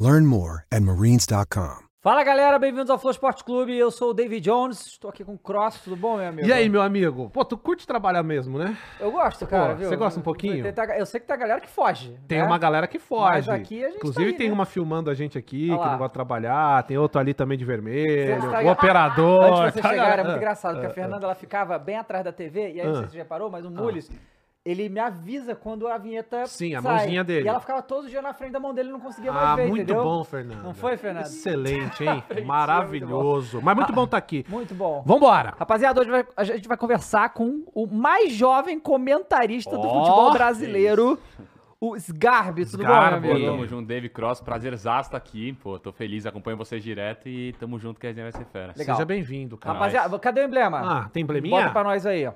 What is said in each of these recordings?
Learn more at marines.com. Fala galera, bem-vindos ao Flow Esporte Clube. Eu sou o David Jones, estou aqui com o Cross, tudo bom, meu amigo? E aí, meu amigo? Pô, tu curte trabalhar mesmo, né? Eu gosto, cara, Pô, viu? você gosta um pouquinho? Eu sei que tem a galera que foge. Tem né? uma galera que foge. Mas aqui a gente Inclusive, tá aí, tem né? uma filmando a gente aqui, Olha que lá. não gosta de trabalhar. Tem outro ali também de vermelho. Você tá- O operador. Antes de você tá, chegar, era galera? muito engraçado, porque a Fernanda ela ficava bem atrás da TV, e aí não sei Ah. se você já parou, mas o Mules, ele me avisa quando a vinheta Sim, a sai. mãozinha dele. E ela ficava todos os dias na frente da mão dele e não conseguia mais Ah, ver, muito entendeu? bom, Fernando. Não foi, Fernando? Excelente, hein? Maravilhoso. Mas muito bom estar aqui. Muito bom. Vambora. Rapaziada, hoje vai- a gente vai conversar com o mais jovem comentarista do Ó, futebol brasileiro, o Sgarbi. Tudo Sgarbi. bom, meu amigo? tamo junto, Dave Cross, prazerzaço estar aqui, pô, tô feliz, acompanho vocês direto e tamo junto que a resenha vai ser fera. Legal. Seja bem-vindo, cara. Rapaziada, cadê o emblema? Ah, tem embleminha? Bota pra nós aí, ó.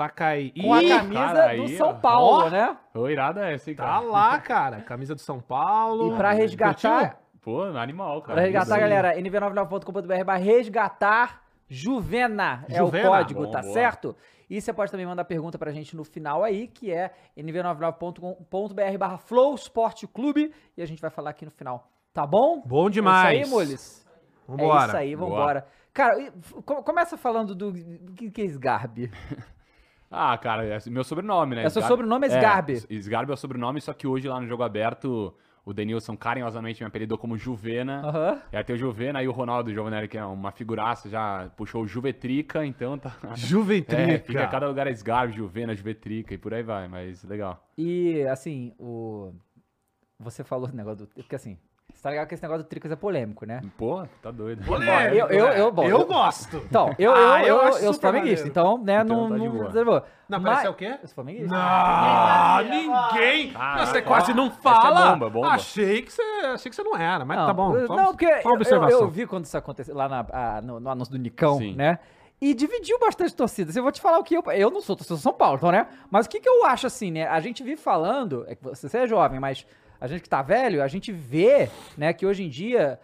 Taca aí. Com a camisa cara, aí, do ó. São Paulo, Ó. né? Ô, irada essa, hein, Tá cara? lá, cara. Camisa do São Paulo. E pra resgatar? Pô, animal, cara. pra resgatar, aí. galera, nv99.com.br vai resgatar Juvena, é o Juvena. código, Bom, tá boa. certo? E você pode também mandar pergunta pra gente no final aí, que é nv99.com.br barra Flow Clube, e a gente vai falar aqui no final, tá bom? Bom demais. É isso aí, Mules. Vambora. É isso aí, Boa. vambora. Cara, f- co- começa falando do que, que é Sgarbi. Ah, cara, é meu sobrenome, né? É seu Sgar- sobrenome é Sgarbi. Sgarbi é o sobrenome, só que hoje lá no Jogo Aberto, o Denilson carinhosamente me apelidou como Juvena. Aham. E aí tem o Juvena e o Ronaldo Giovanelli, que é uma figuraça, já puxou o Juvetrica, então tá... Juventrica. É, fica cada lugar é Sgarbi, Juvena, Juvetrica e por aí vai, mas legal. E, assim, o... Você falou esse negócio do... Porque, assim, você tá ligado que esse negócio do Tricas é polêmico, né? Pô, tá doido. Polêmico, Eu- eu- né? eu- bom, eu eu- gosto. Então, eu, eu, Ah, eu, eu eu, sou flamenguista, então, né, Então não... tá de não, boa. não, mas você é o quê? Eu sou flamenguista. Não, ninguém. Ah, você quase não é fala. bomba, bomba. Achei que você, achei que você não era, mas Não, tá bom. Só, não, porque só eu, eu, vi quando isso aconteceu lá na- ah, no, no anúncio do Nicão, Sim. né? E dividiu bastante torcida. Eu vou te falar o que eu. Eu não sou torcedor do São Paulo, então, né? Mas o que, que eu acho assim, né? A gente vive falando. É que você você é jovem, mas a gente que tá velho, a gente vê, né, que hoje em dia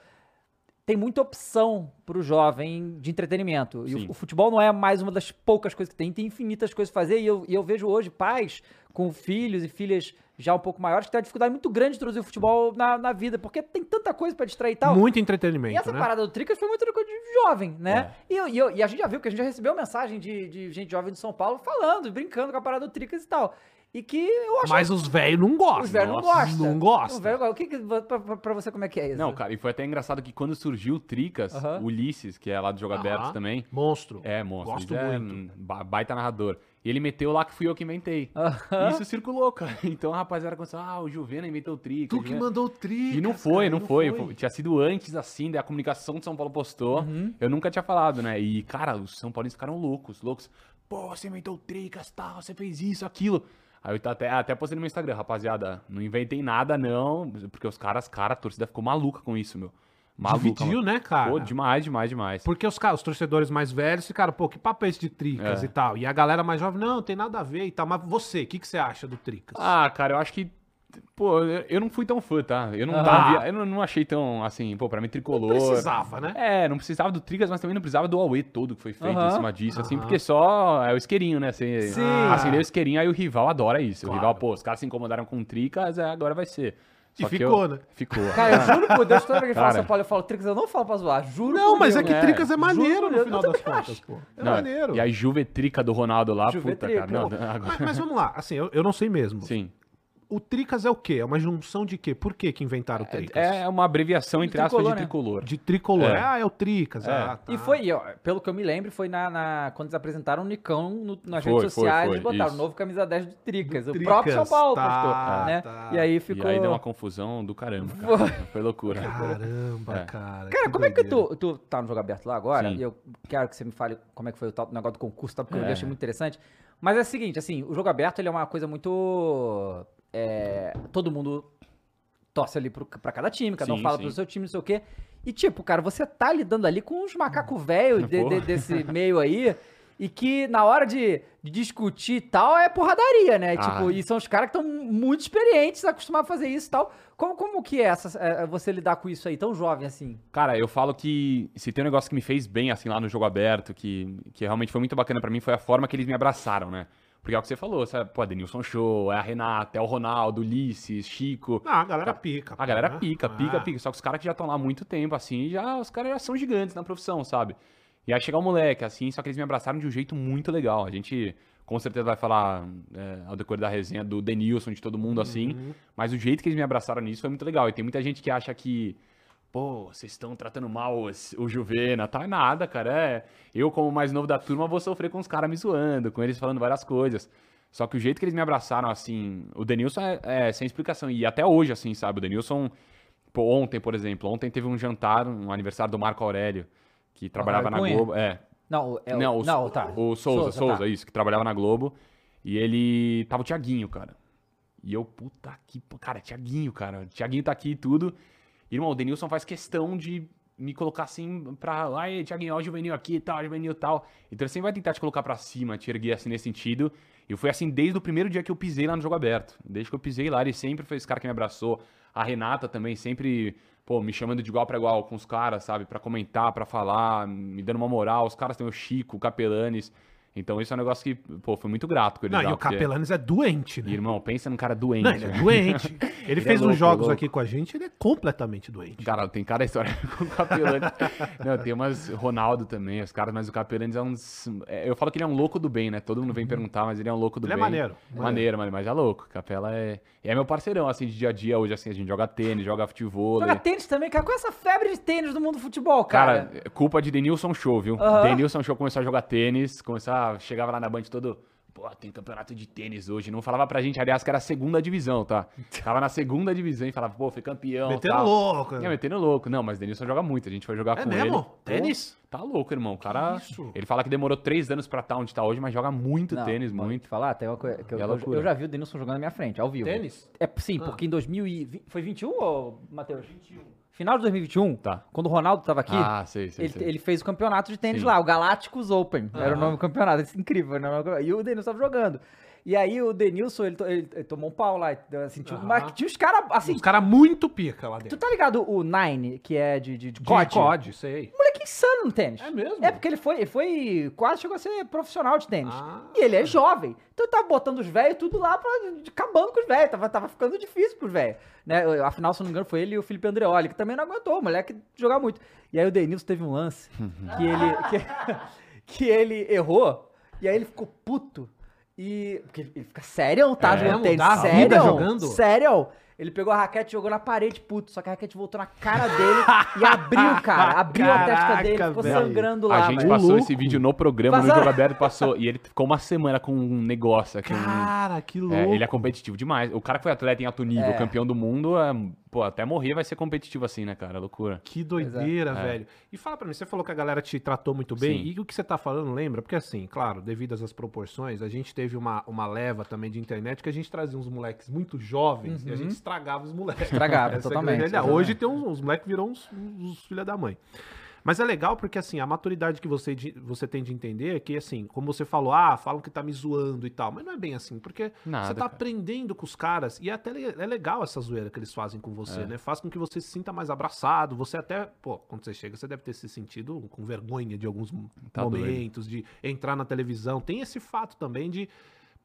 tem muita opção pro jovem de entretenimento. E Sim. o, o futebol não é mais uma das poucas coisas que tem, tem infinitas coisas pra fazer. E eu, e eu vejo hoje pais com filhos e filhas já um pouco maiores que têm uma dificuldade muito grande de introduzir o futebol na, na vida, porque tem tanta coisa pra distrair e tal. Muito E entretenimento, essa né? parada do Tricas foi muito coisa de jovem, né? E, eu- e eu- e a gente já viu que a gente já recebeu mensagem de, de gente jovem de São Paulo falando, brincando com a parada do Tricas e tal. E que eu acho Mas os velhos não gostam. os velhos não gostam. Não gostam. O que, que pra, pra- você, como é que é isso? Não, cara, e foi até engraçado que quando surgiu o Tricas, Aham. o Ulisses, que é lá do Jogo Aberto Aham. também, Monstro. é, monstro, Gosto é muito. ba- baita narrador. E ele meteu lá que fui eu que inventei. Aham. Isso circulou, cara. Então a rapaziada começou, ah, o Juvena inventou o Tricas. Tu que Juvena- mandou o tri. E não foi, não foi. Foi- Tinha sido antes, assim, daí a comunicação de São Paulo postou. Uhum. Eu nunca tinha falado, né? E, cara, os São Paulinos ficaram loucos, loucos. Pô, você inventou o Tricas, tal, você fez isso, aquilo. Aí eu até, até postei no meu Instagram, rapaziada, não inventei nada, não. Porque os caras, cara, a torcida ficou maluca com isso, meu. Maluca. Dividiu, mano. né, cara? Pô, demais, demais, demais. Porque os, os torcedores mais velhos ficaram, pô, que papo é esse de Tricas É. e tal? E a galera mais jovem, não, tem nada a ver e tal. Mas você, o que, que você acha do Tricas? Ah, cara, eu acho que. Pô, eu não fui tão fã, tá? Eu não, Ah. tava- eu não, não achei tão, assim, pô, pra mim tricolor. Precisava, né? É, não precisava do Tricas, mas também não precisava do Aue todo que foi feito Aham. em cima disso, assim, Aham. porque só é o isqueirinho, né? Assim, Sim. Acendeu o isqueirinho, aí o rival adora isso. Claro. O rival, pô, os caras se incomodaram com o Tricas, é, agora vai ser. E Só que ficou, eu- né? Ficou. Cara, eu juro por Deus, toda vez que fala. São Paulo, eu falo Tricas, eu não falo pra zoar. Juro Não, mas Deus. é que é. Tricas é maneiro no final das contas, pô. É Não, maneiro. E aí, Juvetrica do Ronaldo lá, puta, cara. Não, agora- Mas, mas vamos lá, assim, eu, eu não sei mesmo. Sim. O Tricas é o quê? É uma junção de quê? Por que que inventaram o Tricas? É uma abreviação, entre aspas, tricolor, de né? tricolor. De tricolor. É. Ah, é o Tricas. É. Ah, tá. E foi, ó, pelo que eu me lembro, foi na, na- quando eles apresentaram o Nicão no- nas Foi, redes foi, sociais, foi, eles botaram isso. novo camisa 10 do Tricas. O Tricas, próprio São Paulo tá, postou, né? tá. E aí E ficou... aí deu uma confusão do caramba, cara. Foi loucura. Caramba, É. cara. Cara, como é que doideira. tu, tu tá no jogo aberto lá agora? Sim. E eu quero que você me fale como é que foi o tal negócio do concurso, tá? Porque eu É. achei muito interessante. Mas é o seguinte, assim, o jogo aberto ele é uma coisa muito. É, todo mundo torce ali pro, pra cada time, cada um Sim, fala sim. pro seu time, não sei o quê. E, tipo, cara, você tá lidando ali com uns macacos velhos de- de- desse meio aí. E que na hora de, de discutir e tal é porradaria, né? Ah. Tipo, e são os caras que estão muito experientes, acostumados a fazer isso e tal. Como, como que é essa, é, você lidar com isso aí, tão jovem assim? Cara, eu falo que se tem um negócio que me fez bem, assim, lá no jogo aberto, que, que realmente foi muito bacana pra mim, foi a forma que eles me abraçaram, né? Porque é o que você falou, sabe? Pô, Denilson Show, é a Renata, é o Ronaldo, Ulisses, Chico. Não, a galera pica. A galera né? pica, pica, Ah. pica. Só que os caras que já estão lá há muito tempo, assim, já, os caras já são gigantes na profissão, sabe? E aí chegar o moleque, assim, só que eles me abraçaram de um jeito muito legal. A gente com certeza vai falar é, ao decorrer da resenha do Denilson, de todo mundo, assim. Mas o jeito que eles me abraçaram nisso foi muito legal. E tem muita gente que acha que, pô, vocês estão tratando mal o Juvena. Tá nada, cara. É, eu, como mais novo da turma, vou sofrer com os caras me zoando, com eles falando várias coisas. Só que o jeito que eles me abraçaram, assim, o Denilson é, é sem explicação. E até hoje, assim, sabe? O Denilson, pô, ontem, por exemplo, ontem teve um jantar, um aniversário do Marco Aurélio, que trabalhava na? Globo. É, Não, o- é o, não, o, não, tá. o Souza, Souza, tá. isso, que trabalhava na Globo. E ele tava o Tiaguinho, cara. E eu, puta que. Cara, Tiaguinho, cara. Tiaguinho tá aqui e tudo. Irmão, o Denilson faz questão de me colocar assim pra. Ai, Tiaguinho, ó, o juvenil aqui e tal, juvenil e tal. Então ele sempre vai tentar te colocar pra cima, te erguer assim nesse sentido. E foi assim desde o primeiro dia que eu pisei lá no jogo aberto. Desde que eu pisei lá, ele sempre foi esse cara que me abraçou. A Renata também, sempre, pô, me chamando de igual pra igual com os caras, sabe? Pra comentar, pra falar, me dando uma moral. Os caras têm o Chico, o Capelanes. Então isso é um negócio que, pô, foi muito grato com eles Não, lá, e o porque- Capelanes é doente, né? Irmão, pensa num cara doente. Não, ele é né? doente. Ele, é fez louco, uns jogos louco. aqui com a gente, ele é completamente doente. Cara, tem cada história com o Capelanes. Não, tem umas Ronaldo também, os caras, mas o Capelanes é uns. é, Eu falo que ele é um louco do bem, né? Todo mundo vem perguntar, mas ele é um louco do Ele é bem. maneiro, Maneiro, maneiro, mas é louco. Capela é. É meu parceirão, assim, de dia a dia. Hoje, assim, a gente joga tênis, joga futebol. Joga tênis também, cara. Qual é essa febre de tênis do mundo do futebol, cara? Cara, culpa de Denilson Show, viu? Aham. Denilson Show começou a jogar tênis, chegava lá na Band todo. Pô, tem campeonato de tênis hoje. Não falava pra gente, aliás, que era a segunda divisão, tá? Tava na segunda divisão e falava, pô, fui campeão. Metendo tal. louco. É, metendo louco. Não, mas Denilson joga muito. A gente foi jogar É com mesmo? ele. Pô, Tênis? Tá louco, irmão. O cara. isso? Ele fala que demorou três anos pra estar onde tá hoje, mas joga muito Não, tênis, pode muito. falar, tem uma coisa que eu, É eu- eu já vi o Denilson jogando na minha frente, ao vivo. Tênis? É, sim, porque em 2020. Foi 21 ou, Matheus? 21. Final de 2021, Tá. quando o Ronaldo tava aqui, Ah, sei, sei. ele, sei. ele fez o campeonato de tênis Sim. lá, o Galácticos Open. Era o nome do campeonato. Isso é incrível, né? E o Denilson tava jogando. E aí o Denilson, ele, ele- ele tomou um pau lá. Assim, tinha, Aham. mas tinha os caras. Assim, Os caras muito pica lá tu dentro. tá ligado o Nine, que é de, de, de De COD? COD, sei. Moleque insano no tênis. É mesmo? É porque ele foi, ele foi quase chegou a ser profissional de tênis. Ah. E ele é jovem. Então ele tava botando os velhos tudo lá pra. acabando com os velhos. Tava, tava ficando difícil pros velhos. Né? Afinal, se não me engano, foi ele e o Felipe Andreoli, que também não aguentou, o moleque jogar muito. E aí o Denilson teve um lance que ele. Que, que ele errou. E aí ele ficou puto. E. Porque ele fica sério, tá? É, Sério? vida jogando? Sério? Ele pegou a raquete e jogou na parede, puto. Só que a raquete voltou na cara dele e abriu, cara. Abriu a testa dele, Caraca, ficou velho. sangrando lá. A gente velho. passou louco. esse vídeo no programa, no Passaram? Jogo Aberto, passou. E ele ficou uma semana com um negócio aqui. um- Cara, que louco. É, ele é competitivo demais. O cara que foi atleta em alto nível, É. campeão do mundo, é, pô, até morrer vai ser competitivo assim, né, cara? Loucura. Que doideira, É. velho. E fala pra mim, você falou que a galera te tratou muito bem. Sim. E o que você tá falando, lembra? Porque assim, claro, devido às proporções, a gente teve uma, uma leva também de internet que a gente trazia uns moleques muito jovens e a gente estragava os moleques. Estragava, é totalmente. Hoje tem uns, uns moleques que viram uns, uns filha da mãe. Mas é legal porque, assim, a maturidade que você, de- você tem de entender é que, assim, como você falou, ah, falam que tá me zoando e tal. Mas não é bem assim, porque Nada, você tá cara. aprendendo com os caras e é até é legal essa zoeira que eles fazem com você, É. né? Faz com que você se sinta mais abraçado. Você até, pô, quando você chega, você deve ter se sentido com vergonha de alguns Tá momentos, de entrar na televisão. Tem esse fato também de.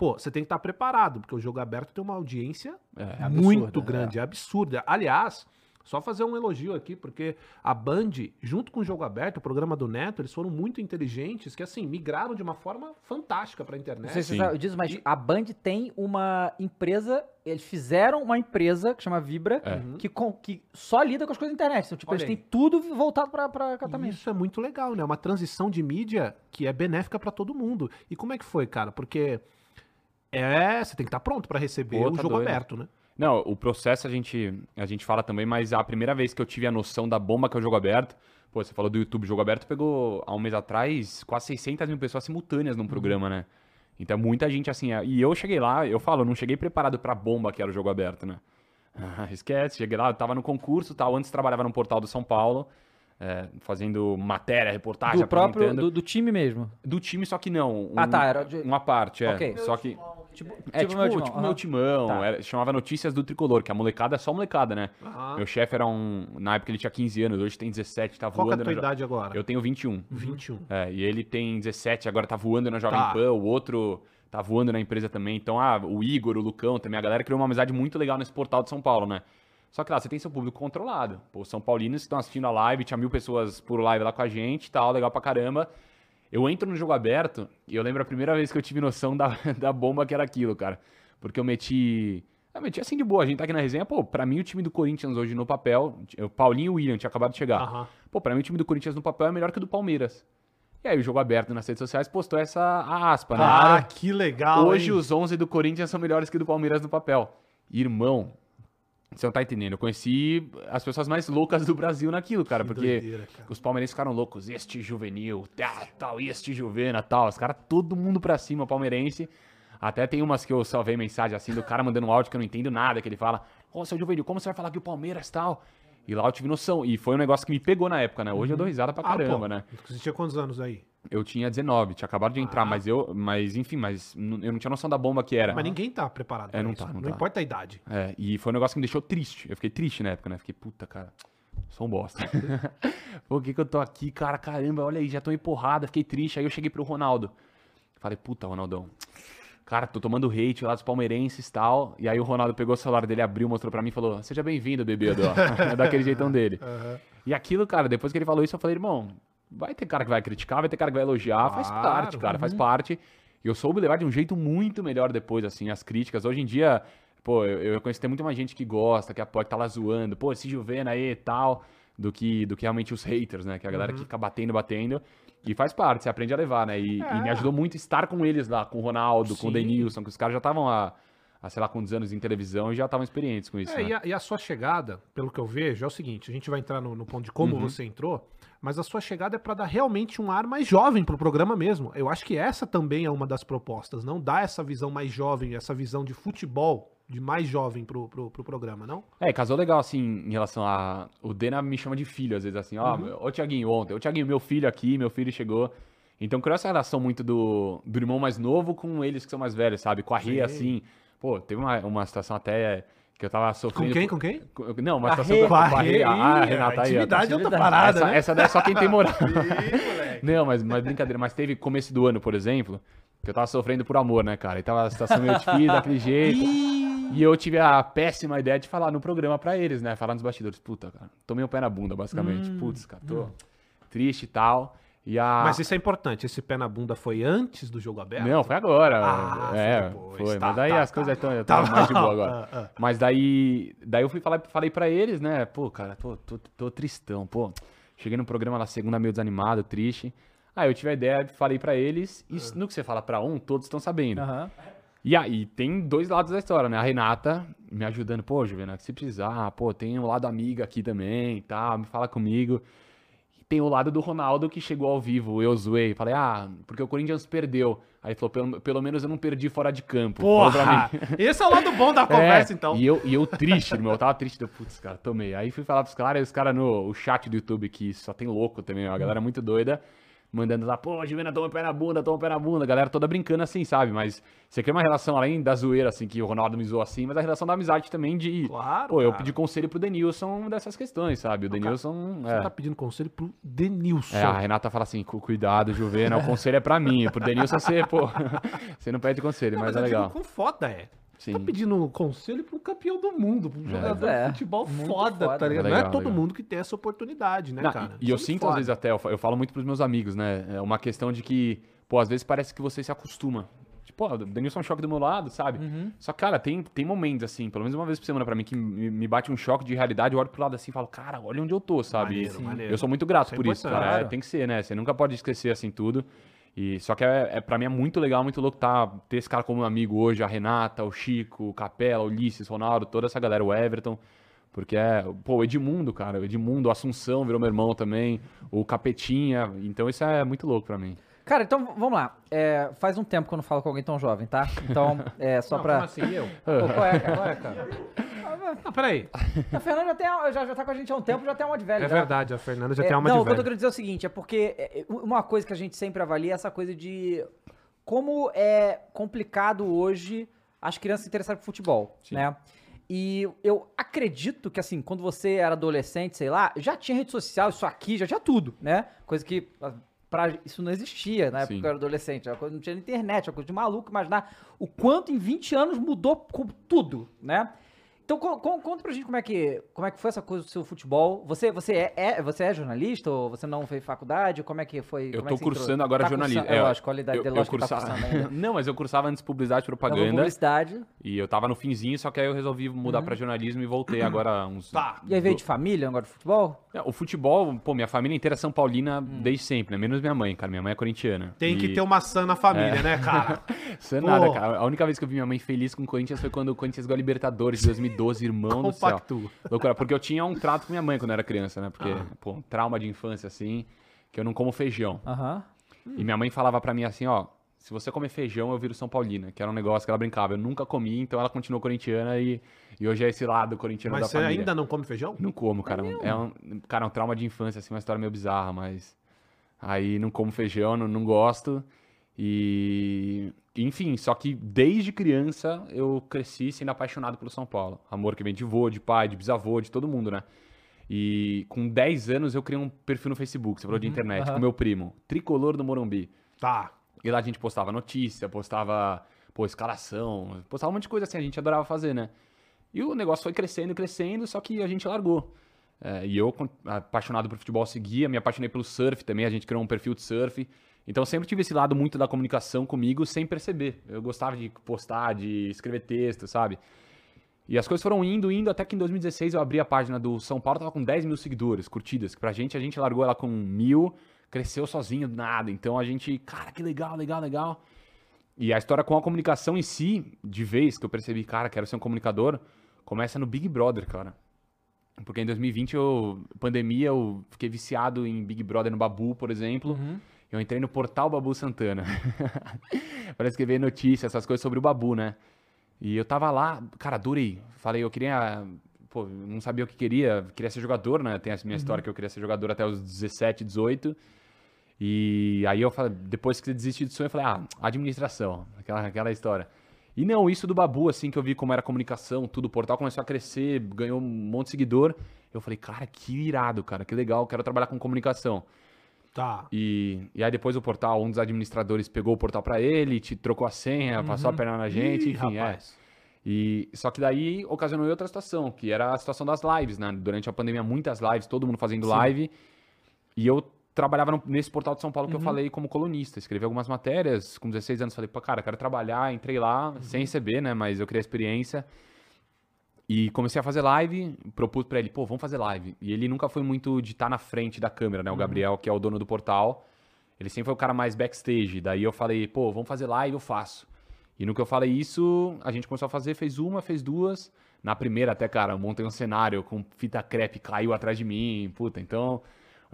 Pô, você tem que estar preparado, porque o jogo aberto tem uma audiência É. absurda, muito é. grande, é absurda. Aliás, só fazer um elogio aqui, porque a Band, junto com o Jogo Aberto, o programa do Neto, eles foram muito inteligentes, que assim, migraram de uma forma fantástica pra Não internet. sei se disso, mas a Band tem uma empresa. Eles fizeram uma empresa que chama Vibra, É. Uhum. que, com- que só lida com as coisas da internet. Então, tipo, Olha eles aí. têm tudo voltado pra, pra catamento. Isso é muito legal, né? Uma transição de mídia que é benéfica pra todo mundo. E como é que foi, cara? Porque é, você tem que estar pronto pra receber Pô, o tá jogo doido. aberto, né? Não, o processo a gente, a gente fala também, mas a primeira vez que eu tive a noção da bomba que é o jogo aberto, pô, você falou do YouTube Jogo Aberto, pegou há um mês atrás quase 600 mil pessoas simultâneas num programa, né? Então muita gente assim, é- e eu cheguei lá, eu falo, eu não cheguei preparado pra bomba que era o jogo aberto, né? Ah, Esquece, cheguei lá, eu tava no concurso tal. Antes trabalhava no portal do São Paulo, é, fazendo matéria, reportagem, Do próprio, apresentando. do, do time mesmo. Do time, só que não. um- Ah, tá, era de- Uma parte, é. Ok. Só que. Tipo, É, tipo, tipo, timão, meu aham. timão. Tá. era- chamava Notícias do Tricolor, que a molecada é só molecada, né? Ah. Meu chefe era um. Na época ele tinha 15 anos, hoje tem 17, tá Qual que é a voando. tua na jo- idade agora? Eu tenho 21. 21. É, e ele tem 17, agora tá voando na Jovem Tá. Pan, o outro tá voando na empresa também. Então, ah, o Igor, o Lucão também, a galera criou uma amizade muito legal nesse portal de São Paulo, né? Só que lá, você tem seu público controlado. Pô, os São Paulinos que estão assistindo a live, tinha mil pessoas por live lá com a gente e tal, legal pra caramba. Eu entro no jogo aberto e eu lembro a primeira vez que eu tive noção da, da bomba que era aquilo, cara. Porque eu meti. Eu meti assim de boa, a gente tá aqui na resenha, pô, pra mim o time do Corinthians hoje no papel, o Paulinho e o William tinha acabado de chegar. Aham. Pô, pra mim o time do Corinthians no papel é melhor que o do Palmeiras. E aí o jogo aberto nas redes sociais postou essa a aspa, né? Ah, que legal. Hoje hein? os 11 do Corinthians são melhores que o do Palmeiras no papel. Irmão, você não tá entendendo. Eu conheci as pessoas mais loucas do Brasil naquilo, cara. Que porque doideira, cara. os palmeirenses ficaram loucos. Este juvenil, tal, tal, este juvena, tal. Os caras, todo mundo pra cima, palmeirense. Até tem umas que eu salvei mensagem assim do cara mandando um áudio que eu não entendo nada, que ele fala, ô, seu juvenil, como você vai falar que o Palmeiras tal? E lá eu tive noção. E foi um negócio que me pegou na época, né? Hoje eu dou risada pra Ah, caramba, pô, né? Você tinha quantos anos aí? Eu tinha 19, tinha acabado de entrar, Ah. mas eu, mas enfim, mas eu não tinha noção da bomba que era. Mas ninguém tá preparado É, pra não isso. tá, não Não tá. importa a idade. É, e foi um negócio que me deixou triste. Eu fiquei triste na época, né? Fiquei, puta, cara, sou um bosta. Por que, que eu tô aqui, cara? Caramba, olha aí, já tô em porrada, fiquei triste. Aí eu cheguei pro Ronaldo. Falei, puta, Ronaldão. Cara, tô tomando hate lá dos palmeirenses e tal. E aí o Ronaldo pegou o celular dele, abriu, mostrou pra mim e falou: Seja bem-vindo, bebê. Daquele jeitão dele. E aquilo, cara, depois que ele falou isso, eu falei, irmão, vai ter cara que vai criticar, vai ter cara que vai elogiar, faz Claro, parte, cara, faz parte. E eu soube levar de um jeito muito melhor depois, assim, as críticas. Hoje em dia, pô, eu, eu conheço tem muito mais gente que gosta, que apoia, que tá lá zoando, pô, esse Juvena aí e tal, do que, do que realmente os haters, né? Que é a galera que fica batendo, batendo. E faz parte, você aprende a levar, né? E, e me ajudou muito estar com eles lá, com o Ronaldo, com o Sim. Denilson, que os caras já estavam há, há, sei lá, quantos anos em televisão e já estavam experientes com isso, É, né? e, a, e a sua chegada, pelo que eu vejo, é o seguinte: a gente vai entrar no, no ponto de como Uhum. você entrou, mas a sua chegada é pra dar realmente um ar mais jovem pro programa mesmo. Eu acho que essa também é uma das propostas, não dar essa visão mais jovem, essa visão de futebol de mais jovem pro, pro, pro programa, não? É, casou legal, assim, em relação a. O Dena me chama de filho, às vezes, assim, ó, Uhum. ô Tiaguinho, ontem, ô Tiaguinho, meu filho aqui, meu filho chegou. Então criou essa relação muito do, do irmão mais novo com eles que são mais velhos, sabe? Com a Sim. assim. Pô, teve uma, uma situação até que eu tava Com sofrendo. quem? Com quem? com- Não, uma A situação Rê. com a Rê. Ih, Ah, a Renata aí, tá intimidade é outra parada, essa, né? essa daí é só quem tem moral. Não, mas, mas brincadeira. Mas teve começo do ano, por exemplo, que eu tava sofrendo por amor, né, cara? E tava a situação meio difícil, daquele jeito. E eu tive a péssima ideia de falar no programa pra eles, né? Falar nos bastidores. Puta, cara, tomei um pé na bunda, basicamente. Putz, cara, tô triste e tal. E a... Mas isso é importante. Esse pé na bunda foi antes do jogo aberto? Não, foi agora. Ah, é, foi foi. Tá, mas daí tá, as tá. coisas estão Tá mais de boa agora. Ah, ah. Mas daí, daí eu fui falar, falei pra eles, né? Pô, cara, tô, tô, tô tristão, pô. Cheguei no programa lá segunda meio desanimado, triste. Aí eu tive a ideia, falei pra eles, e Ah. no que você fala pra um, todos estão sabendo. Aham. E aí tem dois lados da história, né? A Renata me ajudando, pô, Juvena, se precisar, pô, tem um lado amiga aqui também e tal, me fala comigo. Tem o lado do Ronaldo que chegou ao vivo, eu zoei, falei, ah, porque o Corinthians perdeu. Aí ele falou, pelo, pelo menos eu não perdi fora de campo. Porra! mim. Esse é o lado bom da conversa, É, então. E eu, e eu triste, meu, eu tava triste, deu, putz, cara, tomei. Aí fui falar pros caras, e os caras no o chat do YouTube, que só tem louco também, a galera muito doida, mandando lá, pô, Juvena, toma o pé na bunda, toma o pé na bunda, a galera toda brincando assim, sabe? Mas você cria uma relação além da zoeira, assim, que o Ronaldo me zoou assim, mas a relação da amizade também de. Claro, Pô, eu cara. pedi conselho pro Denilson dessas questões, sabe? O Denilson. Você É. tá pedindo conselho pro Denilson. É, a Renata fala assim, "Cu- cuidado, Juvena, o conselho é pra mim. Pro Denilson você, pô, você não pede conselho, Não, mas, mas é eu digo legal. com foda, é. Sim. Tá pedindo conselho pro campeão do mundo, pro jogador É, de futebol foda, foda. tá ligado? Legal, não é todo legal. mundo que tem essa oportunidade, né, Não, cara? E, e eu é sinto foda. às vezes até, eu fa- eu falo muito pros meus amigos, né? É uma questão de que, pô, às vezes parece que você se acostuma. Tipo, ó, o Denilson é um choque do meu lado, sabe? Uhum. Só que, cara, tem, tem momentos, assim, pelo menos uma vez por semana pra mim, que me, me bate um choque de realidade, eu olho pro lado assim e falo, cara, olha onde eu tô, sabe? Maneiro, maneiro. Eu sou muito grato Isso é por isso, cara. É, tem que ser, né? Você nunca pode esquecer, assim, tudo. E, só que é, é, pra mim é muito legal, muito louco tá, ter esse cara como amigo hoje, a Renata, o Chico, o Capela, o Ulisses, Ronaldo, toda essa galera, o Everton. Porque é, pô, Edmundo, cara, o Edmundo, o Assunção virou meu irmão também, o Capetinha, então isso é muito louco pra mim. Cara, então vamos lá. É, faz um tempo que eu não falo com alguém tão jovem, tá? Então, é só Não, pra. como assim, eu? Pô, qual é, cara? Qual é, cara? Não, peraí. A Fernanda já, tem, já, já tá com a gente há um tempo, já tem uma de velho. É já. verdade, a Fernanda já É, tem alma não, de o que eu tô querendo dizer é o seguinte, é porque é, uma coisa que a gente sempre avalia é essa coisa de como é complicado hoje as crianças se interessarem por futebol, Sim. né? E eu acredito que, assim, quando você era adolescente, sei lá, já tinha rede social, isso aqui, já tinha tudo, né? Coisa que ah, pra, isso não existia na época Sim. que eu era adolescente. Era coisa, não tinha internet, era coisa de maluco imaginar o quanto em 20 anos mudou com tudo, né? Então, co- co- conta pra gente como é, que, como é que foi essa coisa do seu futebol. Você, você, é, é- você é jornalista ou você não fez faculdade? Como é que foi? Eu é tô que você entrou? cursando agora Tá jornalismo. cursando- É, lógico, qualidade eu, de eu lógico que tá cursava... cursando ainda. Não, mas eu cursava antes publicidade e propaganda. publicidade. E eu tava no finzinho, só que aí eu resolvi mudar Uhum. pra jornalismo e voltei agora uns. Tá. E aí veio de família, agora de futebol? É, O futebol, pô, minha família inteira é São Paulina Hum. desde sempre, né? Menos minha mãe, cara. Minha mãe é corintiana. Tem que E- ter uma sã na família, né, cara? Isso é nada, cara. A única vez que eu vi minha mãe feliz com o Corinthians foi quando o Corinthians ganhou a Libertadores de 2012, irmão do céu. Loucura, porque eu tinha um trato com minha mãe quando eu era criança, né? Porque, Ah. pô, um trauma de infância, assim, que eu não como feijão. Aham. E minha mãe falava pra mim assim, ó, se você comer feijão, eu viro São Paulina, que era um negócio que ela brincava. Eu nunca comi, então ela continuou corintiana e, e hoje é esse lado corintiano Mas da você família. ainda não come feijão? Não como, cara. É um, cara, é um trauma de infância, assim, uma história meio bizarra, mas. Aí não como feijão, não, não gosto. E. Enfim, só que desde criança eu cresci sendo apaixonado pelo São Paulo. Amor que vem de vô, de pai, de bisavô, de todo mundo, né? E com 10 anos eu criei um perfil no Facebook, você falou de internet, aham. com meu primo, Tricolor do Morumbi. Tá. E lá a gente postava notícia, postava, pô, escalação, postava um monte de coisa assim, a gente adorava fazer, né? E o negócio foi crescendo, crescendo, só que a gente largou. É, e eu, apaixonado por futebol, seguia, me apaixonei pelo surf também, a gente criou um perfil de surf. Então eu sempre tive esse lado muito da comunicação comigo sem perceber. Eu gostava de postar, de escrever texto, sabe? E as coisas foram indo, indo, até que em 2016 eu abri a página do São Paulo, tava com 10 mil seguidores, curtidas. Pra gente, a gente largou ela com mil, cresceu sozinho, nada. Então a gente, cara, que legal, legal, legal. E a história com a comunicação em si, de vez que eu percebi, cara, quero ser um comunicador, começa no Big Brother, cara. Porque em 2020, eu, pandemia, eu fiquei viciado em Big Brother no Babu, por exemplo. Eu entrei no portal Babu Santana para escrever notícias, essas coisas sobre o Babu, né? E eu tava lá, cara, adorei. Falei, eu queria. Pô, não sabia o que queria, queria ser jogador, né? Tem a minha história que eu queria ser jogador até os 17, 18. E aí eu falei, depois que desisti do sonho, eu falei, ah, administração, aquela, aquela história. E não, isso do Babu, assim, que eu vi como era comunicação, tudo, o portal começou a crescer, ganhou um monte de seguidor. Eu falei, cara, que irado, cara, que legal, quero trabalhar com comunicação. Tá. E, e aí depois o portal, um dos administradores pegou o portal pra ele, te trocou a senha, passou a perna na gente, Ih, enfim, é. rapaz. E só que daí ocasionou outra situação, que era a situação das lives, né? Durante a pandemia, muitas lives, todo mundo fazendo live. E eu trabalhava no- nesse portal de São Paulo que eu falei como colunista. Escrevi algumas matérias, com 16 anos falei, pô, cara, quero trabalhar, entrei lá, sem receber, né? Mas eu queria experiência. E comecei a fazer live, propus pra ele, pô, vamos fazer live. E ele nunca foi muito de estar na frente da câmera, né? O Gabriel, que é o dono do portal. Ele sempre foi o cara mais backstage. Daí eu falei, pô, vamos fazer live, eu faço. E no que eu falei isso, a gente começou a fazer, fez uma, fez duas. Na primeira até, cara, eu montei um cenário com fita crepe, caiu atrás de mim, puta, então,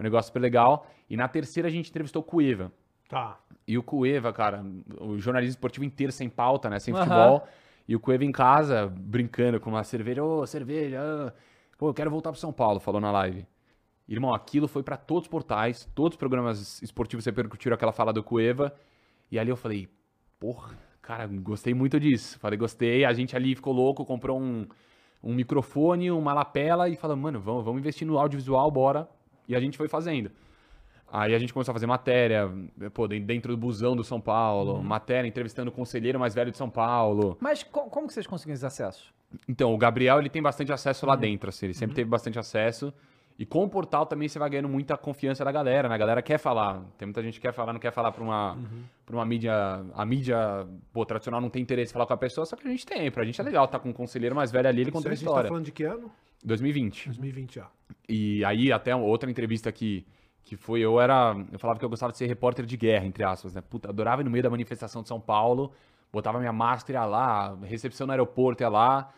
um negócio super legal. E na terceira a gente entrevistou o Cueva. Tá. E o Cueva, cara, o jornalismo esportivo inteiro sem pauta, né, sem Aham. futebol. E o Cueva em casa, brincando com uma cerveja, ô, cerveja, ah, pô, eu quero voltar pro São Paulo, falou na live. Irmão, aquilo foi pra todos os portais, todos os programas esportivos repercutiram aquela fala do Cueva. E ali eu falei, porra, cara, gostei muito disso. Falei, gostei. A gente ali ficou louco, comprou um, um microfone, uma lapela e falou, mano, vamos, vamos investir no audiovisual, bora. E a gente foi fazendo. Aí a gente começou a fazer matéria, pô, den- dentro do busão do São Paulo, matéria entrevistando o conselheiro mais velho de São Paulo. Mas co- como que vocês conseguiram esses acessos? Então, o Gabriel, ele tem bastante acesso lá dentro, assim, ele sempre teve bastante acesso. E com o portal também você vai ganhando muita confiança da galera, né? A galera quer falar. Tem muita gente que quer falar, não quer falar pra uma, pra uma mídia. A mídia, pô, tradicional não tem interesse em falar com a pessoa, só que a gente tem. Pra gente é legal tá com um conselheiro mais velho ali, ele Isso conta a tá história. falando de que ano? 2020. 2020 já. E aí, até outra entrevista que, que foi, eu era. Eu falava que eu gostava de ser repórter de guerra, entre aspas, né? Puta, adorava ir no meio da manifestação de São Paulo, botava minha máscara lá, recepção no aeroporto ia lá,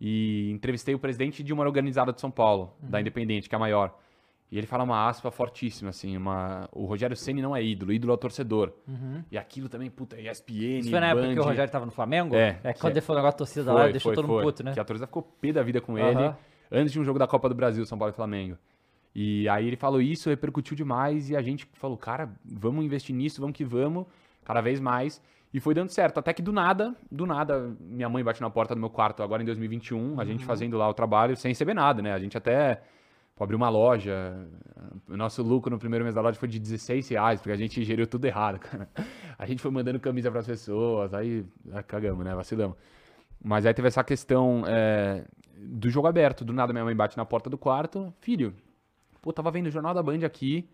e entrevistei o presidente de uma organizada de São Paulo, da Independente, que é a maior. E ele fala uma aspa fortíssima, assim, uma... o Rogério Ceni não é ídolo, ídolo é o torcedor. E aquilo também, puta, ESPN, Isso foi na época que o Band. Rogério tava no Flamengo? É, É quando é- ele falou o negócio da torcida lá, deixou todo mundo puto, né? Que a torcida ficou pé da vida com ele Aham. antes de um jogo da Copa do Brasil, São Paulo e Flamengo. E aí ele falou isso, repercutiu demais e a gente falou, cara, vamos investir nisso, vamos que vamos, cada vez mais. E foi dando certo, até que do nada, do nada, minha mãe bate na porta do meu quarto agora em 2021, a Uhum. gente fazendo lá o trabalho sem receber nada, né? A gente até abriu uma loja, o nosso lucro no primeiro mês da loja foi de 16 reais, porque a gente geriu tudo errado, cara. A gente foi mandando camisa pras pessoas, aí ah, cagamos, né? Vacilamos. Mas aí teve essa questão é, do jogo aberto. Do nada minha mãe bate na porta do quarto. Filho, pô, tava vendo o Jornal da Band aqui.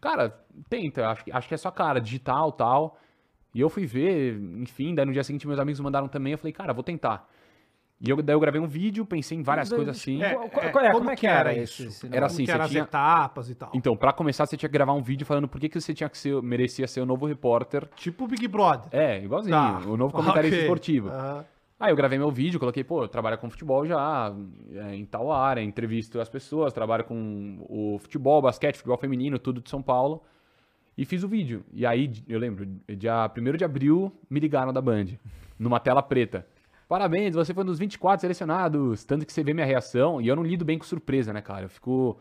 Cara, tenta, acho, que- acho que é sua cara, digital tal. E eu fui ver, enfim, daí no dia seguinte meus amigos mandaram também, eu falei, cara, vou tentar. E eu, daí eu gravei um vídeo, pensei em várias coisas assim. É, é, qual é? como Como é que era era isso? esse Era Como assim, que você eram as tinha- etapas e tal. Então, pra começar, você tinha que gravar um vídeo falando por que, que você tinha que ser, merecia ser o novo repórter. Tipo o Big Brother. É, igualzinho, Tá. o novo comentarista Ok. esportivo. Aham. Aí eu gravei meu vídeo, coloquei, pô, eu trabalho com futebol já, é, em tal área, entrevisto as pessoas, trabalho com o futebol, basquete, futebol feminino, tudo de São Paulo. E fiz o vídeo. E aí, eu lembro, dia 1 de abril, me ligaram da Band, numa tela preta. Parabéns, você foi um dos 24 selecionados. Tanto que você vê minha reação, e eu não lido bem com surpresa, né, cara? Eu fico.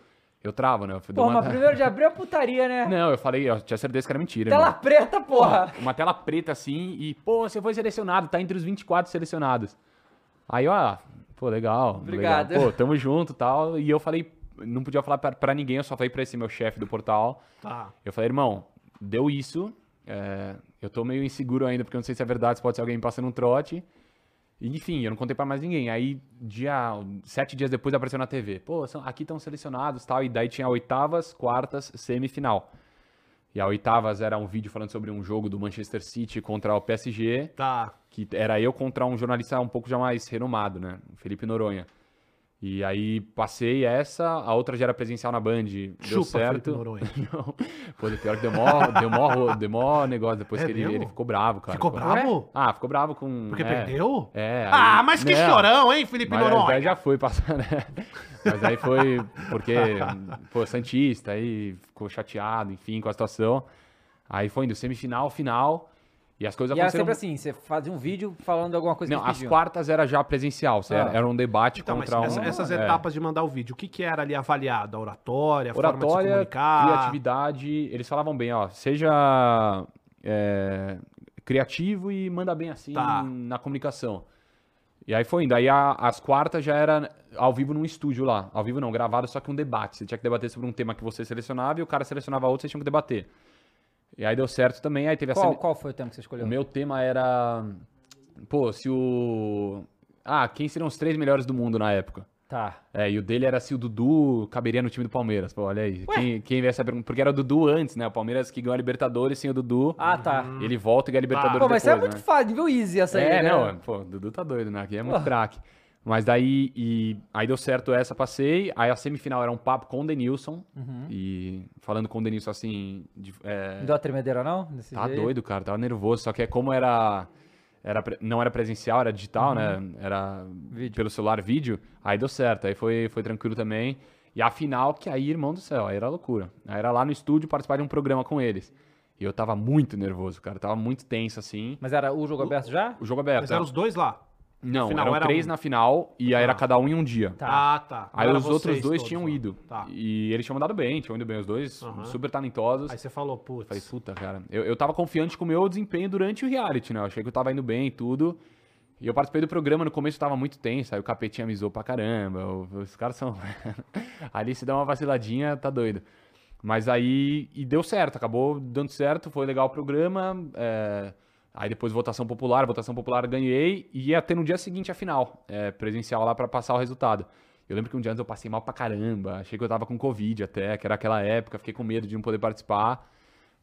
Eu travo, né? Eu Pô, uma- mas primeiro de abril é putaria, né? Não, eu falei, eu tinha certeza que era mentira. Tela irmão. preta, porra! Uma tela preta assim e, pô, você foi selecionado, tá entre os 24 selecionados. Aí, ó, pô, legal. Obrigado. legal. Pô, tamo junto e tal. E eu falei, não podia falar pra, pra ninguém, eu só falei pra esse meu chefe do portal. Tá. Eu falei, irmão, deu isso. é, eu tô meio inseguro ainda, porque eu não sei se é verdade, se pode ser alguém me passando um trote. Enfim, eu não contei pra mais ninguém. Aí, dia, sete dias depois, apareceu na TV. Pô, são- aqui estão selecionados e tal. E daí tinha oitavas, quartas, semifinal. E a oitavas era um vídeo falando sobre um jogo do Manchester City contra o PSG, Tá. que era eu contra um jornalista um pouco já mais renomado, né? Felipe Noronha. E aí passei essa, a outra já era presencial na Band, deu Chupa, certo. Não. Pô, pior que deu mó, deu mó, deu mó negócio depois É que ele, ele ficou bravo, cara. Ficou bravo? Ah, ficou bravo com... Porque é, perdeu? É. Ah, aí- mas que não, chorão, hein, Felipe mas Noronha? daí já foi passar, né? Mas aí foi porque, pô, Santista, aí ficou chateado, enfim, com a situação. Aí foi indo semifinal, final, e as coisas E era aconteceram... sempre assim, você fazia um vídeo falando alguma coisa Não, que as pediam. quartas era já presencial, Ah. era, era um debate Então, mas contra essa- um... essas é. etapas de mandar o vídeo, o que, que era ali avaliado? A oratória, a forma de se Oratória, comunicar? criatividade, eles falavam bem, ó, seja é, criativo e manda bem assim Tá. na comunicação. E aí foi indo. Aí a- as quartas já era ao vivo num estúdio lá. Ao vivo não, gravado, só que um debate. Você tinha que debater sobre um tema que você selecionava e o cara selecionava outro, vocês tinham que debater. E aí deu certo também, aí teve a Qual, semi- qual foi o tema que você escolheu? O meu tema era. Pô, se o. Ah, quem seriam os três melhores do mundo na época? Tá. É, e o dele era se o Dudu caberia no time do Palmeiras. Pô, olha aí. Quem, quem vê essa pergunta? Porque era o Dudu antes, né? O Palmeiras que ganhou a Libertadores sem o Dudu. Ah, tá. Ele volta e ganha a Libertadores Pô, mas isso é depois, muito né? fácil, nível easy essa aí, É, né? não, pô, o Dudu tá doido, né? Aqui é muito craque. Mas daí, e, aí deu certo essa, passei. Aí a semifinal era um papo com o Denilson. Uhum. E falando com o Denilson assim. de- é, Não deu uma tremedeira, não? Desse Tá jeito? doido, cara, tava nervoso. Só que é como era. era não era presencial, era digital, né? Era Uhum. Vídeo. pelo celular vídeo. Aí deu certo, aí foi, foi tranquilo também. E a final, que aí, irmão do céu, aí era loucura. Aí era lá no estúdio participar de um programa com eles. E eu tava muito nervoso, cara. Tava muito tenso assim. Mas era o jogo aberto já? O jogo aberto. Mas eram os dois lá? Não, final eram era três um. na final e aí era Ah. cada um em um dia. Tá. Ah, tá. Aí os outros dois todos tinham lá. ido. Tá. E eles tinham mandado bem, tinham ido bem os dois, Aham. super talentosos. Aí você falou, putz. Falei, puta, cara. Eu, eu tava confiante com o meu desempenho durante o reality, né? Eu achei que eu tava indo bem e tudo. E eu participei do programa, no começo eu tava muito tenso, aí o capetinha me zoou pra caramba. os caras são. Ali se dá uma vaciladinha, tá doido. Mas aí. E deu certo, acabou dando certo, foi legal o programa. é, Aí depois votação popular, votação popular ganhei. E ia ter no dia seguinte a final, é, presencial lá pra passar o resultado. Eu lembro que um dia antes eu passei mal pra caramba. Achei que eu tava com Covid até, que era aquela época, fiquei com medo de não poder participar.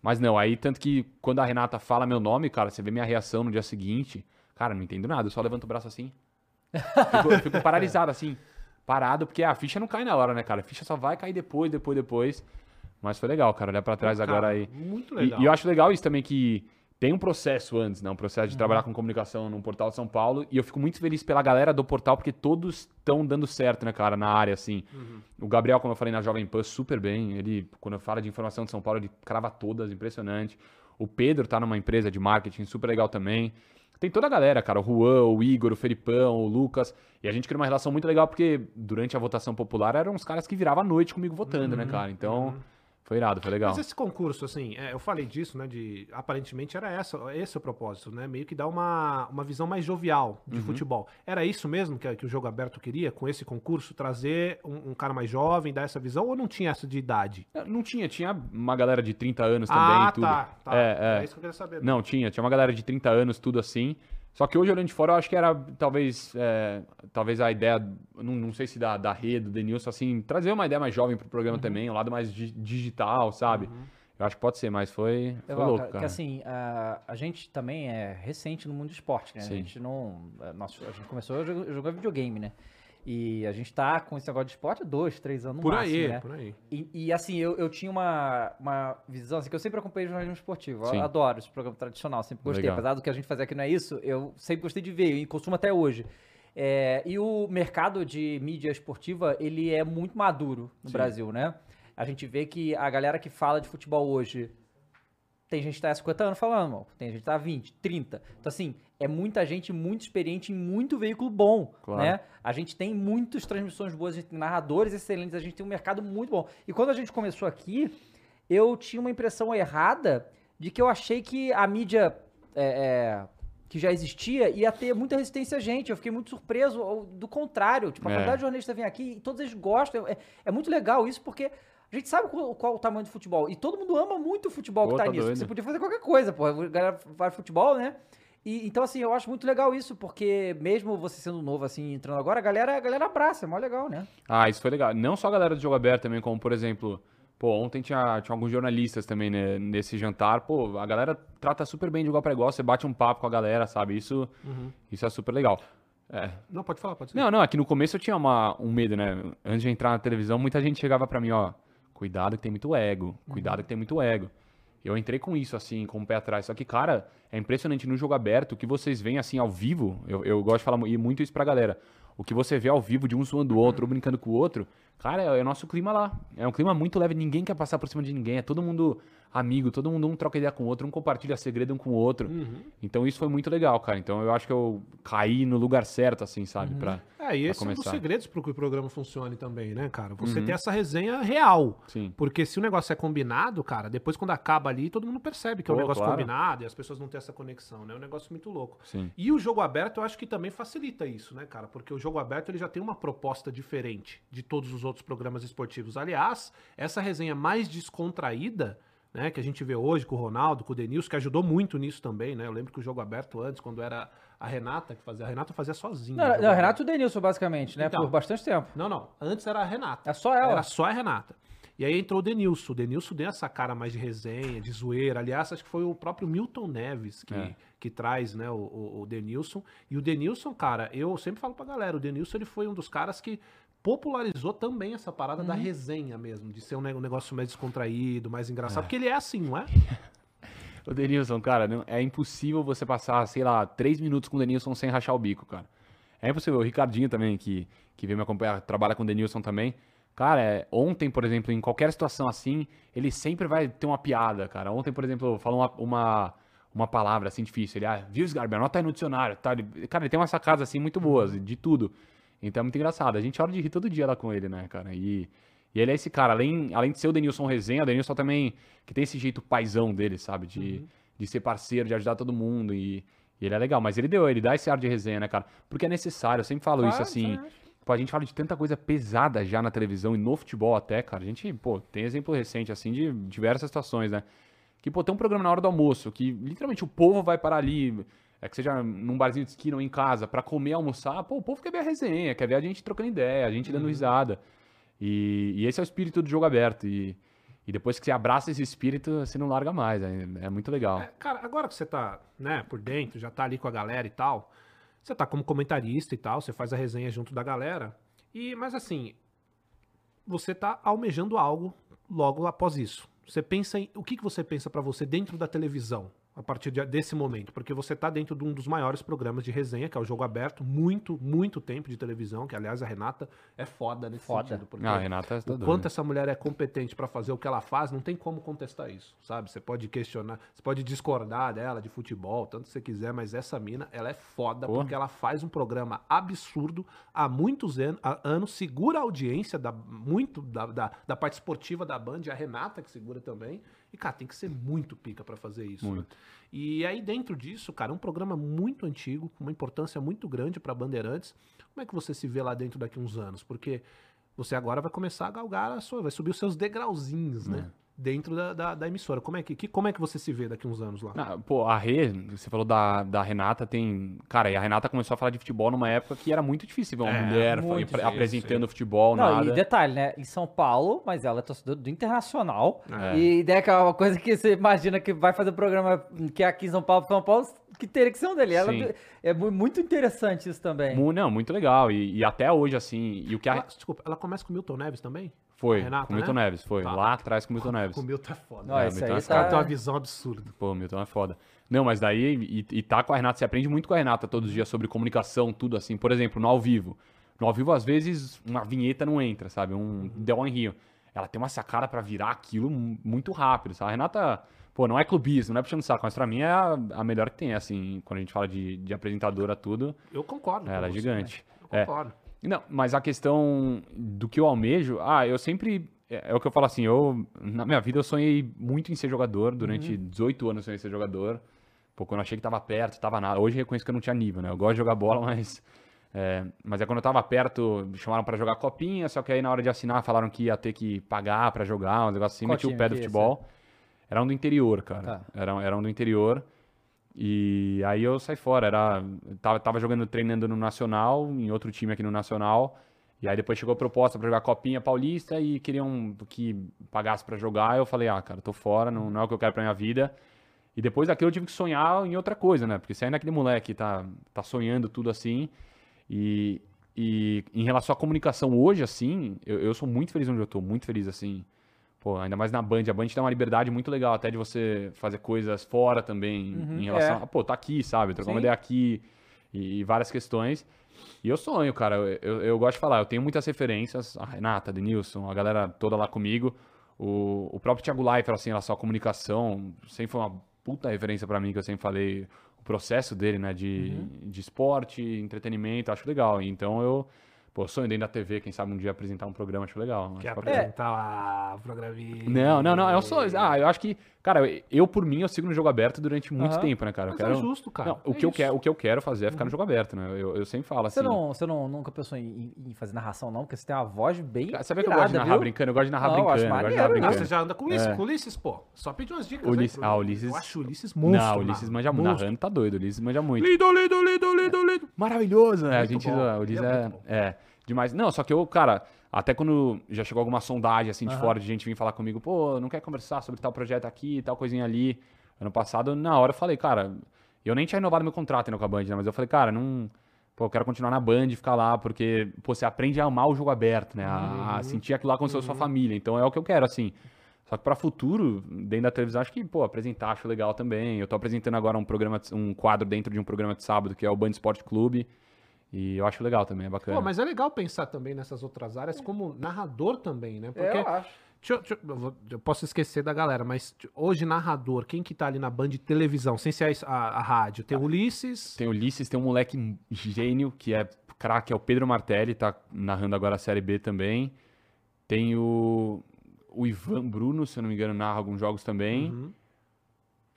Mas não, aí tanto que quando a Renata fala meu nome, cara, você vê minha reação no dia seguinte. Cara, não entendo nada, eu só levanto o braço assim. Fico, eu fico paralisado assim, parado, porque a ficha não cai na hora, né, cara? A ficha só vai cair depois, depois, depois. Mas foi legal, cara, olhar pra trás Cara, agora aí. Muito E, legal. e eu acho legal isso também que tem um processo antes, né? Um processo de trabalhar com comunicação no portal de São Paulo. E eu fico muito feliz pela galera do portal, porque todos estão dando certo, né, cara, na área, assim. O Gabriel, como eu falei na Jovem Pan, super bem. Ele, quando fala de informação de São Paulo, ele crava todas, impressionante. O Pedro tá numa empresa de marketing super legal também. Tem toda a galera, cara, o Juan, o Igor, o Felipão, o Lucas. E a gente criou uma relação muito legal, porque durante a votação popular eram os caras que viravam noite comigo votando, né, cara? Então, foi irado, foi legal. Mas esse concurso, assim, é, eu falei disso, né? De aparentemente era essa, esse o propósito, né? Meio que dar uma, uma visão mais jovial de futebol. Era isso mesmo que, que o jogo aberto queria com esse concurso? Trazer um, um cara mais jovem, dar essa visão, ou não tinha essa de idade? Não tinha, tinha uma galera de 30 anos também, ah, tudo. tá, tá. É, é. isso que eu queria saber. Não, tinha, tinha uma galera de 30 anos, tudo assim. Só que hoje, olhando de fora, eu acho que era talvez, é, talvez a ideia, não, não sei se da, da rede, do Denilson, assim, trazer uma ideia mais jovem pro programa também, um lado mais di- digital, sabe? Eu acho que pode ser, mas foi, foi louco, que cara. assim, a, a gente também é recente no mundo do esporte, né? A Sim. gente não. A, nossa, a gente começou a jogar, jogar videogame, né? E a gente tá com esse negócio de esporte há dois, três anos no Por máximo, aí, né? por aí. E, e, assim, eu, eu tinha uma, uma visão, assim, que eu sempre acompanhei jornalismo esportivo. Sim. Eu adoro esse programa tradicional, sempre gostei. Legal. Apesar do que a gente fazia aqui não é isso, eu sempre gostei de ver e consumo até hoje. É, e o mercado de mídia esportiva, ele é muito maduro no Sim. Brasil, né? A gente vê que a galera que fala de futebol hoje tem gente que tá há 50 anos falando, tem gente que tá há 20, 30. Então, assim, é muita gente muito experiente em muito veículo bom, Claro. né? A gente tem muitas transmissões boas, a gente tem narradores excelentes, a gente tem um mercado muito bom. E quando a gente começou aqui, eu tinha uma impressão errada de que eu achei que a mídia é, é, que já existia ia ter muita resistência a gente. Eu fiquei muito surpreso, do contrário. Tipo, a É. quantidade de jornalistas vem aqui e todos eles gostam. É, é muito legal isso, porque a gente sabe qual, qual o tamanho do futebol. E todo mundo ama muito o futebol Pô, que tá, tá nisso. Você podia fazer qualquer coisa, pô. A galera faz futebol, né? E, então, assim, eu acho muito legal isso, porque mesmo você sendo novo, assim, entrando agora, a galera, a galera abraça, é mó legal, né? Ah, isso foi legal. Não só a galera do Jogo Aberto também, como, por exemplo, pô, ontem tinha, tinha alguns jornalistas também né, nesse jantar. Pô, a galera trata super bem de igual pra igual, você bate um papo com a galera, sabe? Isso, isso é super legal. É. Não, pode falar, pode ser. Não, não, aqui no começo eu tinha uma, um medo, né? Antes de entrar na televisão, muita gente chegava pra mim, ó, cuidado que tem muito ego, cuidado que tem muito ego. Eu entrei com isso, assim, com o pé atrás. Só que, cara, é impressionante no jogo aberto, o que vocês veem, assim, ao vivo, eu, eu gosto de falar mu- muito isso pra galera. O que você vê ao vivo de um zoando o outro, ou brincando com o outro, cara, é, é o nosso clima lá. É um clima muito leve, ninguém quer passar por cima de ninguém, é todo mundo amigo, todo mundo um troca ideia com o outro, um compartilha segredo um com o outro. Então isso foi muito legal, cara. Então eu acho que eu caí no lugar certo, assim, sabe? Pra, É, e esse é um dos começar. segredos para que o programa funcione também, né, cara? Você Uhum. ter essa resenha real. Sim. Porque se o negócio é combinado, cara, depois quando acaba ali, todo mundo percebe que é um Pô, negócio claro. combinado e as pessoas não têm essa conexão, né? É um negócio muito louco. Sim. E o jogo aberto eu acho que também facilita isso, né, cara? Porque o jogo aberto ele já tem uma proposta diferente de todos os outros programas esportivos. Aliás, essa resenha mais descontraída, né, que a gente vê hoje com o Ronaldo, com o Denilson, que ajudou muito nisso também, né? Eu lembro que o jogo aberto antes, quando era a Renata que fazia, a Renata fazia sozinha. Não, não. Renato e o Denilson, basicamente, né? Então. Por bastante tempo. Não, não. Antes era a Renata. É só ela. Era só a Renata. E aí entrou o Denilson. O Denilson deu essa cara mais de resenha, de zoeira. Aliás, acho que foi o próprio Milton Neves que, É. que traz né, o, o, o Denilson. E o Denilson, cara, eu sempre falo pra galera, o Denilson ele foi um dos caras que popularizou também essa parada da resenha mesmo, de ser um ne- negócio mais descontraído, mais engraçado. Porque ele é assim, não é? O Denilson, cara, não- é impossível você passar, sei lá, três minutos com o Denilson sem rachar o bico, cara. É impossível. O Ricardinho também, que, que veio me acompanhar, trabalha com o Denilson também. Cara, é, ontem, por exemplo, em qualquer situação assim, ele sempre vai ter uma piada, cara. Ontem, por exemplo, falou uma, uma, uma palavra assim difícil. Ele, ah, viu, Sgarbi, anota aí no dicionário. Tá? Ele- cara, ele tem umas sacadas assim muito boas, de tudo. Então é muito engraçado. A gente hora de rir todo dia lá com ele, né, cara? E, e ele é esse cara, além, além de ser o Denilson Resenha, o Denilson também, que tem esse jeito paizão dele, sabe? De, de ser parceiro, de ajudar todo mundo. E, e ele é legal. Mas ele deu, ele dá esse ar de resenha, né, cara? Porque é necessário. Eu sempre falo isso Faz, assim. Pô, a gente fala de tanta coisa pesada já na televisão e no futebol até, cara. A gente, pô, tem exemplo recente, assim, de diversas situações, né? Que, pô, tem um programa na hora do almoço, que literalmente o povo vai parar ali, é que seja num barzinho de esquina ou em casa, pra comer, almoçar. Pô, o povo quer ver a resenha, quer ver a gente trocando ideia, a gente dando risada. E, e esse é o espírito do jogo aberto. E, e depois que você abraça esse espírito, você não larga mais. É, é muito legal. É, cara, agora que você tá, né, por dentro, já tá ali com a galera e tal, você tá como comentarista e tal, você faz a resenha junto da galera. E, mas assim, você tá almejando algo logo após isso. Você pensa em. O que, que você pensa pra você dentro da televisão? A partir de- desse momento, porque você tá dentro de um dos maiores programas de resenha, que é o Jogo Aberto, muito, muito tempo de televisão, que aliás a Renata é foda nesse Foda. sentido. Porque Ah, a Renata tá o doida. quanto essa mulher é competente pra fazer o que ela faz, não tem como contestar isso, sabe? Você pode questionar, você pode discordar dela de futebol, tanto que você quiser, mas essa mina, ela é foda Porra. porque ela faz um programa absurdo há muitos an a- anos, segura a audiência da, muito da, da, da parte esportiva da Band, a Renata que segura também. E, cara, tem que ser muito pica pra fazer isso. né? Muito. E aí, dentro disso, cara, é um programa muito antigo, com uma importância muito grande pra Bandeirantes. Como é que você se vê lá dentro daqui uns anos? Porque você agora vai começar a galgar a sua, vai subir os seus degrauzinhos, né? Dentro da, da, da emissora. Como é, que, que- como é que você se vê daqui uns anos lá? Ah, pô, a Rê, você falou da, da Renata, tem. Cara, e a Renata começou a falar de futebol numa época que era muito difícil ver uma É, mulher difícil, apresentando futebol, Não, nada. e detalhe, né? Em São Paulo, mas ela é torcedora do Internacional. É. E daí é uma coisa que você imagina que vai fazer programa que é aqui em São Paulo, São Paulo, que teria que ser um dele. Ela Sim. é mu- muito interessante isso também. Mu- Não, muito legal. E, e até hoje, assim. E o que a. Ela, desculpa, ela começa com o Milton Neves também? Foi, Renata, com o Milton né? Neves, foi. Tá. Lá atrás com o Milton Neves. Com o Milton é foda. Não, É, isso Milton aí é Esse cara tá... tem uma visão absurda. Pô, o Milton é foda. Não, mas daí, e, e tá com a Renata, você aprende muito com a Renata todos os dias sobre comunicação, tudo assim. Por exemplo, no ao vivo. No ao vivo, às vezes, uma vinheta não entra, sabe? Um The One Rio. Ela tem uma sacada pra virar aquilo mu- muito rápido, sabe? A Renata, pô, não é clubismo, não é puxando saco, mas pra mim é a, a melhor que tem, assim, quando a gente fala de, de apresentadora, tudo. Eu concordo. Ela é gigante. né? Eu É. Não, mas a questão do que eu almejo, ah, eu sempre. É, é o que eu falo assim, eu. Na minha vida eu sonhei muito em ser jogador. Durante 18 anos eu sonhei em ser jogador. Pô, quando eu achei que tava perto, tava nada. Hoje eu reconheço que eu não tinha nível, né? Eu gosto de jogar bola, mas. É, mas é quando eu tava perto, me chamaram pra jogar copinha, só que aí na hora de assinar falaram que ia ter que pagar pra jogar, um negócio assim, meti o pé do futebol. Era um do interior, cara. Tá. Era, era um do interior. E aí eu saí fora. Era, tava, tava jogando, treinando no Nacional, em outro time aqui no Nacional. E aí depois chegou a proposta pra jogar Copinha Paulista e queriam que pagasse pra jogar. Eu falei, ah, cara, tô fora, não, não é o que eu quero pra minha vida. E depois daquilo eu tive que sonhar em outra coisa, né? Porque você ainda é aquele moleque tá, tá sonhando tudo assim. E, e em relação à comunicação hoje, assim, eu, eu sou muito feliz onde eu tô, muito feliz, assim. Pô, ainda mais na Band. A Band dá uma liberdade muito legal até de você fazer coisas fora também, em relação é. a, pô, tá aqui, sabe? Trocar uma ideia aqui e, e várias questões. E eu sonho, cara. Eu, eu, eu gosto de falar, eu tenho muitas referências. A Renata, a Denilson, a galera toda lá comigo. O, o próprio Thiago Leifert, assim, em relação à comunicação, sempre foi uma puta referência pra mim, que eu sempre falei. O processo dele, né, de, de esporte, entretenimento, acho legal. Então eu, pô, sonho dentro da TV, quem sabe um dia apresentar um programa, acho legal. Quer Acho apresentar lá o programinha. não, não, não. É um sonho. Ah, eu acho que. Cara, eu, por mim, eu sigo no jogo aberto durante muito Aham. tempo, né, cara? Eu Mas quero. é justo, cara. Não, o, É que eu quero, o que eu quero fazer é ficar no jogo aberto, né? Eu, eu sempre falo assim. Você, não, você não, nunca pensou em, em fazer narração, não? Porque você tem uma voz bem. Cara, Sabe que eu gosto de narrar viu? brincando? Eu gosto de narrar Não, eu acho brincando. Eu gosto de narrar né? Ah, brincando. você já anda com o Ulisses, É. com o Ulisses, pô. Só pedir umas dicas. Ulisses- aí pro- ah, Ulisses- Eu acho o Ulisses monstro. Não, o Ulisses manja muito. Narrando tá doido. O Ulisses manja muito. Lindo, lindo, lindo, lindo, lindo. Maravilhoso, né? a Muito gente. bom. O Ulisses é é, é demais. Não, só que eu, cara, até quando já chegou alguma sondagem assim de fora de gente vir falar comigo, pô, não quer conversar sobre tal projeto aqui, tal coisinha ali. Ano passado, na hora eu falei, cara, eu nem tinha renovado meu contrato ainda com a Band, né? Mas eu falei, cara, não. Pô, eu quero continuar na Band, ficar lá, porque, pô, você aprende a amar o jogo aberto, né? A, a sentir aquilo lá como se fosse sua família. Então é o que eu quero, assim. Só que pra futuro, dentro da televisão, acho que, pô, apresentar acho legal também. Eu tô apresentando agora um programa, um quadro dentro de um programa de sábado, que é o Band Sport Clube. E eu acho legal também, é bacana. Pô, mas é legal pensar também nessas outras áreas como narrador também, né? Porque É, eu acho. Deixa deixa eu, eu vou- eu posso esquecer da galera, mas hoje narrador, quem que tá ali na Band de televisão, sem ser a, a- a rádio? Tem o Ulisses. Tem o Ulisses, tem um moleque gênio, que é craque, é o Pedro Martelli, tá narrando agora a Série B também. Tem o, o Ivan Bruno, se eu não me engano, narra alguns jogos também. Uhum.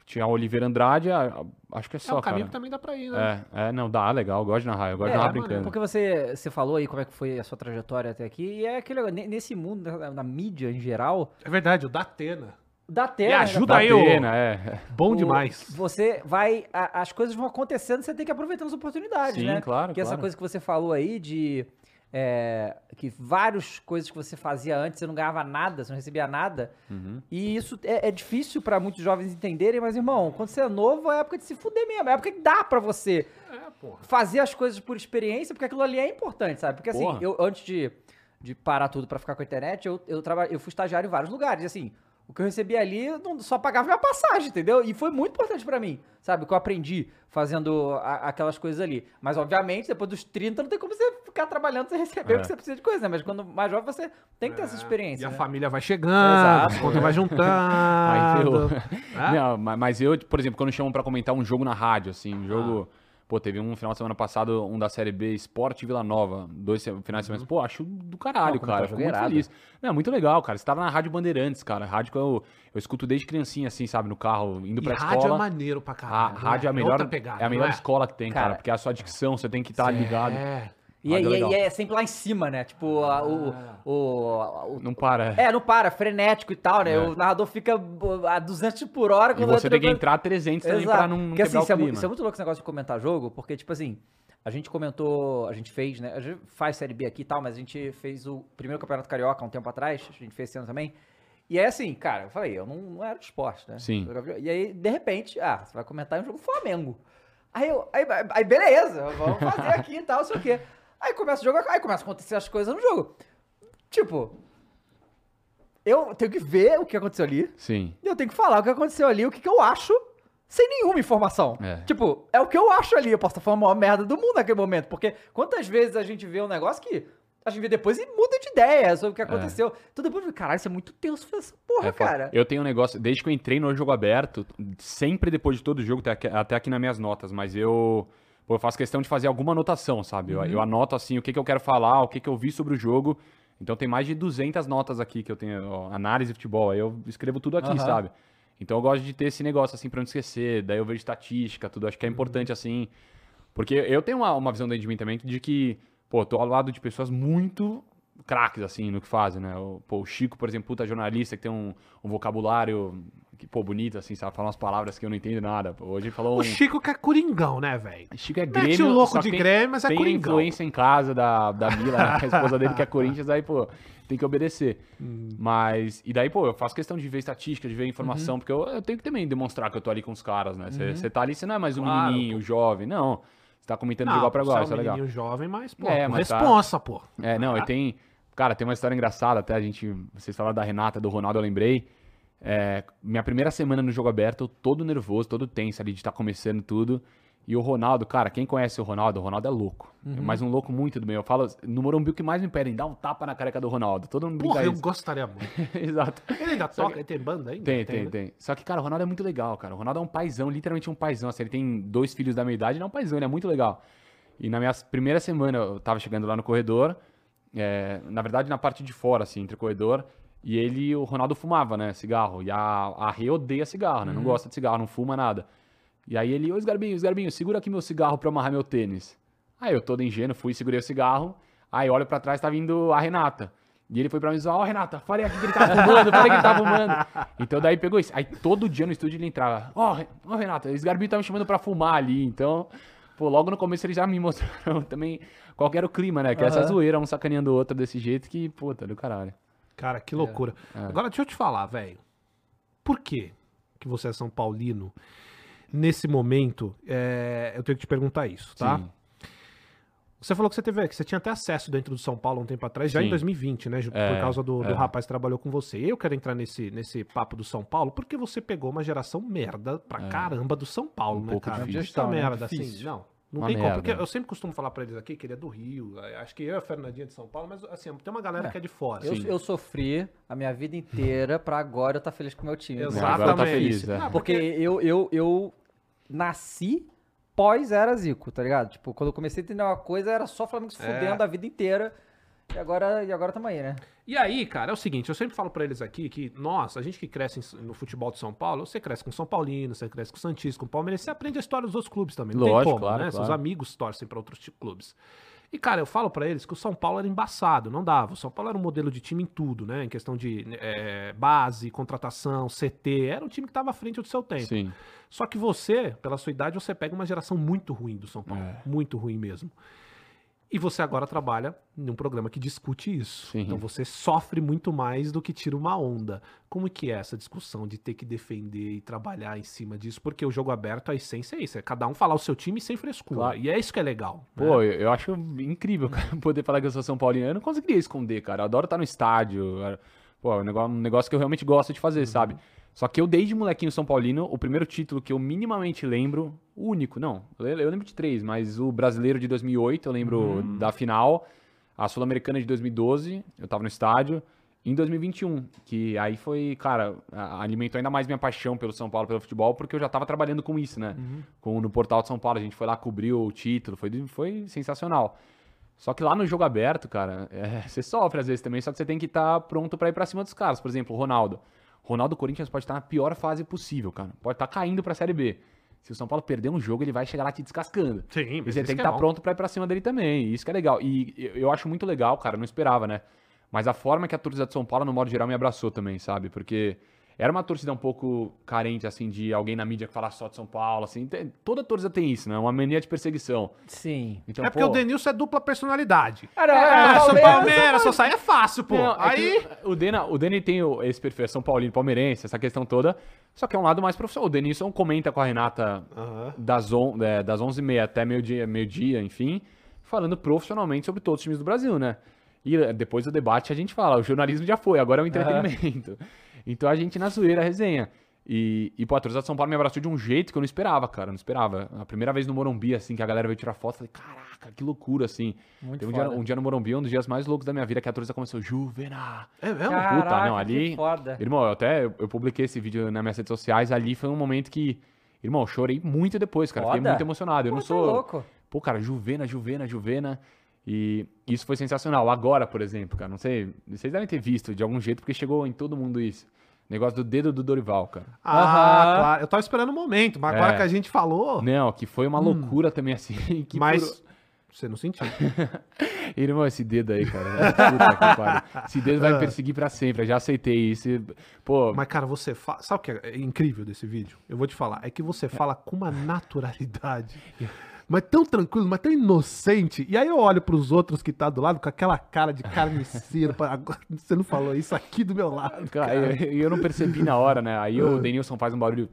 Tinha a Oliveira Andrade, a- a- acho que é É só, um caminho cara. que também dá pra ir, né? É, é, não, dá, legal, eu gosto de narrar, eu gosto É, de narrar maneiro, brincando. Porque você, você falou aí como é que foi a sua trajetória até aqui, e é aquele ne- nesse mundo, na, na mídia em geral, É verdade, o Datena. dá Me tela. ajuda Dá aí, é. Bom O- demais. Você vai. a- as coisas vão acontecendo, você tem que aproveitar as oportunidades, Sim, né? claro, Porque essa claro. coisa que você falou aí de. É, que várias coisas que você fazia antes você não ganhava nada, você não recebia nada. Uhum. E isso é, é difícil pra muitos jovens entenderem, mas, irmão, quando você é novo, é época de se fuder mesmo. É época que dá pra você É, fazer as coisas por experiência, porque aquilo ali é importante, sabe? Porque assim, Porra. eu antes de, de parar tudo pra ficar com a internet, eu, eu, traba, eu fui estagiário em vários lugares. E assim, O que eu recebi ali não, só pagava minha passagem, entendeu? E foi muito importante pra mim, sabe? O que eu aprendi fazendo a- aquelas coisas ali. Mas, obviamente, depois dos 30, não tem como você ficar trabalhando sem receber É. o que você precisa de coisa, né? Mas quando mais jovem, você tem que ter essa E experiência. a né? família vai chegando, Exato. a conta vai Aí juntando. ferrou. Ah? Não, ma- mas eu, por exemplo, quando chamam pra comentar um jogo na rádio, assim, um jogo. Pô, teve um final de semana passado, um da Série B, Sport Vila Nova, dois finais de semana. Pô, acho do caralho, Não, cara. jogo Fico muito feliz. Não, muito legal, cara. Você tava na Rádio Bandeirantes, cara. Rádio que eu, eu escuto desde criancinha, assim, sabe, no carro, indo E pra rádio escola. é maneiro pra A caralho. rádio é a né? melhor, pegada, é a melhor é? escola que tem, cara, Cara, porque a sua dicção, você tem que estar ligado. É. E, é, Rádio é e é- e é sempre lá em cima, né? Tipo, a- o, Ah. o, o- Não para. É, não para, frenético e tal, né? É. O narrador fica a 200 por hora E quando você tem que entrar 300 também Exato. pra não, não Porque, assim, isso, é, o isso é muito louco esse negócio de comentar jogo, porque, tipo assim, a gente comentou, a gente fez, né? A gente faz Série B aqui e tal, mas a gente fez o primeiro Campeonato Carioca há um tempo atrás, a gente fez esse ano também. E é assim, cara, eu falei, eu não, não era de esporte, né? Sim. E aí, de repente, ah, você vai comentar um jogo Flamengo. Aí eu, aí, aí beleza, vamos fazer aqui e tal, não sei o quê. Aí começa o jogo, aí começa a acontecer as coisas no jogo. Tipo, eu tenho que ver o que aconteceu ali, Sim. e eu tenho que falar o que aconteceu ali, o que, que eu acho, sem nenhuma informação. É. Tipo, é o que eu acho ali. Eu posso estar falando a maior merda do mundo naquele momento. Porque quantas vezes a gente vê um negócio que a gente vê depois e muda de ideia sobre o que aconteceu. Então depois caralho, isso é muito tenso fazer essa porra, É cara. Eu tenho um negócio, desde que eu entrei no jogo aberto, sempre depois de todo jogo, até aqui, até aqui nas minhas notas, mas eu, pô, eu faço questão de fazer alguma anotação, sabe? Eu, Uhum. eu anoto assim o que, que eu quero falar, o que, que eu vi sobre o jogo. Então tem mais de 200 notas aqui que eu tenho, ó, análise de futebol, aí eu escrevo tudo aqui, Aham. sabe? Então eu gosto de ter esse negócio assim pra não esquecer, daí eu vejo estatística, tudo, acho que é importante assim. Porque eu tenho uma, uma visão dentro de mim também de que, pô, eu tô ao lado de pessoas muito craques, assim, no que fazem, né? O, pô, o Chico, por exemplo, puta jornalista que tem um, um vocabulário que, pô, bonito, assim, sabe? Fala umas palavras que eu não entendo nada. Pô, hoje ele falou um... O Chico que é coringão, né, velho? Chico é Mete Grêmio, o louco de tem- Grêmio, mas é tem Coringão. influência em casa da, da Mila, né? a esposa dele que é Corinthians, aí, pô, tem que obedecer. Hum. Mas, e daí, pô, eu faço questão de ver estatística, de ver Uhum. informação, porque eu, eu tenho que também demonstrar que eu tô ali com os caras, né? Você tá ali, você não é mais um Claro, menininho, jovem, não. Você tá comentando de igual pra igual, você isso é é um legal. jovem, mas, pô, É, mas tá- responsa, pô. É, não, e tem. Cara, tem uma história engraçada, até a gente. Vocês falaram da Renata, do Ronaldo, eu lembrei. É, minha primeira semana no jogo aberto, eu todo nervoso, todo tenso ali de estar começando tudo. E o Ronaldo, cara, quem conhece o Ronaldo, o Ronaldo é louco. Uhum. Mas um louco muito do bem. Eu falo, no Morumbi o que mais me pedem, dá um tapa na careca do Ronaldo. Todo mundo Porra, eu isso. gostaria muito. Exato. Ele ainda Só toca, ele tem banda ainda? Tem, tem, né? tem. Só que, cara, o Ronaldo é muito legal, cara. O Ronaldo é um paizão, literalmente um paizão. Assim, ele tem dois filhos da minha idade, ele é um paizão, ele é muito legal. E na minha primeira semana, eu tava chegando lá no corredor, é, na verdade, na parte de fora, assim, entre o corredor, e ele, o Ronaldo fumava, né, cigarro. E a, a Rê odeia cigarro, né? Não gosta de cigarro, não fuma nada. E aí ele, ô Esgarbinho, Esgarbinho, segura aqui meu cigarro pra amarrar meu tênis. Aí eu todo ingênuo, fui, segurei o cigarro. Aí olho pra trás, tá vindo a Renata. E ele foi pra mim e disse, ó, Renata, falei aqui que ele tava fumando, falei que ele tava fumando. Então daí pegou isso. Aí todo dia no estúdio ele entrava, ó, Re- ó Renata, esse Garbinho tá me chamando pra fumar ali. Então, pô, logo no começo eles já me mostraram também qual que era o clima, né? Que é essa zoeira, um sacaneando o outro desse jeito que, puta, do caralho. Cara, que loucura. Agora, deixa eu te falar, velho. Por que que você é São Paulino? Nesse momento, é, eu tenho que te perguntar isso, tá? Sim. Você falou que você teve, que você tinha até acesso dentro do São Paulo um tempo atrás, já em Sim. 2020, né? ju- Por É, causa do, do é. rapaz que trabalhou com você. Eu quero entrar nesse, nesse papo do São Paulo, porque você pegou uma geração merda pra caramba do São Paulo, É. Um né, pouco cara? difícil. Gestão, né? merda, assim. Difícil. Não, não Uma tem como. merda. Porque eu sempre costumo falar pra eles aqui que ele é do Rio. Acho que eu e a Fernandinha de São Paulo, mas assim, tem uma galera É. que é de fora. Eu, assim. eu sofri a minha vida inteira pra agora eu estar feliz com o meu time. Exatamente. Agora tá feliz, é. Ah, Porque eu, eu, eu nasci pós era Zico, tá ligado? Tipo, quando eu comecei a entender uma coisa, era só Flamengo se É. fudendo a vida inteira. E agora, e agora tamo aí, né? E aí, cara, é o seguinte, eu sempre falo pra eles aqui que nós, a gente que cresce no futebol de São Paulo, você cresce com São Paulino, você cresce com Santista, com Palmeiras, você aprende a história dos outros clubes também. Não tem Lógico, como, claro, né? claro. Seus amigos torcem pra outros clubes. E, cara, eu falo pra eles que o São Paulo era embaçado, não dava. O São Paulo era um modelo de time em tudo, né? Em questão de é, base, contratação, CT. Era um time que tava à frente do seu tempo. Sim. Só que você, pela sua idade, você pega uma geração muito ruim do São Paulo. É. Muito ruim mesmo. E você agora trabalha num programa que discute isso. Sim. Então você sofre muito mais do que tira uma onda. Como que é essa discussão de ter que defender e trabalhar em cima disso? Porque o jogo aberto, a essência é isso. É cada um falar o seu time sem frescura. Claro. E é isso que é legal. né? Pô, eu, eu acho incrível poder falar que eu sou São Paulino. Eu não conseguiria esconder, cara. Eu adoro estar no estádio. pô, é um negócio, um negócio que eu realmente gosto de fazer, sabe? Só que eu, desde molequinho São Paulino, o primeiro título que eu minimamente lembro, o único, não, eu, lembro de três, mas o brasileiro de 2008, eu lembro da final, a Sul-Americana de 2012, eu tava no estádio, em 2021, que aí foi, cara, alimentou ainda mais minha paixão pelo São Paulo, pelo futebol, porque eu já tava trabalhando com isso, né? Com, no Portal de São Paulo, a gente foi lá, cobriu o título, foi, foi sensacional. Só que lá no jogo aberto, cara, é, você sofre às vezes também, só que você tem que estar pronto pra ir pra cima dos caras. Por exemplo, o Ronaldo. Ronaldo Corinthians pode estar na pior fase possível, cara. Pode estar caindo pra Série B. Se o São Paulo perder um jogo, ele vai chegar lá te descascando. Sim, E mas você isso tem que é estar bom. pronto pra ir pra cima dele também. Isso que é legal. E eu- eu acho muito legal, cara, não esperava, né? Mas a forma que a torcida de São Paulo, no modo geral, me abraçou também, sabe? Porque era uma torcida um pouco carente, assim, de alguém na mídia que falasse só de São Paulo, assim. Tem- toda torcida tem isso, né? Uma mania de perseguição. Sim. Então, é porque pô, o Denilson é dupla personalidade. Cara, Ah, São Palmeiras- só sai é fácil, pô. Não, é Aí. que o Dena, o Deni tem o- esse perfil, é São Paulino, palmeirense, essa questão toda. Só que é um lado mais profissional. O Denilson comenta com a Renata Aham. das, on, é, das 11h30 até meio-dia, meio-dia, enfim, falando profissionalmente sobre todos os times do Brasil, né? E depois do debate a gente fala, o jornalismo já foi, agora é o entretenimento. Então a gente na zoeira resenha. E, e pô, a torcida de São Paulo me abraçou de um jeito que eu não esperava, cara. Não esperava. A primeira vez no Morumbi, assim, que a galera veio tirar foto, eu falei, caraca, que loucura, assim. Muito Teve um dia, um dia no Morumbi, um dos dias mais loucos da minha vida, que a torcida começou, Juvena. É mesmo? Caraca, Puta, não, que ali. foda. Irmão, eu até eu, eu publiquei esse vídeo nas minhas redes sociais. Ali foi um momento que. Irmão, eu chorei muito depois, cara. Fiquei Foda. muito emocionado. Eu Pô, não tá sou. louco. Pô, cara, Juvena, Juvena, Juvena. E isso foi sensacional. Agora, por exemplo, cara, não sei. Vocês devem ter visto de algum jeito, porque chegou em todo mundo isso. Negócio do dedo do Dorival, cara. Ah, Aham. claro. Eu tava esperando o momento, mas É. agora que a gente falou. Não, que foi uma loucura também, assim. Que mas. por- Você não sentiu. Irmão, esse dedo aí, cara. Puta que. Esse dedo vai me perseguir pra sempre. Eu já aceitei isso. E, Pô, Mas, cara, você fala. Sabe o que é incrível desse vídeo? Eu vou te falar. É que você fala com uma naturalidade. Mas tão tranquilo, mas tão inocente. E aí eu olho pros outros que tá do lado com aquela cara de carniceiro. pra- Agora você não falou isso aqui do meu lado. Cara, eu, eu não percebi na hora, né? Aí o Denilson faz um barulho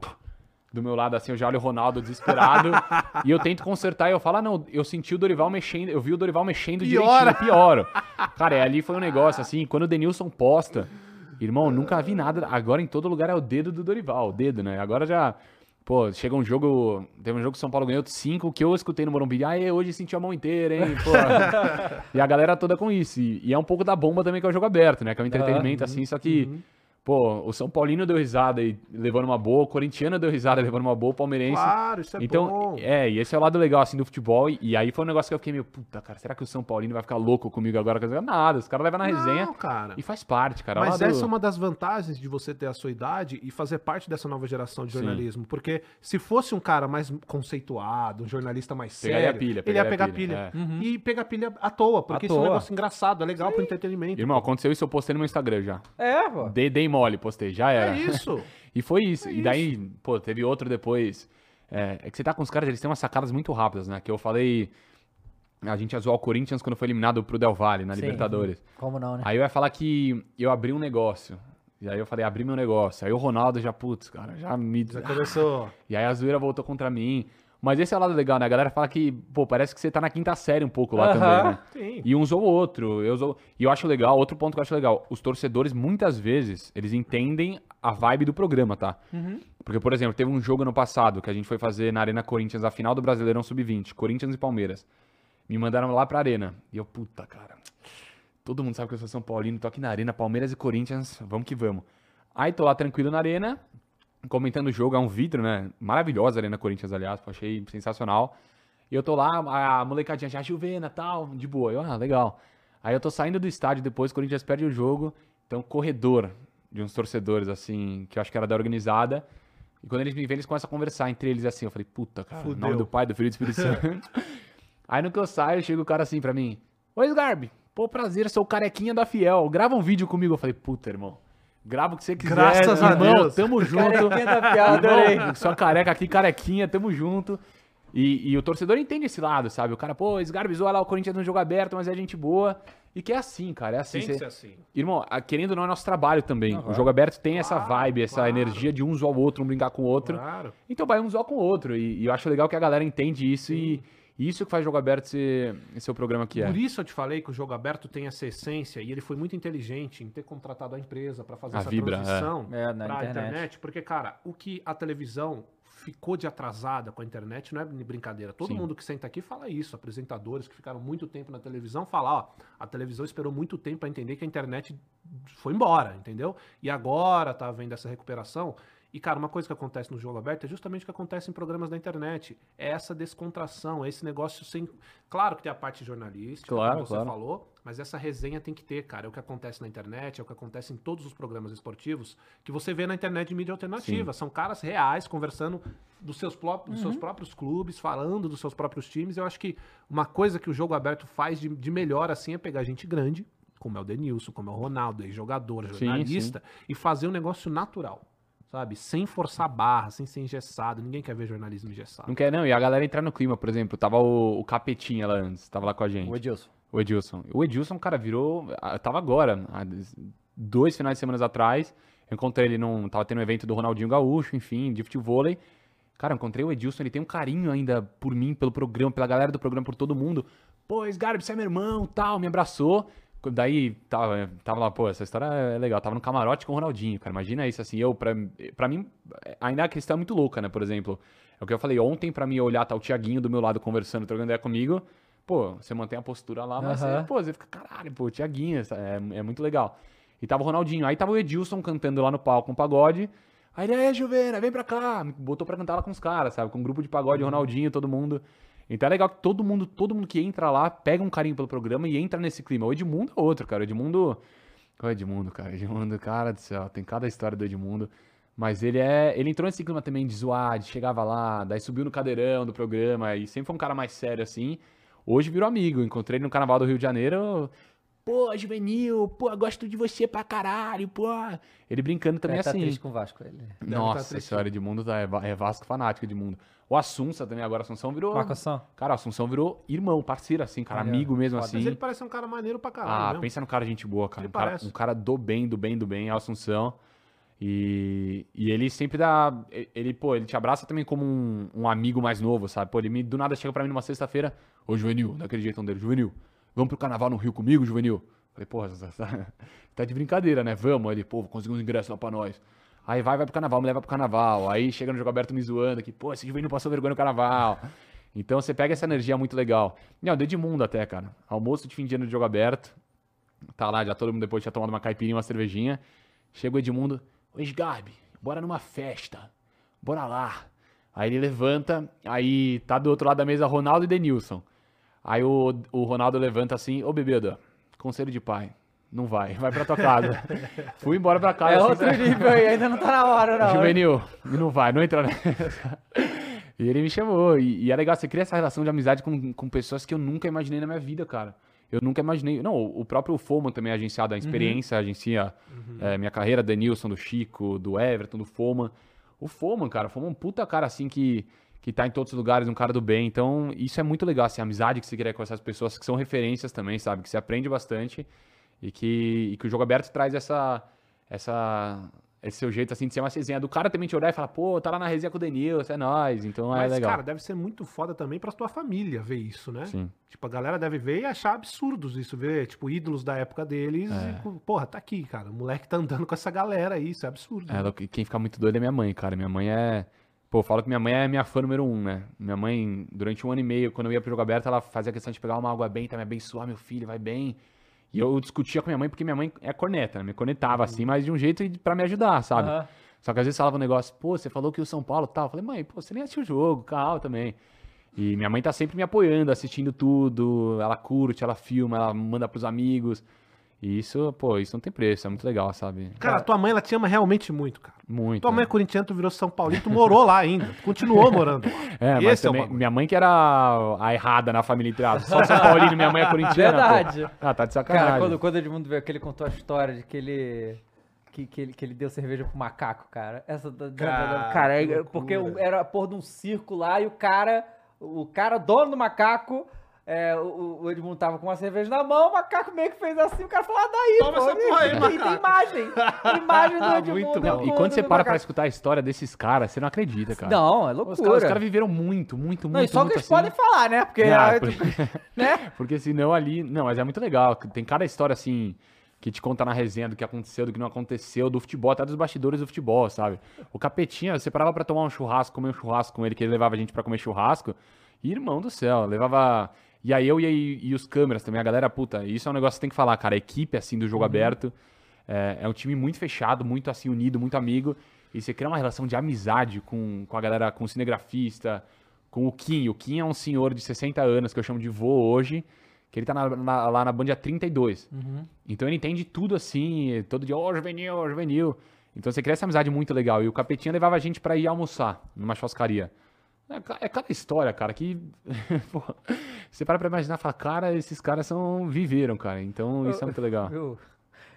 do meu lado assim, eu já olho o Ronaldo desesperado e eu tento consertar e eu falo, ah, não, eu senti o Dorival mexendo, eu vi o Dorival mexendo Piora. direitinho, pioro. Cara, e ali foi um negócio assim, quando o Denilson posta, irmão, nunca vi nada, agora em todo lugar é o dedo do Dorival, o dedo, né? Agora já, pô, chega um jogo, teve um jogo que o São Paulo ganhou 5, que eu escutei no Morumbi, ah, hoje senti a mão inteira, hein, e a galera toda com isso, e, e é um pouco da bomba também que é o jogo aberto, né? Que é um entretenimento assim, só que... Pô, o São Paulino deu risada e levando uma boa, o corintiano deu risada e levando uma boa, o palmeirense. Claro, isso é então, bom. é, e esse é o lado legal, assim, do futebol. E, e aí foi um negócio que eu fiquei meio, puta, cara, será que o São Paulino vai ficar louco comigo agora? Quer dizer, Nada, os caras levam na resenha Não, cara. e faz parte, cara. É Mas essa é uma das vantagens de você ter a sua idade e fazer parte dessa nova geração de Sim. jornalismo. Porque se fosse um cara mais conceituado, um jornalista mais Pegaria sério, pilha, ele ia pegaria pegar pilha, pilha. é. E pegar pilha à toa, porque À isso é um toa. negócio engraçado, é legal pro entretenimento. Irmão, aconteceu isso, eu postei no meu Instagram já. É, pô. Dei, dei mole, postei, já era. é isso. E foi isso. e daí, pô, teve outro depois. É, é que você tá com os caras, eles têm umas sacadas muito rápidas, né? Que eu falei. A gente ia zoar o Corinthians quando foi eliminado pro Del Valle na Sim. Libertadores. Como não, né? Aí eu ia falar que eu abri um negócio. E aí eu falei, abri meu negócio. Aí o Ronaldo já, putz, cara, já me. Já começou. E aí a zoeira voltou contra mim. Mas esse é o lado legal, né? A galera fala que, pô, parece que você tá na quinta série um pouco lá Aham. também, né? Sim. E um zoou o outro. Eu zoo... E eu acho legal, outro ponto que eu acho legal, os torcedores, muitas vezes, eles entendem a vibe do programa, tá? Porque, por exemplo, teve um jogo ano passado que a gente foi fazer na Arena Corinthians, a final do Brasileirão Sub-20, Corinthians e Palmeiras. Me mandaram lá pra Arena. E eu, puta, cara. Todo mundo sabe que eu sou São Paulino, tô aqui na Arena, Palmeiras e Corinthians, vamos que vamos. Aí tô lá tranquilo na Arena, comentando o jogo, é um vidro, né? Maravilhosa a Arena Corinthians, aliás, achei sensacional. E eu tô lá, a molecadinha já Juvena tal, de boa. Eu, ah, legal. Aí eu tô saindo do estádio depois, o Corinthians perde o jogo. Então, corredor de uns torcedores, assim, que eu acho que era da organizada. E quando eles me veem, eles começam a conversar entre eles assim. Eu falei, puta, cara, Fudeu. nome do Pai, do Filho e do Espírito Santo. Aí no que eu saio, chega o cara assim pra mim: Oi, Sgarbi, pô, prazer, sou o carequinha da Fiel. Grava um vídeo comigo. Eu falei, puta, irmão. Grava o que você quiser. Graças a irmão, Deus. Tamo junto. Adorei. Irmão, sua careca aqui, carequinha, tamo junto. E, e o torcedor entende esse lado, sabe? O cara, pô, Sgarbi zoa lá o Corinthians no jogo aberto, mas é gente boa. E que é assim, cara, é assim. Tem que ser assim. Irmão, querendo ou não, é nosso trabalho também. O jogo aberto tem essa vibe, essa claro. energia de um zoar o outro, um brincar com o outro. Claro. Então vai um zoar com o outro. E, e eu acho legal que a galera entende isso e, Isso que faz Jogo Aberto ser, ser o programa que é. Por isso eu te falei que o jogo aberto tem essa essência e ele foi muito inteligente em ter contratado a empresa para fazer A essa Vibra, é. transição É, na pra internet. internet. Porque, cara, o que a televisão ficou de atrasada com a internet não é brincadeira. Todo Sim. mundo que senta aqui fala isso. Apresentadores que ficaram muito tempo na televisão falam, ó, a televisão esperou muito tempo para entender que a internet foi embora, entendeu? E agora tá vendo essa recuperação. E, cara, uma coisa que acontece no jogo aberto é justamente o que acontece em programas da internet. É essa descontração, é esse negócio sem. Claro que tem a parte jornalística, Claro, como você claro. falou, mas essa resenha tem que ter, cara. É o que acontece na internet, é o que acontece em todos os programas esportivos que você vê na internet de mídia alternativa. São caras reais conversando dos seus, pró- dos Uhum. seus próprios clubes, falando dos seus próprios times. Eu acho que uma coisa que o jogo aberto faz de, de melhor assim é pegar gente grande, como é o Denilson, como é o Ronaldo, jogador, Sim, jornalista, e fazer um negócio natural. Sabe? Sem forçar barra, sem ser engessado. Ninguém quer ver jornalismo engessado. Não quer, não. E a galera entrar no clima, por exemplo. Tava o, o Capetinha lá antes, tava lá com a gente. O Edilson. O Edilson. O Edilson, cara, virou. Tava agora, dois finais de semana atrás. Eu encontrei ele num. Tava tendo um evento do Ronaldinho Gaúcho, enfim, de futebol. Cara, eu encontrei o Edilson, ele tem um carinho ainda por mim, pelo programa, pela galera do programa, por todo mundo. Pô, Sgarbi, você é meu irmão, tal, me abraçou. Daí, tava, tava lá, pô, essa história é legal. Tava no camarote com o Ronaldinho, cara. Imagina isso, assim, eu, pra, pra mim, ainda a questão é muito louca, né? Por exemplo, é o que eu falei ontem, pra mim olhar, tá o Tiaguinho do meu lado conversando, trocando ideia comigo. Pô, você mantém a postura lá, mas Aham. você, pô, você fica, caralho, pô, Tiaguinho, é, é muito legal. E tava o Ronaldinho. Aí tava o Edilson cantando lá no palco um pagode. Aí ele, aí, Juvena, vem pra cá. Me botou pra cantar lá com os caras, sabe? Com um grupo de pagode, Ronaldinho, todo mundo. Então é legal que todo mundo, todo mundo que entra lá pega um carinho pelo programa e entra nesse clima. O Edmundo é outro, cara. O Edmundo. O Edmundo, cara. Edmundo, cara do céu. Tem cada história do Edmundo. Mas ele é. Ele entrou nesse clima também de zoar, de chegava lá, daí subiu no cadeirão do programa e sempre foi um cara mais sério assim. Hoje virou amigo. Encontrei ele no carnaval do Rio de Janeiro. Pô, juvenil, pô, gosto de você pra caralho, pô. Ele brincando também É, tá assim. triste com o Vasco, ele. Deve tá Nossa triste. senhora, Edmundo tá, é, é Vasco fanático, Edmundo. O Assunção também, agora Assunção virou. Marcação. Cara, o Assunção virou irmão, parceiro, assim, cara, amigo mesmo Foda. assim. Mas ele parece um cara maneiro pra caralho. Ah, mesmo. pensa no cara gente boa, cara. Ele Um cara, parece. um cara do bem, do bem, do bem, é o Assunção. E, e ele sempre dá. Ele, pô, ele te abraça também como um, um amigo mais novo, sabe? Pô, ele me, do nada chega pra mim numa sexta-feira. Ô, Juvenil, daquele jeitão dele. Juvenil, vamos pro carnaval no Rio comigo, Juvenil? Falei, porra, tá, tá de brincadeira, né? Vamos. Aí Ele, pô, conseguimos uns ingressos lá pra nós. Aí vai, vai pro carnaval, me leva pro carnaval. Aí chega no jogo aberto me zoando aqui, pô, esse Juvenil passou vergonha no carnaval. Então você pega essa energia muito legal. Não, do Edmundo até, cara. Almoço de fim de ano de jogo aberto. Tá lá, já todo mundo depois tinha tomado uma caipirinha, uma cervejinha. Chega o Edmundo, ô Sgarbi, bora numa festa. Bora lá. Aí ele levanta, aí tá do outro lado da mesa Ronaldo e Denilson. Aí o, o Ronaldo levanta assim, ô bebida, conselho de pai. Não vai, vai pra tua casa. Fui embora pra casa. É assim, outro nível aí, ainda não tá na hora, não. Juvenil, não vai, não entra nessa. E ele me chamou. E, e é legal, você cria essa relação de amizade com, com pessoas que eu nunca imaginei na minha vida, cara. Eu nunca imaginei. Não, o próprio Foman também é agenciado, a experiência agencia é, minha carreira, Denilson, do Chico, do Everton, do Foman. O Foman, cara, o Foman é um puta cara assim que, que tá em todos os lugares, um cara do bem. Então, isso é muito legal, assim, a amizade que você cria com essas pessoas que são referências também, sabe? Que você aprende bastante e que, e que o jogo aberto traz essa, essa, esse seu jeito assim de ser uma resenha do cara também te olhar e falar, pô, tá lá na resenha com o Denilson, é nóis, então é Mas, legal. cara, deve ser muito foda também pra tua família ver isso, né? Sim. Tipo, a galera deve ver e achar absurdos isso, ver, tipo, ídolos da época deles. É. e, porra, tá aqui, cara. O moleque tá andando com essa galera aí, isso é absurdo. É, né? quem fica muito doido é minha mãe, cara. Minha mãe é. Pô, eu falo que minha mãe é minha fã número um, né? Minha mãe, durante um ano e meio, quando eu ia pro jogo aberto, ela fazia questão de pegar uma água bem, tá me abençoar, meu filho, vai bem. E eu discutia com minha mãe, porque minha mãe é corneta, né? Me conectava assim, mas de um jeito pra me ajudar, sabe? Aham. Só que às vezes falava um negócio, pô, você falou que o São Paulo tal. Eu falei, mãe, pô, você nem assistiu o jogo, calma também. E minha mãe tá sempre me apoiando, assistindo tudo. Ela curte, ela filma, ela manda pros amigos. E isso, pô, isso não tem preço, é muito legal, sabe? Cara, tua mãe, ela te ama realmente muito, cara. Muito. Tua né? mãe é corintiana, tu virou São Paulino, tu morou lá ainda. Continuou morando lá. É, mas Esse é também, bagulho. minha mãe que era a errada na família entre aspas. Só São Paulino, minha mãe é corintiana. pô. Verdade. Ah, tá de sacanagem. Cara, quando, quando o Edmundo veio, que ele contou a história de que ele. Que, que, ele, que ele deu cerveja pro macaco, cara. Essa da, da- da- Cara, cara, que é- porque era a porra de um circo lá e o cara. O cara, dono do macaco, é, o, o Edmundo tava com uma cerveja na mão, o macaco meio que fez assim, o cara falou, ah, daí, Toma pô. essa porra aí, tem, tem macaco. imagem. Imagem do Edmundo. Muito bom. E quando você para pra macaco. escutar a história desses caras, você não acredita, cara. Não, é Os loucura. caras os caras viveram muito, muito, muito, Não, e só muito que eles assim. podem falar, né? Porque, Não, aí, por- tipo, né? Porque senão ali. Não, mas é muito legal. Tem cada história assim que te conta na resenha do que aconteceu, do que não aconteceu, do futebol, até dos bastidores do futebol, sabe? O Capetinha, você parava pra tomar um churrasco, comer um churrasco com ele, que ele levava a gente pra comer churrasco. E, irmão do céu, levava. E aí eu e, e os câmeras também, a galera, puta, isso é um negócio que você tem que falar, cara. A equipe, assim, do jogo aberto. É, é um time muito fechado, muito assim, unido, muito amigo. E você cria uma relação de amizade com, com a galera, com o cinegrafista, com o Kim. O Kim é um senhor de 60 anos, que eu chamo de vô hoje, que ele tá na- na- lá na Band há 32. Então ele entende tudo assim, todo dia, ô juvenil, ô juvenil. Então você cria essa amizade muito legal. E o Capetinha levava a gente pra ir almoçar numa churrascaria. É, é cada história, cara, que. pô, você para pra imaginar e fala, cara, esses caras são. viveram, cara. Então isso é muito legal. Eu,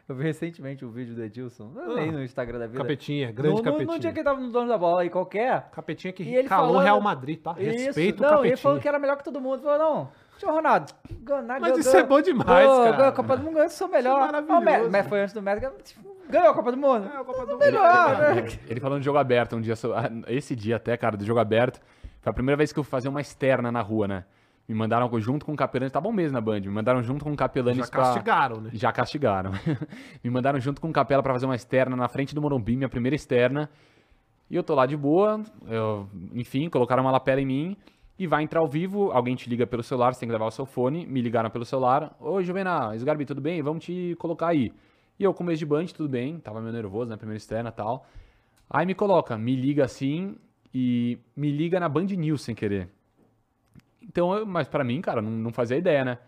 eu vi recentemente um vídeo do Edilson, nem no Instagram da vida. Capetinha, grande no, capetinha. no dia que ele tava no dono da bola aí, qualquer. Capetinha que ele calou falando- Real Madrid, tá? Isso, Respeito o não, ele capetinha. falou que era melhor que todo mundo. Falou, não, tio Ronaldo, ganhar, Mas isso é bom demais, cara. Ganhou a Copa do Mundo, ganhou, sou melhor. Isso é maravilhoso. O Messi- Mas foi antes do Messi, ganhou a Copa do Mundo. É, a Copa do melhor, né? É, Ele falando de jogo aberto um dia, ah, esse dia até, cara, do jogo aberto, foi a primeira vez que eu fui fazer uma externa na rua, né? Me mandaram junto com o Capelanes, tá bom mesmo na Band, me mandaram junto com o Capelanes Já pra... castigaram, né? Já castigaram. me mandaram junto com o Capela pra fazer uma externa na frente do Morumbi, minha primeira externa. E eu tô lá de boa, eu- enfim, colocaram uma lapela em mim e vai entrar ao vivo, alguém te liga pelo celular, você tem que levar o seu fone, me ligaram pelo celular. Oi, Juvenal, Sgarbi, tudo bem? Vamos te colocar aí. E eu, começo de band, tudo bem, tava meio nervoso, né, primeira externa e tal. Aí me coloca, me liga assim e me liga na Band News sem querer. Então, eu- mas pra mim, cara, não, não fazia ideia, né?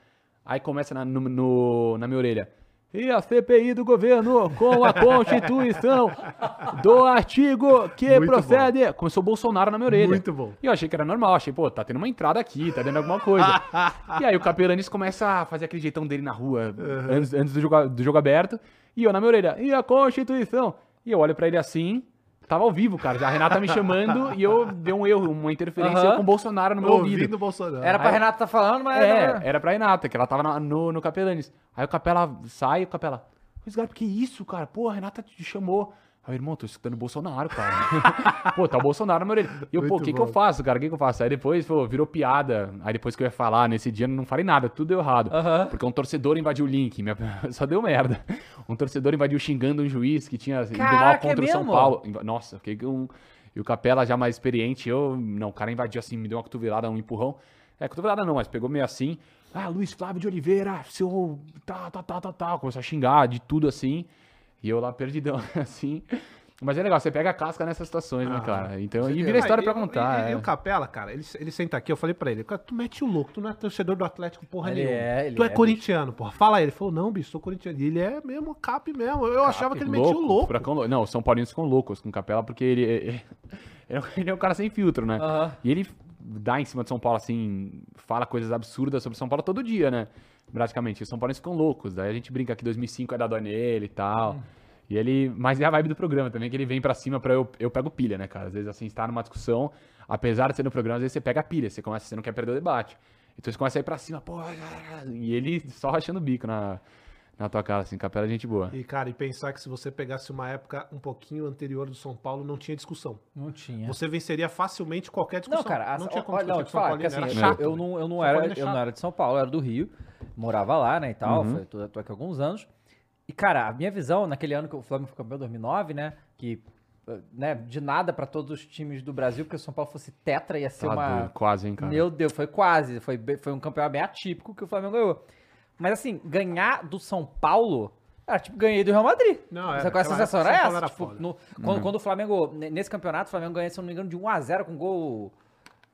Aí começa na, no- no- na minha orelha. E a CPI do governo com a Constituição do artigo que Muito procede. Começou o Bolsonaro na minha orelha. Muito bom. E eu achei que era normal, achei, pô, tá tendo uma entrada aqui, tá dando alguma coisa. e aí o Capelanes começa a fazer aquele jeitão dele na rua, antes, antes do, jogo, do jogo aberto, e eu na minha orelha, e a Constituição? E eu olho pra ele assim, tava ao vivo, cara, já a Renata me chamando, e eu dei um erro, uma interferência eu com o Bolsonaro no meu ouvido. Ouvindo o Bolsonaro. Era pra Aí- Renata tá falando, mas. É, era pra Renata, que ela tava na- no, no Capelanes. Aí o Capela sai, o Capela, Luiz Garbi, que isso, cara? Pô, a Renata te chamou. Aí, irmão, tô escutando o Bolsonaro, cara. pô, tá o Bolsonaro na minha orelha. E eu, pô, o que que eu faço, cara? O que que eu faço? Aí depois, pô, virou piada. Aí depois que eu ia falar, nesse dia, eu não falei nada, tudo deu errado. Aham. Porque um torcedor invadiu o link, minha- só deu merda. Um torcedor invadiu xingando um juiz que tinha ido mal Caraca, é contra o São? Paulo. Nossa, fiquei com... um, E o Capela já mais experiente, eu... Não, o cara invadiu assim, me deu uma cotovelada, um empurrão. É, cotovelada não, mas pegou meio assim. Ah, Luiz Flávio de Oliveira, seu... Tá, tá, tá, tá, tá. Começou a xingar de tudo assim. E eu lá perdidão, assim. Mas é legal, você pega a casca nessas situações, né, Ah, cara? Então, e vira história pra contar. E, e é. o Capela, cara, ele, ele senta aqui, eu falei pra ele, cara, tu mete o louco, tu não é torcedor do Atlético porra Ele nenhuma. é, ele tu é, é, corintiano, porra. Fala aí. Ele falou, não, bicho, sou corintiano. E ele é mesmo cap mesmo. Eu achava que ele metia o louco. Furacão louco. Não, São Paulinos ficam loucos com o Capela, porque ele, ele, ele, é um- ele é um cara sem filtro, né? Aham. E ele dá em cima de São Paulo, assim, fala coisas absurdas sobre São Paulo todo dia, né? Praticamente. Os São Paulinos ficam loucos. Daí a gente brinca que 2005 é da dó nele e tal. Hum. E ele. Mas é a vibe do programa também, que ele vem pra cima pra eu. Eu pego pilha, né, cara? Às vezes, assim, está numa discussão, apesar de ser no programa, às vezes você pega pilha, você começa, você não quer perder o debate. Então você começa a ir pra cima, pô, e ele só rachando o bico na, na tua cara, assim, capela é gente boa. E, cara, e pensar que se você pegasse uma época um pouquinho anterior do São Paulo, não tinha discussão. Não tinha. Você venceria facilmente qualquer discussão. Não, cara, não a- tinha como olha, não, discutir te com São falar, que assim, era eu, chato. eu não, eu não São era, é eu não era de São Paulo, eu era do Rio, morava lá, né, e tal, Uhum. foi- tô, tô aqui há alguns anos. E, cara, a minha visão, naquele ano que o Flamengo foi campeão, 2009, né, que, eh, né, de nada pra todos os times do Brasil, porque o São Paulo fosse tetra, ia ser Tá uma... doido, quase, hein, cara. Meu Deus, foi quase, foi, foi um campeonato bem atípico que o Flamengo ganhou. Mas, assim, ganhar do São Paulo... Era tipo, ganhei do Real Madrid. Não, era. Sabe qual a Aquela sensação época era Paulo essa? era Tipo, no- quando, quando o Flamengo, ne- nesse campeonato, o Flamengo ganha, se eu não me engano, de 1x0 com gol.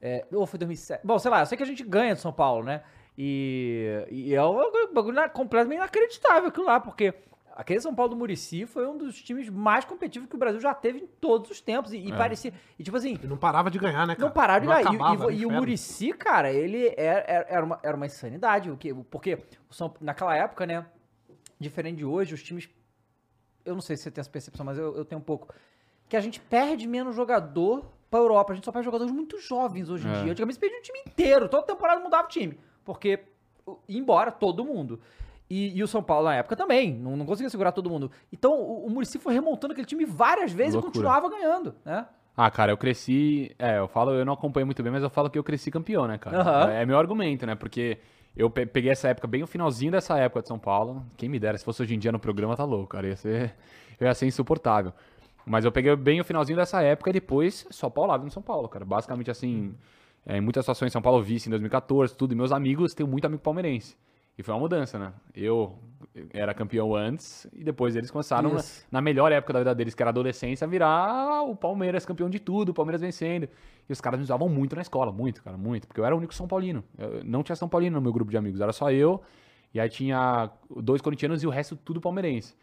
É, ou foi 2007? Bom, sei lá, eu sei que a gente ganha do São Paulo, né? E, e é um bagulho completamente inacreditável aquilo lá, porque aquele São Paulo do Murici foi um dos times mais competitivos que o Brasil já teve em todos os tempos. E, e parecia. E tipo assim, E não parava de ganhar, né, cara? não pararam de ganhar. E- E, acabava, e, o. Murici, cara, ele era, era, era uma, era uma insanidade. O que, porque São- naquela época, né? Diferente de hoje, os times. Eu não sei se você tem essa percepção, mas eu, eu tenho um pouco. Que a gente perde menos jogador pra Europa. A gente só perde jogadores muito jovens hoje em É. dia. Antigamente você perdia o time inteiro. Toda temporada mudava o time. Porque embora todo mundo. E, e o São Paulo na época também, não, não conseguia segurar todo mundo. Então o, o Muricy foi remontando aquele time várias vezes Loucura. e continuava ganhando, né? Ah, cara, eu cresci. É, eu falo, eu não acompanho muito bem, mas eu falo que eu cresci campeão, né, cara? Aham. É, é meu argumento, né? Porque eu pe- peguei essa época, bem o finalzinho dessa época de São Paulo. Quem me dera, se fosse hoje em dia no programa, tá louco, cara. Ia ser, ia ser insuportável. Mas eu peguei bem o finalzinho dessa época e depois só paulado no São Paulo, cara. Basicamente assim, é, em muitas situações São Paulo vice em 2014, tudo. E meus amigos, tenho muito amigo palmeirense. E foi uma mudança, né? Eu era campeão antes e depois eles começaram, na, na melhor época da vida deles, que era a adolescência, a virar o Palmeiras campeão de tudo, o Palmeiras vencendo. E os caras me usavam muito na escola, muito, cara, muito. Porque eu era o único São Paulino. Eu não tinha São Paulino no meu grupo de amigos, era só eu. E aí tinha dois corintianos e o resto tudo palmeirense.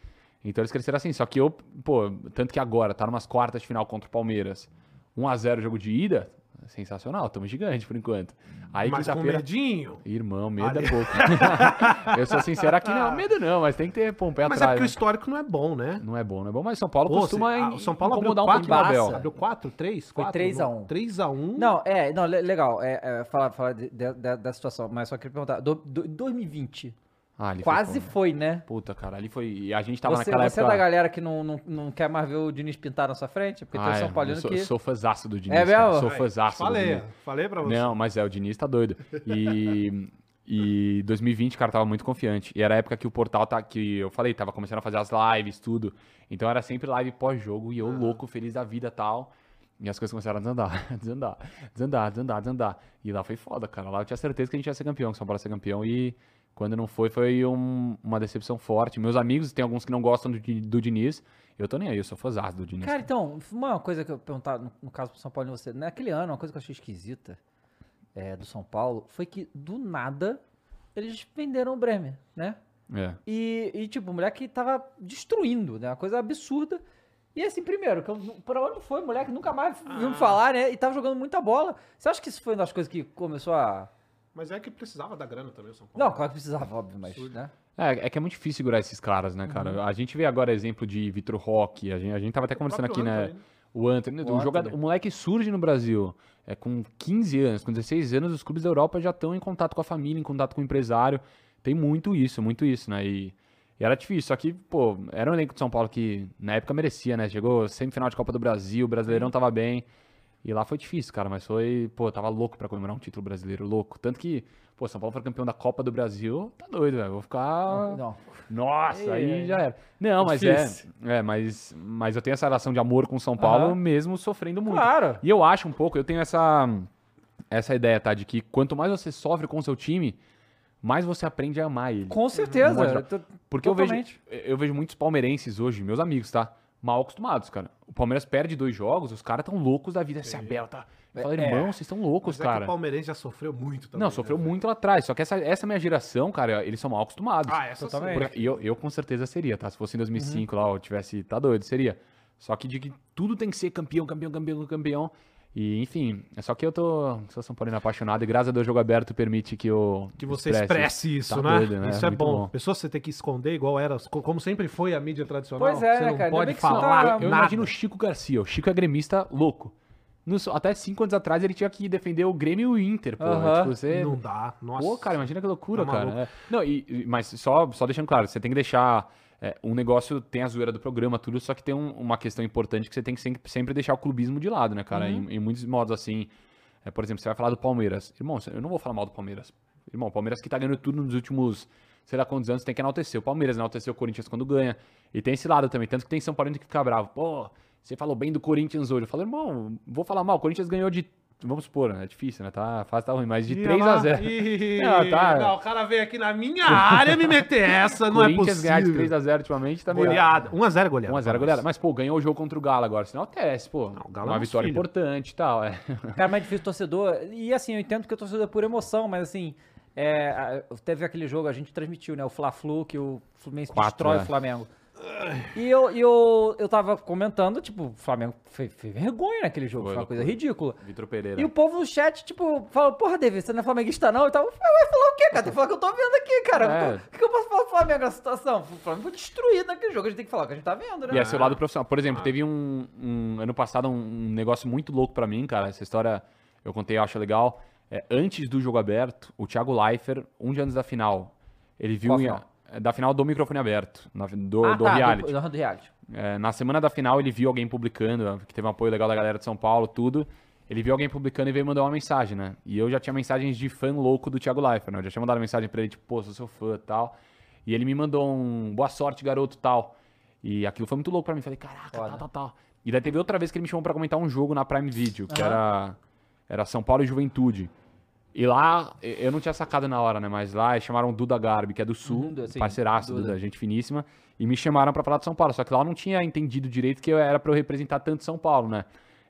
Então eles cresceram assim. Só que eu, pô, tanto que agora tá numas quartas de final contra o Palmeiras. 1x0 jogo de ida, sensacional, tamo gigante por enquanto. Aí Mas com medinho. Irmão, medo Ali- é pouco. eu sou sincero aqui, não, medo não, mas tem que ter pô, um pé Mas é atrás. porque o né? histórico não é bom, né? Não é bom, não é bom, mas São Paulo Pô, costuma ah, in- o São Paulo abriu incomodar um 4, pouquinho Abel. Abriu 4, 3, Foi 4? 3 a 1. 3 a 1. Não, é, não, le- legal, é, é, falar, falar de- de- da, da situação, mas só queria perguntar, do, do, 2020, Ah, ali foi quase foda. foi, né? Puta, cara, ali foi. E a gente tava Você, naquela você é época. da galera que não, não, não quer mais ver o Diniz pintar na sua frente? Porque tem Ah, o é, São Paulino eu sou, que... sou fãzaço do Diniz. É cara, mesmo? Sou fãzaço do Falei, Diniz. falei pra você. Não, mas é, o Diniz tá doido. E, e 2020, cara, tava muito confiante. E era a época que o portal tá. Que eu falei, tava começando a fazer as lives, tudo. Então era sempre live pós-jogo e eu louco, feliz da vida e tal. E as coisas começaram a desandar, desandar, desandar, desandar, desandar. E lá foi foda, cara. Lá eu tinha certeza que a gente ia ser campeão, que o São Paulo ia ser campeão. E quando não foi, foi um- uma decepção forte. Meus amigos, tem alguns que não gostam do, do Diniz. Eu tô nem aí, eu sou fãzado do Diniz. Cara, então, uma coisa que eu perguntar, no, no caso pro São Paulo e você, naquele ano, uma coisa que eu achei esquisita é, do São Paulo foi que, do nada, eles venderam o Bremer, né? É. E, e, tipo, o moleque tava destruindo, né? Uma coisa absurda. E assim, primeiro, que eu, pra onde foi, moleque nunca mais viu me falar, né? E tava jogando muita bola. Você acha que isso foi uma das coisas que começou a. Mas é que precisava da grana também, o São Paulo. Não, claro que precisava, óbvio, mas. Né? É, é que é muito difícil segurar esses caras, né, cara? Uhum. A gente vê agora exemplo de Vitor Roque, a gente, a gente tava até conversando aqui, né? Né? O Anthony, O o, jogador, o moleque surge no Brasil é, com 15 anos, com 16 anos, os clubes da Europa já estão em contato com a família, em contato com o empresário. Tem muito isso, muito isso, né? E, e era difícil, só que, pô, era um elenco de São Paulo que na época merecia, né? Chegou semifinal de Copa do Brasil, o Brasileirão tava bem. E lá foi difícil, cara, mas foi, pô, eu tava louco pra comemorar um título brasileiro, louco. Tanto que, pô, São Paulo foi campeão da Copa do Brasil, tá doido, velho. Vou ficar. Não. Nossa, aí ei. já era. Não, mas Difícil. é. É, mas, mas eu tenho essa relação de amor com São Paulo, Aham. mesmo sofrendo muito. Claro. E eu acho um pouco, eu tenho essa, essa ideia, tá? De que quanto mais você sofre com o seu time, mais você aprende a amar ele. Com certeza. Porque eu vejo, eu vejo muitos palmeirenses hoje, meus amigos, tá? Mal acostumados, cara. O Palmeiras perde dois jogos, os caras tão loucos da vida. Esse Abel tá. Eu falo, É. irmão, vocês estão loucos, Mas é que cara. o Palmeirense já sofreu muito também. Não, né, sofreu velho? muito lá atrás. Só que essa, essa minha geração, cara, eles são mal acostumados. Ah, essa E eu, eu com certeza seria, tá? Se fosse em 2005 Uhum. lá, eu tivesse. Tá doido, seria. Só que de que tudo tem que ser campeão, campeão, campeão, campeão. E, enfim, é só que eu tô. Sou São Paulino apaixonado e graças a Deus o jogo aberto permite que eu. Que você expresse isso, Tá né? doido, né? Isso é Muito bom. bom. Pessoa você ter que esconder igual era, co- como sempre foi a mídia tradicional. Pois é, você né, não cara? Pode falar tá- Eu nada. imagino o Chico Garcia. O Chico é gremista louco. No- até cinco anos atrás ele tinha que defender o Grêmio e o Inter, pô. Tipo, você... Não dá. Nossa. Pô, cara, imagina que loucura, Tá cara. maluco. É. Não, e- mas só, só deixando claro, você tem que deixar. É, um negócio tem a zoeira do programa, tudo, só que tem um- uma questão importante que você tem que sempre, sempre deixar o clubismo de lado, né, cara? Uhum. Em, em muitos modos, assim. é, por exemplo, você vai falar do Palmeiras. Irmão, eu não vou falar mal do Palmeiras. Irmão, o Palmeiras que tá ganhando tudo nos últimos, sei lá quantos anos, tem que enaltecer. O Palmeiras enaltecer o Corinthians quando ganha. E tem esse lado também. Tanto que tem São Paulo que fica bravo. Pô, você falou bem do Corinthians hoje. Eu falo, irmão, vou falar mal. O Corinthians ganhou de. Vamos supor, né? É difícil, né? Tá, a fase tá ruim, mas de Ih, 3 olha a lá. 0 Ih, Não, tá. não, o cara veio aqui na minha área me meter essa, não é Corinthians ganhar de possível. 3x0 ultimamente tá meio. Goleada. 1x0 goleada. 1x0 goleada. Mas, pô, ganhou o jogo contra o Galo agora. Sinal teste, pô. o Galo é uma nosso vitória filho. importante e tal. É. Cara, mais difícil torcedor. E assim, eu entendo que o torcedor é por emoção, mas assim, é, a- teve aquele jogo, a gente transmitiu, né? O Fla-Flu, que o Fluminense Quatro, destrói é. o Flamengo. E eu, eu, eu tava comentando, tipo, o Flamengo fez, fez vergonha naquele jogo, Foi foi uma coisa ridícula. Vitor Pereira. E o povo no chat, tipo, falou, porra, David, você não é flamenguista não? E tal. Eu falar o quê, cara? Tem que falar o que eu tô vendo aqui, cara. É. O que, que eu posso falar do Flamengo nessa situação? O Flamengo foi destruído naquele jogo, a gente tem que falar o que a gente tá vendo, né? E é seu lado profissional. Por exemplo, teve um, um- ano passado um, um negócio muito louco pra mim, cara. Essa história eu contei, eu acho legal. é, antes do jogo aberto, o Thiago Leifert, um dia antes da final, ele viu Qual em- final? É, da final do microfone aberto, do, ah, do tá, reality. Do, do reality. É, na semana da final, ele viu alguém publicando, que teve um apoio legal da galera de São Paulo, tudo. Ele viu alguém publicando e veio mandar uma mensagem, né? E eu já tinha mensagens de fã louco do Thiago Leifert, né? Eu já tinha mandado mensagem pra ele, tipo, pô, sou seu fã e tal. E ele me mandou um boa sorte, garoto tal. E aquilo foi muito louco pra mim. Falei, caraca, tal, tal, tal. E daí teve outra vez que ele me chamou pra comentar um jogo na Prime Video, que Aham. era, era São Paulo e Juventude. E lá, eu não tinha sacado na hora, né? Mas lá chamaram o Duda Garbi, que é do Sul, Uhum, sim, parceiraço, Duda. Duda, gente finíssima. E me chamaram pra falar de São Paulo. Só que lá eu não tinha entendido direito que eu era pra eu representar tanto São Paulo, né?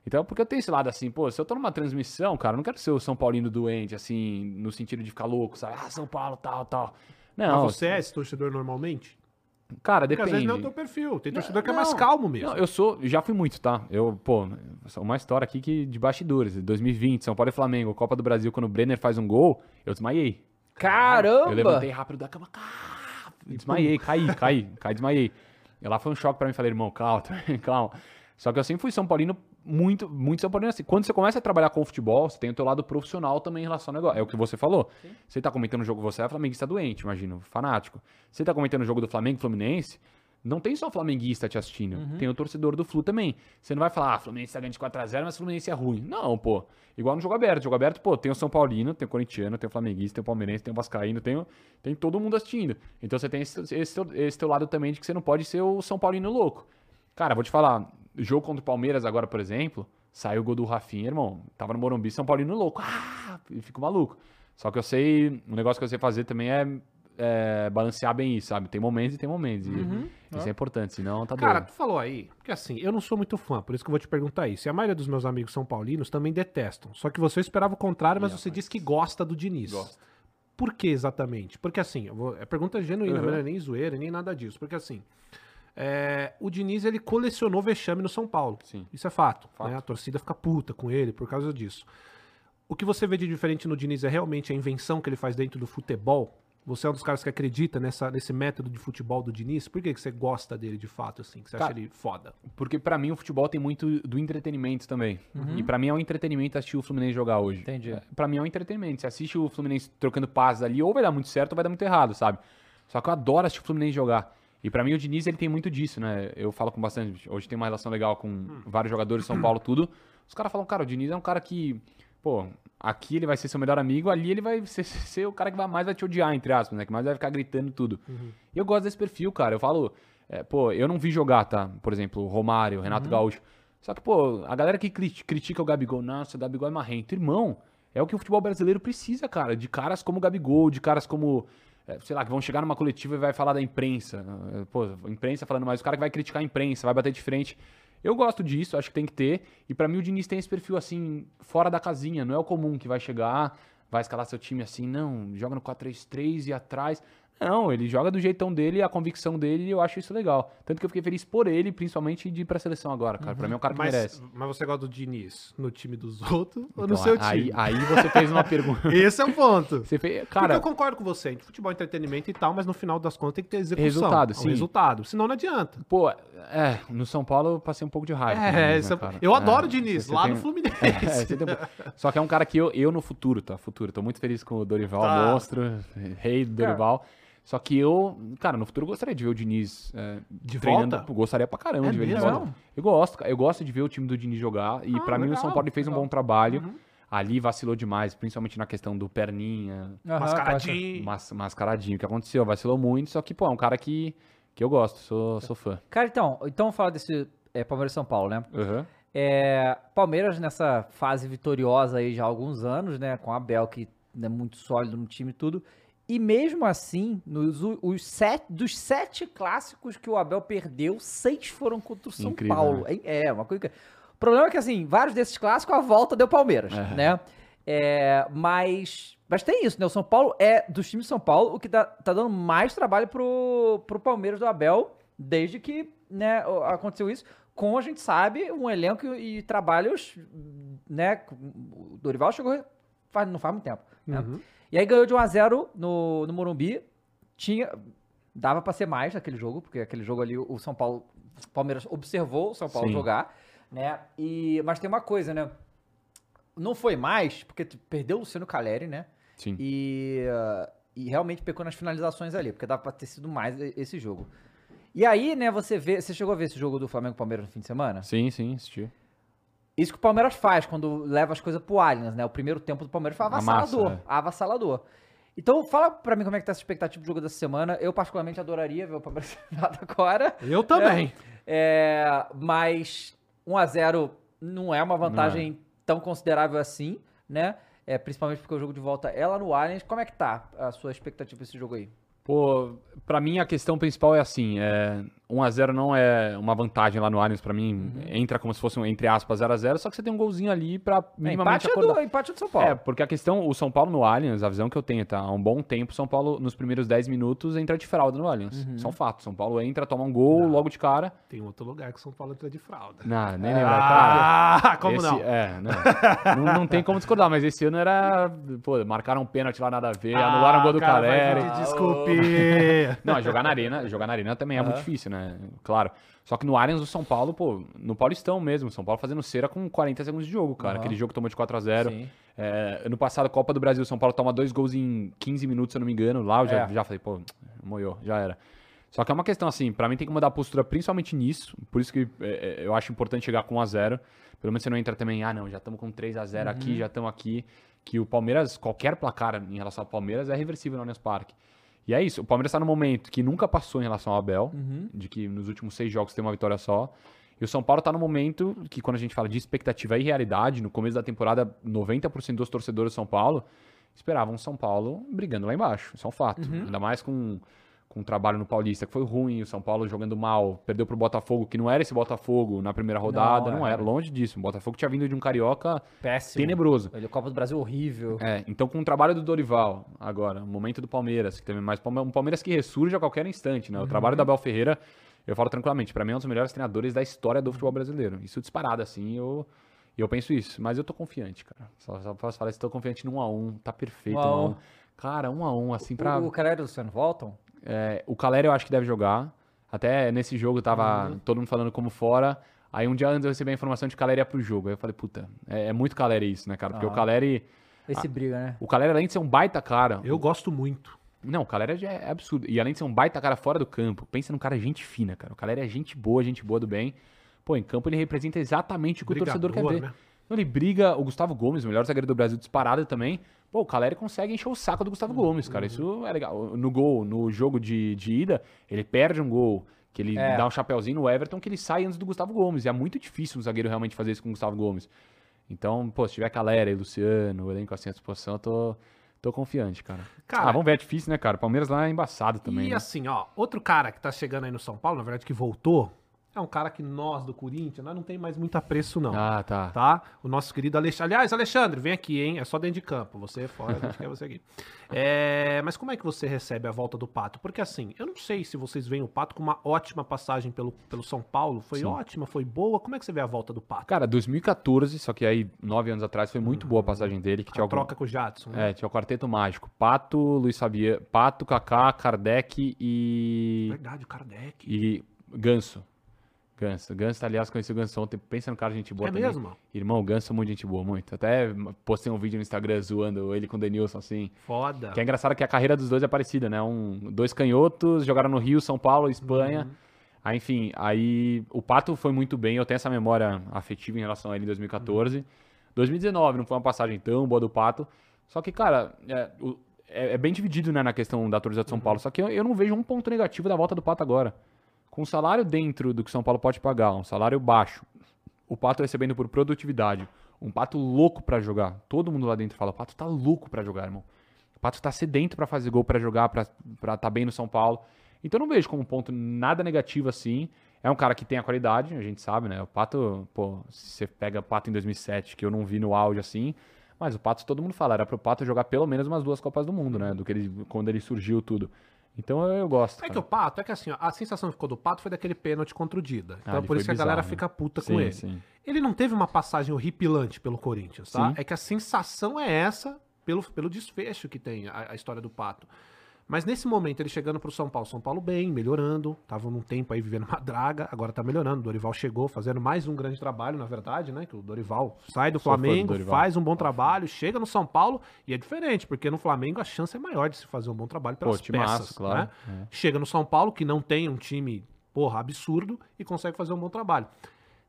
Então, porque eu tenho esse lado assim, pô, se eu tô numa transmissão, cara, eu não quero ser o São Paulino doente, assim, no sentido de ficar louco, sabe? Ah, São Paulo, tal, tal. Não, Mas você é esse torcedor normalmente? Cara, Porque às depende. vezes não é o teu perfil. Tem torcedor que é não. mais calmo mesmo. Não, eu sou, já fui muito, tá? Eu, pô, uma história aqui que de bastidores. 2020, São Paulo e Flamengo, Copa do Brasil, quando o Brenner faz um gol, eu desmaiei. Caramba! Eu levantei rápido da cama, desmaiei, caí, caí, caí, desmaiei. E lá foi um choque pra mim, falei, irmão, calma, calma. Só que eu sempre fui São Paulino, muito, muito São Paulino assim. Quando você começa a trabalhar com futebol, você tem o teu lado profissional também em relação ao negócio. É o que você falou. Você tá comentando o jogo, você é flamenguista doente, imagino, fanático. Você tá comentando o jogo do Flamengo Fluminense, não tem só o flamenguista te assistindo, tem o torcedor do Flu também. Você não vai falar, ah, Fluminense tá ganhando de 4x0, mas o Fluminense é ruim. Não, pô. Igual no jogo aberto. Jogo aberto, pô, tem o São Paulino, tem o Corintiano, tem o Flamenguista, tem o Palmeirense, tem o Vascaíno, tem, o- tem todo mundo assistindo. Então você tem esse, esse, esse teu lado também de que você não pode ser o São Paulino louco. Cara, vou te falar, jogo contra o Palmeiras agora, por exemplo, saiu o gol do Rafinha, irmão. Tava no Morumbi, São Paulino louco. Ah! Fico maluco. Só que eu sei, um negócio que eu sei fazer também é, é balancear bem isso, sabe? Tem momentos e tem momentos. E isso é importante, senão tá Cara, doido. tu falou aí, porque assim, eu não sou muito fã, por isso que eu vou te perguntar isso. E a maioria dos meus amigos são paulinos também detestam. Só que você esperava o contrário, mas Ih, você disse que gosta do Diniz. Gosto. Por que exatamente? Porque assim, eu vou, é pergunta genuína, Uhum. não é nem zoeira, nem nada disso. Porque assim, é, o Diniz ele colecionou vexame no São Paulo. Sim. Isso é fato. Fato. né? A torcida fica puta com ele por causa disso. O que você vê de diferente no Diniz é realmente a invenção que ele faz dentro do futebol? Você é um dos caras que acredita nessa, nesse método de futebol do Diniz? Por que, que você gosta dele de fato, assim? Que você acha ele foda? Porque pra mim o futebol tem muito do entretenimento também. E pra mim é um entretenimento assistir o Fluminense jogar hoje. Entendi. É, Pra mim é um entretenimento. Você assiste o Fluminense trocando passes ali, ou vai dar muito certo ou vai dar muito errado, sabe? Só que eu adoro assistir o Fluminense jogar. E pra mim o Diniz ele tem muito disso, né? Eu falo com bastante. Hoje tem uma relação legal com vários jogadores de São Paulo, tudo. Os caras falam, cara, o Diniz é um cara que, pô, aqui ele vai ser seu melhor amigo, ali ele vai ser, ser o cara que vai mais vai te odiar, entre aspas, né? Que mais vai ficar gritando tudo. E eu gosto desse perfil, cara. Eu falo, é, pô, eu não vi jogar, tá? Por exemplo, o Romário, Renato Gaúcho. Só que, pô, a galera que cri- critica o Gabigol, nossa, o Gabigol é marrento. Irmão, é o que o futebol brasileiro precisa, cara. De caras como o Gabigol, de caras como, sei lá, que vão chegar numa coletiva e vai falar da imprensa. É, Pô, imprensa falando mais, o cara que vai criticar a imprensa, vai bater de frente. Eu gosto disso, acho que tem que ter. E pra mim o Diniz tem esse perfil assim, fora da casinha. Não é o comum que vai chegar, vai escalar seu time assim, não, joga no 4-3-3 e atrás. Não, ele joga do jeitão dele, a convicção dele, e eu acho isso legal. Tanto que eu fiquei feliz por ele, principalmente de ir pra seleção agora, cara. Pra mim é um cara que Mas, merece. mas você gosta do Diniz no time dos outros ou Então, no seu aí, time? aí você fez uma pergunta. Esse é o ponto. Você fez, Porque cara, eu concordo com você, entre futebol entretenimento e tal, mas no final das contas tem que ter execução. Resultado, É um sim. resultado. Senão não adianta. pô, é, no São Paulo eu passei um pouco de raiva. É, Diniz, né, é- eu adoro É, o Diniz, você lá tem- no Fluminense. É, tem- Só que é um cara que eu, eu no futuro, tá? Futuro. Tô muito feliz com o Dorival, Tá. monstro, rei do Dorival. Só que eu, cara, no futuro eu gostaria de ver o Diniz é, De treinando. volta? Gostaria pra caramba É de ver ele volta. Eu gosto, cara, eu gosto de ver o time do Diniz jogar. E Ah, pra mim o São Paulo fez um legal. bom trabalho. Uhum. Ali vacilou demais, principalmente na questão do perninha, Aham, Mascaradinho. mas, mascaradinho. O que aconteceu? Vacilou muito, só que, pô, é um cara que, que eu gosto, sou, sou fã. Cara, então, então vamos falar desse é, Palmeiras e São Paulo, né? Aham. É, Palmeiras nessa fase vitoriosa aí já há alguns anos, né? Com a Abel que é muito sólido no time e tudo. E mesmo assim, nos, os sete, dos sete clássicos que o Abel perdeu, seis foram contra o São Incrível, Paulo. É, é, uma coisa que... O problema é que, assim, vários desses clássicos, a volta deu Palmeiras, né? É, mas, mas tem isso, né? O São Paulo é, dos times de São Paulo, o que tá, tá dando mais trabalho pro, pro Palmeiras do Abel, desde que né, aconteceu isso, com, a gente sabe, um elenco e trabalhos, né? O Dorival chegou faz, não faz muito tempo. né? Uhum. E aí ganhou de 1x0 no, no Morumbi. Tinha. Dava pra ser mais naquele jogo, porque aquele jogo ali, o São Paulo. O Palmeiras observou o São Paulo Sim. jogar, né? E, mas tem uma coisa, né? não foi mais, porque perdeu o Luciano Caleri, né? Sim. E, e realmente pecou nas finalizações ali, porque dava pra ter sido mais esse jogo. E aí, né, você vê. Você chegou a ver esse jogo do Flamengo Palmeiras no fim de semana? Sim, sim, assisti. Isso que o Palmeiras faz quando leva as coisas pro Allianz, né? O primeiro tempo do Palmeiras foi avassalador. é. Avassalador. Então, fala pra mim como é que tá essa expectativa do jogo dessa semana. Eu, particularmente, adoraria ver o Palmeiras agora. Eu também. É, mas 1x0 não é uma vantagem tão considerável assim, né? É, principalmente porque o jogo de volta é lá no Allianz. Como é que tá a sua expectativa pra esse jogo aí? Pô, pra mim a questão principal é assim, é 1x0 não é uma vantagem lá no Allianz, pra mim entra como se fosse um, entre aspas, 0x0, só que você tem um golzinho ali pra É, minimamente empate, é acordar. do, empate é do São Paulo. É, porque a questão, o São Paulo no Allianz, a visão que eu tenho, tá? Há um bom tempo, São Paulo, nos primeiros 10 minutos, entra de fralda no Allianz. Uhum. São fatos. São Paulo entra, toma um gol logo de cara. Tem outro lugar que São Paulo entra de fralda. Não, nem lembra, cara. Ah, como Esse- não? É, não. não. não tem como discordar, mas esse ano era. Pô, marcaram um pênalti lá, nada a ver, anularam o gol do Ah, cara, Caleri. Desculpe. Não, jogar na arena, jogar na arena também é muito difícil, né? Claro. Só que no Allianz do São Paulo, pô, no Paulistão mesmo, São Paulo fazendo cera com 40 segundos de jogo, cara. Aham. Aquele jogo tomou de 4 a 0 Sim. É, ano passado, Copa do Brasil, São Paulo toma dois gols em 15 minutos, se eu não me engano. Lá eu já, É. já falei, pô, moiou, já era. Só que é uma questão assim, pra mim tem que mudar a postura principalmente nisso. Por isso que é, é, eu acho importante chegar com 1 a 0 Pelo menos você não entra também, ah não, já estamos com 3 a 0 Uhum. aqui, já estamos aqui. Que o Palmeiras, qualquer placar em relação ao Palmeiras é reversível no Allianz Parque. E é isso, o Palmeiras tá no momento que nunca passou em relação ao Abel, Uhum. de que nos últimos seis jogos tem uma vitória só. E o São Paulo tá no momento que, quando a gente fala de expectativa e realidade, no começo da temporada, 90% dos torcedores do São Paulo esperavam o São Paulo brigando lá embaixo. Isso é um fato. Uhum. Ainda mais com, com o trabalho no Paulista, que foi ruim, o São Paulo jogando mal, perdeu pro Botafogo, que não era esse Botafogo na primeira rodada, Não, não, é. era, longe disso. O Botafogo tinha vindo de um carioca Péssimo. tenebroso. Ele, Copa do Brasil horrível. É, então com o trabalho do Dorival, agora, o momento do Palmeiras, que teve mais um Palmeiras que ressurge a qualquer instante, né? O trabalho do Abel Ferreira, eu falo tranquilamente, pra mim é um dos melhores treinadores da história do futebol brasileiro. Isso disparado, assim, eu, eu penso isso. Mas eu tô confiante, cara. Só, só posso falar isso, tô confiante no 1x1, tá perfeito, 1 a 1. 1x1. Cara, 1x1, assim, pra... O, o Caleri e o Luciano voltam? É, o Caleri eu acho que deve jogar. Até nesse jogo tava Uhum. todo mundo falando como fora. Aí um dia antes eu recebi a informação de que o Caleri ia pro jogo. Aí eu falei, puta, é, é muito Caleri isso, né, cara? Porque o Aham. Caleri... Esse briga, né? O Caleri, além de ser um baita cara, Eu gosto muito. não, o Calera já é absurdo. E além de ser um baita cara fora do campo, pensa num cara gente fina, cara. O Calera é gente boa, gente boa do bem. Pô, em campo ele representa exatamente o que o torcedor quer ver. né? Então ele briga, o Gustavo Gomes, o melhor zagueiro do Brasil disparado também. Pô, o Caleri consegue encher o saco do Gustavo Gomes, cara. Isso é legal. No gol, no jogo de, de ida, ele perde um gol, que ele É. dá um chapeuzinho no Everton, que ele sai antes do Gustavo Gomes. E é muito difícil um zagueiro realmente fazer isso com o Gustavo Gomes. Então, pô, se tiver Calera e Luciano, o elenco assim à disposição, eu tô, tô confiante, cara. Cara, ah, vamos ver, é difícil, né, cara? Palmeiras lá é embaçado também. e né? assim, ó, outro cara que tá chegando aí no São Paulo, na verdade, que voltou, é um cara que nós do Corinthians, nós não tem mais muito apreço, não. Ah, tá. Tá? O nosso querido Alexandre. Aliás, Alexandre, vem aqui, hein? É só dentro de campo. Você é fora, a gente quer você aqui. É, mas como é que você recebe a volta do Pato? Porque assim, eu não sei se vocês veem o Pato com uma ótima passagem pelo, pelo São Paulo. Foi Sim. ótima, foi boa. Como é que você vê a volta do Pato? Cara, 2014, só que aí, nove anos atrás, foi muito boa a passagem dele. Que tinha a algum- troca com o Jadson. né? É, tinha o quarteto mágico. Pato, Luiz Sabia, Pato, Kaká, Kardec e. Verdade, o Kardec. E Ganso. Ganso. Ganso, aliás, conheci o Ganso ontem. Pensa no cara, gente boa é também. mesmo? Irmão, o Ganso é muito gente boa, muito. Até postei um vídeo no Instagram zoando ele com o Denilson, assim. Foda. Que é engraçado que a carreira dos dois é parecida, né? Um, dois canhotos, jogaram no Rio, São Paulo, Espanha. Aí, enfim, aí o Pato foi muito bem, eu tenho essa memória afetiva em relação a ele em 2014. 2019 não foi uma passagem tão boa do Pato. Só que, cara, é, o- é- é bem dividido né, na questão da torcida de São Paulo. Só que eu, eu não vejo um ponto negativo da volta do Pato agora. Com o salário dentro do que São Paulo pode pagar, um salário baixo, o Pato recebendo por produtividade, um Pato louco pra jogar. Todo mundo lá dentro fala, o Pato tá louco pra jogar, irmão. O Pato tá sedento pra fazer gol, pra jogar, pra estar tá bem no São Paulo. Então não vejo como um ponto nada negativo assim. É um cara que tem a qualidade, a gente sabe, né? O Pato, pô, se você pega o Pato em 2007, que eu não vi no auge assim, mas o Pato todo mundo fala, era pro Pato jogar pelo menos umas duas Copas do Mundo, né? Do que ele, quando ele surgiu tudo. Então eu, eu gosto. É que cara. o Pato, é que assim, ó, a sensação que ficou do Pato foi daquele pênalti contra o Dida. Então Ah, é ele por isso que a galera bizarro, né? fica puta Sim, com ele. sim. Ele não teve uma passagem horripilante pelo Corinthians, tá? Sim. É que a sensação é essa pelo, pelo desfecho que tem a, a história do Pato. Mas nesse momento, ele chegando pro São Paulo, São Paulo bem, melhorando, tava num tempo aí vivendo uma draga, agora tá melhorando. O Dorival chegou fazendo mais um grande trabalho, na verdade, né? Que o Dorival sai do do Flamengo, Dorival. faz um bom trabalho, chega no São Paulo e é diferente, porque no Flamengo a chance é maior de se fazer um bom trabalho pelas Pô, peças, claro. né? Chega no São Paulo, que não tem um time, porra, absurdo, e consegue fazer um bom trabalho.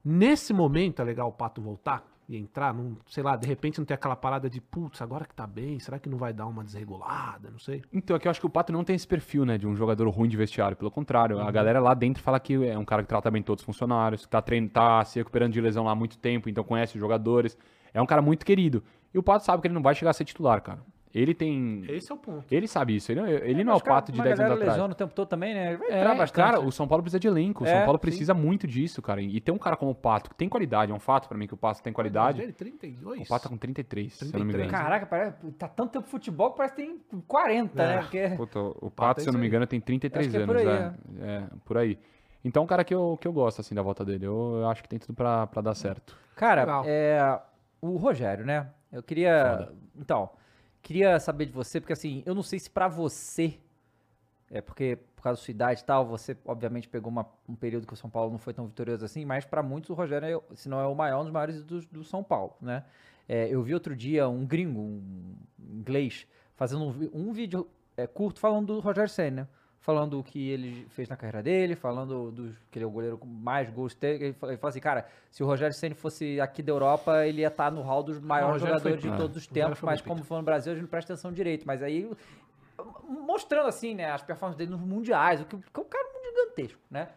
Nesse momento é legal o Pato voltar e entrar, num, sei lá, de repente não tem aquela parada de, putz, agora que tá bem, será que não vai dar uma desregulada? Não sei. Então, é que eu acho que o Pato não tem esse perfil, né, de um jogador ruim de vestiário. Pelo contrário, Uhum. a galera lá dentro fala que é um cara que trata bem todos os funcionários, que tá, trein... tá se recuperando de lesão lá há muito tempo, então conhece os jogadores. É um cara muito querido. E o Pato sabe que ele não vai chegar a ser titular, cara. Ele tem. Esse é o ponto. Ele sabe isso. Ele, ele não é o Pato de 10 anos atrás. lesiona o tempo todo também, né? Vai É, bastante. cara, né? o São Paulo precisa de elenco. O É, São Paulo sim. precisa muito disso, cara. E ter um cara como o Pato, que tem qualidade, é um fato pra mim que o Pato tem qualidade. Ele 32. O Pato tá com 33, se eu não me 33. engano. Caraca, parece, tá tanto tempo futebol que parece que tem 40, É. né? Porque... Puta, o é Pato, se eu não me engano, tem 33 Acho que é anos. por aí, é. É, por aí. Então, é um cara que eu, que eu gosto, assim, da volta dele. Eu, eu acho que tem tudo pra, pra dar certo. Cara, Legal. é, o Rogério, né? Eu queria. Então, queria saber de você, porque assim, eu não sei se pra você. É porque, por causa da sua idade e tal, você obviamente pegou uma- um período que o São Paulo não foi tão vitorioso assim, mas pra muitos o Rogério, é, se não é o maior, um dos maiores do, do São Paulo, né? É, eu vi outro dia um gringo, um inglês, fazendo um, um vídeo é, curto falando do Rogério Senna. Falando o que ele fez na carreira dele, falando dos, que ele é o goleiro com mais gols. Ele fala assim, cara, se o Rogério Senna fosse aqui da Europa, ele ia estar no hall dos maiores Rogério foi jogadores de todos os tempos, mas como foi no Brasil, a gente não presta atenção direito. Mas aí, mostrando assim, né, as performances dele nos mundiais, o que, que é um cara gigantesco, né?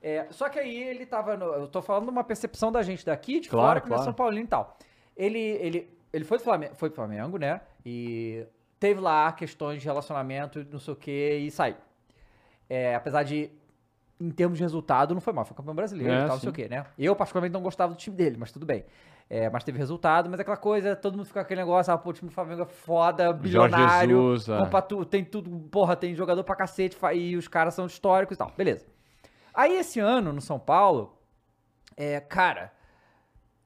É, só que aí ele tava, no, eu tô falando de uma percepção da gente daqui, de Claro, fora, que é claro. São Paulino e tal. Ele, ele, ele foi, do Flamengo, foi pro Flamengo, né, e teve lá questões de relacionamento, não sei o que, e saiu. É, apesar de, em termos de resultado, não foi mal, foi campeão brasileiro É, e tal, não sei o quê, né? Eu, particularmente, não gostava do time dele, mas tudo bem. É, mas teve resultado, mas aquela coisa, todo mundo fica com aquele negócio, ah, pô, o time do Flamengo é foda, bilionário, Jesus, é. tu- tem tudo, porra, tem jogador pra cacete, e os caras são históricos e tal, beleza. Aí esse ano, no São Paulo, é, cara,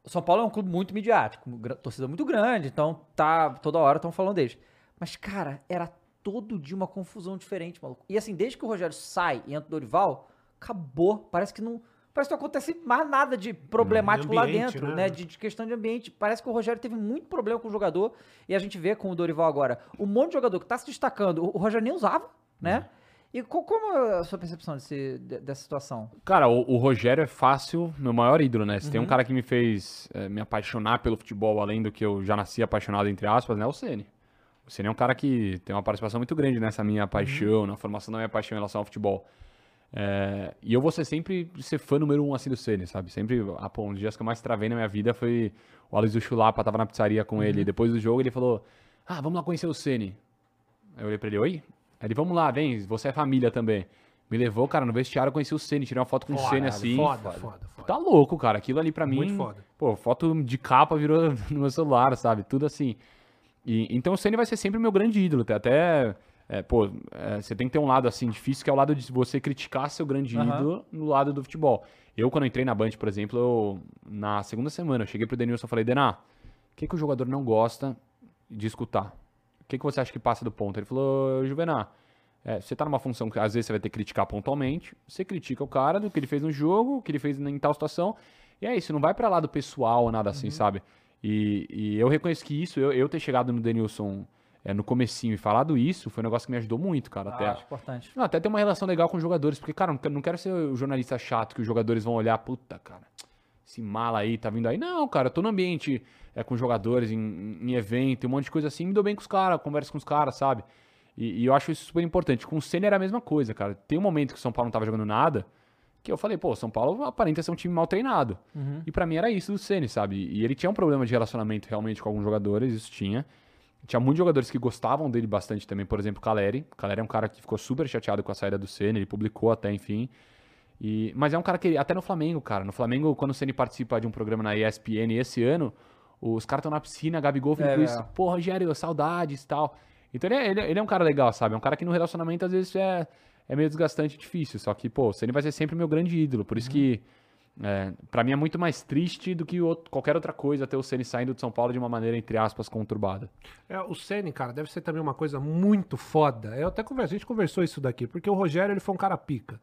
o São Paulo é um clube muito midiático, torcida muito grande, então tá, toda hora estão falando deles. Mas, cara, era todo dia uma confusão diferente, maluco. E assim, desde que o Rogério sai e entra o Dorival, acabou. Parece que não. Parece que não acontece mais nada de problemático lá ambiente, dentro, né? né? De, de questão de ambiente. Parece que o Rogério teve muito problema com o jogador. E a gente vê com o Dorival agora. Um monte de jogador que tá se destacando, o o Rogério nem usava, né? E co- como é a sua percepção desse- de- dessa situação? Cara, o, o Rogério é fácil, meu maior ídolo, né? Se Uhum. tem um cara que me fez eh, me apaixonar pelo futebol, além do que eu já nasci apaixonado, entre aspas, né? É o Ceni. O Ceni é um cara que tem uma participação muito grande nessa minha Uhum. paixão, na formação da minha paixão em relação ao futebol. É, e eu vou ser sempre ser fã número um assim do Ceni, sabe? Sempre, ah, pô, um dos dias que eu mais travei na minha vida foi o Aloysio Chulapa, tava na pizzaria com Uhum. ele. Depois do jogo ele falou, ah, vamos lá conhecer o Ceni. Aí eu olhei pra ele, oi? Aí ele, vamos lá, vem, você é família também. Me levou, cara, no vestiário, conheci o Ceni, tirei uma foto com o Ceni assim. Foda, foda, foda. Tá louco, cara. Aquilo ali pra mim. Muito foda. Pô, foto de capa virou no meu celular, sabe? Tudo assim. E, então o Ceni vai ser sempre meu grande ídolo. Até, até é, pô, é, você tem que ter um lado assim difícil, que é o lado de você criticar seu grande Aham. ídolo no lado do futebol. Eu, quando eu entrei na Band, por exemplo, eu, na segunda semana, eu cheguei pro Denilson e falei, Dená, o que, que o jogador não gosta de escutar? O que, que você acha que passa do ponto? Ele falou, Juvená, é, você tá numa função que às vezes você vai ter que criticar pontualmente, você critica o cara do que ele fez no jogo, o que ele fez em tal situação, e é isso, não vai pra lá do pessoal ou nada assim, Uhum. sabe? E, e eu reconheço que isso, eu, eu ter chegado no Denilson é, no comecinho e falado isso, foi um negócio que me ajudou muito, cara, até... Ah, acho importante. Não, até ter uma relação legal com os jogadores, porque, cara, eu não quero- não quero ser o jornalista chato que os jogadores vão olhar, puta, cara, esse mala aí tá vindo aí. Não, cara, eu tô no ambiente é, com jogadores, em, em evento, um monte de coisa assim, me dou bem com os caras, converso com os caras, sabe? E, e eu acho isso super importante. Com o Senna era a mesma coisa, cara. Tem um momento que o São Paulo não tava jogando nada, que eu falei, pô, São Paulo aparenta ser um time mal treinado. E pra mim era isso do Ceni, sabe? E ele tinha um problema de relacionamento realmente com alguns jogadores, isso tinha. Tinha muitos jogadores que gostavam dele bastante também, por exemplo, o Caleri. O Caleri é um cara que ficou super chateado com a saída do Ceni, ele publicou até, enfim. E, mas é um cara que, até no Flamengo, cara, no Flamengo, quando o Ceni participa de um programa na ESPN esse ano, os caras estão na piscina, Gabigol, Felipe É, Luiz, é. pô, Rogério, saudades e tal. Então ele é, ele, é- ele é um cara legal, sabe? É um cara que no relacionamento às vezes é, é meio desgastante e difícil. Só que, pô, o Ceni vai ser sempre meu grande ídolo. Por isso que É, pra mim é muito mais triste do que outro- qualquer outra coisa ter o Ceni saindo de São Paulo de uma maneira, entre aspas, conturbada. É, o Ceni, cara, deve ser também uma coisa muito foda. Eu até conversa, a gente conversou isso daqui, porque o Rogério ele foi um cara pica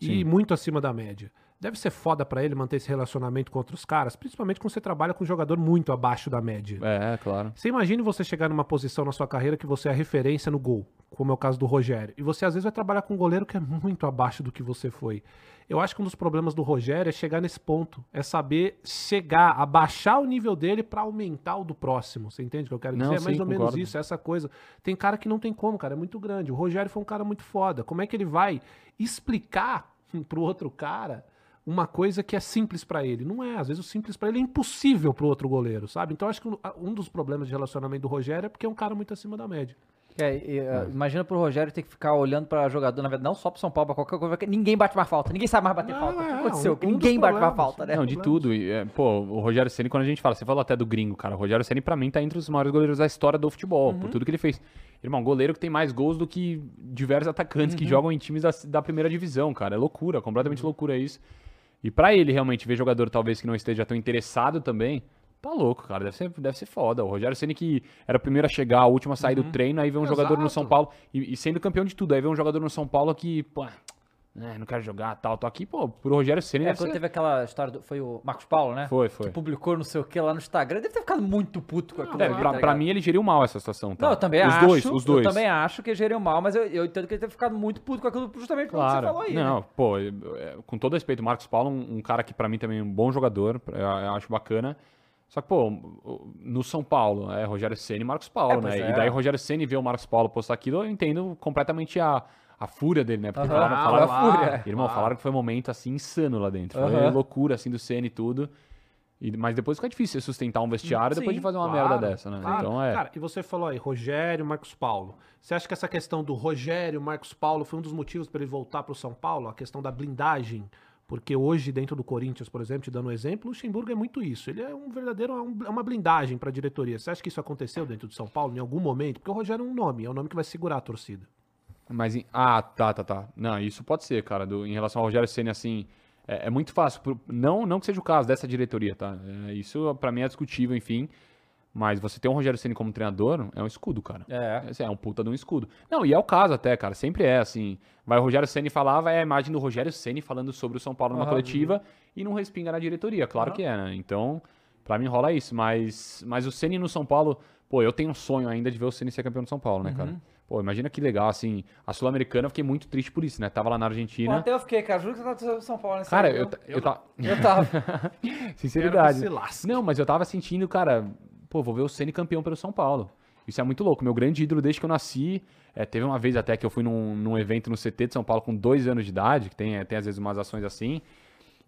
e Sim. muito acima da média. Deve ser foda pra ele manter esse relacionamento com outros caras, principalmente quando você trabalha com um jogador muito abaixo da média. É, claro. Você imagine você chegar numa posição na sua carreira que você é a referência no gol, como é o caso do Rogério. E você às vezes vai trabalhar com um goleiro que é muito abaixo do que você foi. Eu acho que um dos problemas do Rogério é chegar nesse ponto, é saber chegar, abaixar o nível dele pra aumentar o do próximo. Você entende o que eu quero dizer? Não, é mais sim, ou menos concordo. isso, é essa coisa. Tem cara que não tem como, cara, é muito grande. O Rogério foi um cara muito foda. Como é que ele vai explicar pro outro cara uma coisa que é simples pra ele. Não é, às vezes o simples pra ele é impossível pro outro goleiro, sabe? Então eu acho que um- dos problemas de relacionamento do Rogério é porque é um cara muito acima da média. É, e, uh, imagina pro Rogério ter que ficar olhando pra jogador, na verdade, não só pro São Paulo, pra qualquer coisa, porque ninguém bate mais falta, ninguém sabe mais bater Não, falta. O que é, aconteceu? um- um ninguém bate mais falta, né? Não, de tudo. E, é, pô, o Rogério Ceni quando a gente fala, você falou até do gringo, cara. O Rogério Ceni pra mim tá entre os maiores goleiros da história do futebol, Uhum. por tudo que ele fez. Irmão, goleiro que tem mais gols do que diversos atacantes Uhum. que jogam em times da, da primeira divisão, cara. É loucura, completamente Uhum. loucura isso. E pra ele realmente ver jogador talvez que não esteja tão interessado também, tá louco, cara. Deve ser, deve ser foda. O Rogério Ceni que era o primeiro a chegar, o último a sair do treino, aí vê um jogador no Exato. São Paulo, e, e sendo campeão de tudo, aí vê um jogador no São Paulo que, pô, é, não quero jogar, tal, tô aqui, pô, pro Rogério Ceni É, quando ser- teve aquela história do. Foi o Marcos Paulo, né? Foi, foi. Que publicou não sei o que lá no Instagram. Deve ter ficado muito puto com aquilo. É, ali, pra, tá pra mim ele geriu mal essa situação, tá? Não, eu também os acho. Dois, os dois. Eu também acho que geriu mal, mas eu, eu entendo que ele deve ter ficado muito puto com aquilo justamente pelo que você Claro. falou aí. não, né? pô, eu- é, com todo respeito, o Marcos Paulo, um, um cara que pra mim também é um bom jogador, eu, acho bacana. Só que, pô, no São Paulo, é Rogério Ceni e Marcos Paulo, É, né? é. E daí Rogério Ceni vê o Marcos Paulo postar aquilo, eu entendo completamente a, a fúria dele, né? Porque Aham, falaram, ah, falaram- a fúria. Irmão, falaram que foi um momento assim insano lá dentro. Foi Aham. loucura assim do Ceni e tudo. E, mas depois fica difícil você sustentar um vestiário depois Sim, de fazer uma Claro, merda dessa, né? claro. Então é. Cara, e você falou aí, Rogério, Marcos Paulo. Você acha que essa questão do Rogério, Marcos Paulo foi um dos motivos para ele voltar pro São Paulo? A questão da blindagem? Porque hoje, dentro do Corinthians, por exemplo, te dando um exemplo, o Luxemburgo é muito isso. Ele é um verdadeiro, é é uma blindagem para a diretoria. Você acha que isso aconteceu dentro do São Paulo em algum momento? Porque o Rogério é um nome, é um nome que vai segurar a torcida. Mas em- ah, tá, tá, tá. Não, isso pode ser, cara. do- em relação ao Rogério Ceni, assim, é, é muito fácil. por- não, não que seja o caso dessa diretoria, tá? É, isso pra mim é discutível, enfim. Mas você ter um Rogério Ceni como treinador é um escudo, cara. É. Esse É um puta de um escudo. Não, e é o caso até, cara. Sempre é assim. Vai o Rogério Ceni falar, vai a imagem do Rogério Ceni falando sobre o São Paulo numa Aham. coletiva e não respinga na diretoria. Claro que é, né? Então, pra mim rola isso. Mas, mas o Ceni no São Paulo, pô, eu tenho um sonho ainda de ver o Ceni ser campeão do São Paulo, né, Uhum. cara? Pô, imagina que legal, assim. A Sul-Americana eu fiquei muito triste por isso, né? Tava lá na Pô, Argentina. até eu fiquei, cara. Juro que você tá pro São Paulo nesse Cara, eu, viu? ta- eu, tava. Eu tava. Sinceridade. Não, mas eu tava sentindo, cara, pô, vou ver o Ceni campeão pelo São Paulo. Isso é muito louco. Meu grande ídolo desde que eu nasci. é, teve uma vez até que eu fui num, num evento no CT de São Paulo com dois anos de idade, que tem, é, tem às vezes umas ações assim.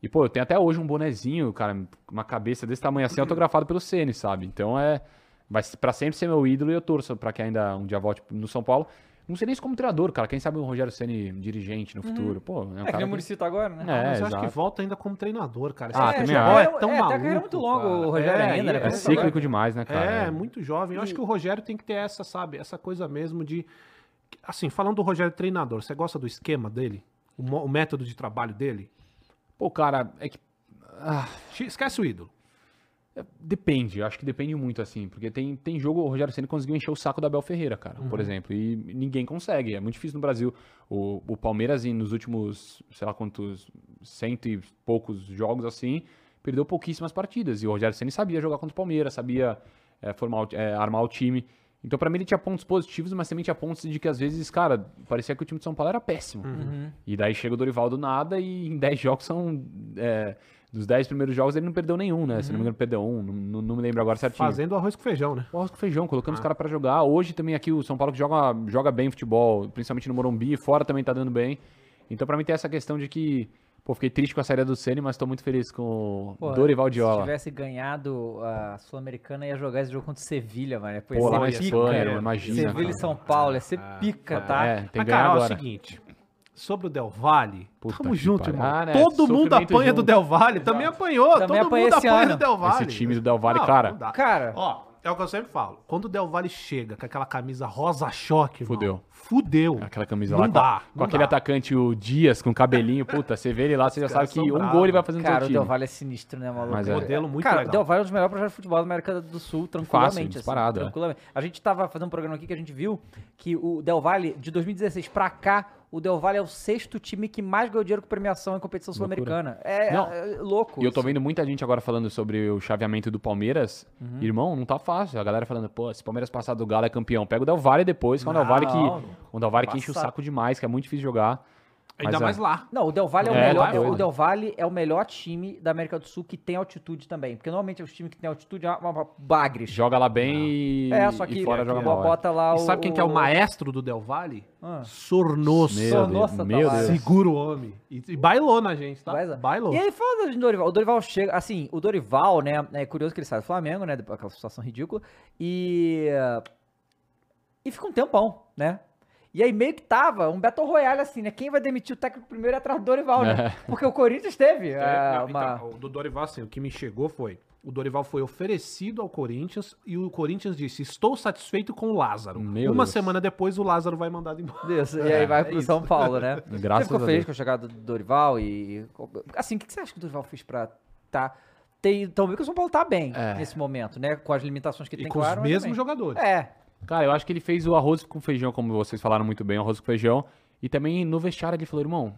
E, pô, eu tenho até hoje um bonezinho, cara, uma cabeça desse tamanho assim, autografado pelo Ceni, sabe? Então é. Vai pra sempre ser meu ídolo e eu torço pra que ainda um dia volte no São Paulo. Não sei nem se como treinador, cara. Quem sabe o Rogério Ceni dirigente no futuro. Pô, é um É que cara. nem o que- Muricy agora, né? É, mas eu acho que exato. volta ainda como treinador, cara. Ah, Esse também futebol acho. é tão É, maluco. tem a carreira muito longa, cara. o Rogério ainda, né? É cíclico demais, né, cara? É, muito jovem. Eu acho que o Rogério tem que ter essa, sabe, essa coisa mesmo de. Assim, falando do Rogério treinador, você gosta do esquema dele? O, o método de trabalho dele? Pô, cara, é que. Ah, Esquece o ídolo. Depende, eu acho que depende muito, assim, porque tem, tem jogo, o Rogério Ceni conseguiu encher o saco da Abel Ferreira, cara, Uhum. por exemplo, e ninguém consegue, é muito difícil no Brasil. O, o Palmeiras, nos últimos, sei lá quantos, cento e poucos jogos, assim, perdeu pouquíssimas partidas, e o Rogério Ceni sabia jogar contra o Palmeiras, sabia é, formar, é, armar o time. Então, pra mim, ele tinha pontos positivos, mas também tinha pontos de que, às vezes, cara, parecia que o time de São Paulo era péssimo. Uhum. E daí chega o Dorival do nada e em 10 jogos são. é, dos 10 primeiros jogos ele não perdeu nenhum, né? Se não me engano, perdeu um. Não, não- me lembro agora certinho. Fazendo arroz com feijão, né? O arroz com feijão, colocando os caras pra jogar. Hoje também aqui o São Paulo que joga, joga bem futebol, principalmente no Morumbi, fora também tá dando bem. Então pra mim tem essa questão de que, pô, fiquei triste com a saída do Ceni, mas tô muito feliz com o Dorival Se Diola. tivesse ganhado a Sul-Americana, ia jogar esse jogo contra o Sevilha, mano. Pô, lá na Espanha, imagina, Sevilha e. São Paulo, ia ser pica, tá? É, tem Mas, ganhar cara, ó, é o agora. seguinte. Sobre o Del Valle, Puta tamo junto, pariu. irmão. Ah, né, Todo mundo apanha do junto. Del Valle. Também apanhou. Também todo mundo apanha ano. do Del Valle. Esse time do Del Valle, Não, cara. não. Cara, Ó, É o que eu sempre falo. Quando o Del Valle chega com aquela camisa rosa choque, irmão, Fudeu. Fudeu. Aquela camisa Não lá com, dá, com não aquele dá. atacante, o Dias, com cabelinho. Puta, você vê ele lá, você já sabe que um gol ele vai fazer no Cara, seu o. Del Valle é sinistro, né, maluco? Mas é. Modelo muito Cara, legal. o Del Valle é um dos melhores projetos de futebol da América do Sul, tranquilamente. assim, disparado, é. tranquilamente. A gente tava fazendo um programa aqui que a gente viu que o Del Valle, de 2016 pra cá, o Del Valle é o sexto time que mais ganhou dinheiro com premiação em competição sul-americana. É, Não. é louco. E eu tô vendo muita gente agora falando sobre o chaveamento do Palmeiras. Uhum. Irmão, não tá fácil. A galera falando, pô, se o Palmeiras passar do Galo é campeão, pega o Del Valle depois, que é um Del Valle que, um Del Valle que enche o saco demais, que é muito difícil jogar. Ainda é. mais lá. Não, o Del Valle é, o É, melhor. tá o doido. Del Valle é o melhor time da América do Sul que tem altitude também. Porque normalmente os times que tem altitude é uma, uma bagres. Joga lá bem e, É, só que e fora é, joga é. mal. é. bota lá E o. sabe quem que é o maestro do Del Valle? Ah. Sornoso. Meu Só Deus, meu tá. Deus. Segura o homem. E, e bailou na gente, tá? Mas, Bailou. E aí, falando de Dorival, o Dorival chega, assim, o Dorival, né, é curioso que ele sai do Flamengo, né, depois aquela situação ridícula, e e fica um tempão, né? E aí meio que tava um Battle Royale, assim, né, quem vai demitir o técnico primeiro é atrás do Dorival, né? Porque o Corinthians teve É, ah, não, uma... então, o do Dorival, assim, o que me chegou foi. O Dorival foi oferecido ao Corinthians e o Corinthians disse: Estou satisfeito com o Lázaro. Meu Uma Deus. semana depois, o Lázaro vai mandado embora. Isso, e aí vai pro é isso. São Paulo, né? Graças Você ficou a feliz Deus. com a chegada do Dorival e... Assim, o que você acha que o Dorival fez pra tá... Ter, então, que o São Paulo tá bem É. nesse momento, né? Com as limitações que E tem, com claro. os mesmos jogadores. É, Cara, eu acho que ele fez o arroz com feijão, como vocês falaram muito bem, o arroz com feijão. E também no vestiário ele falou, irmão,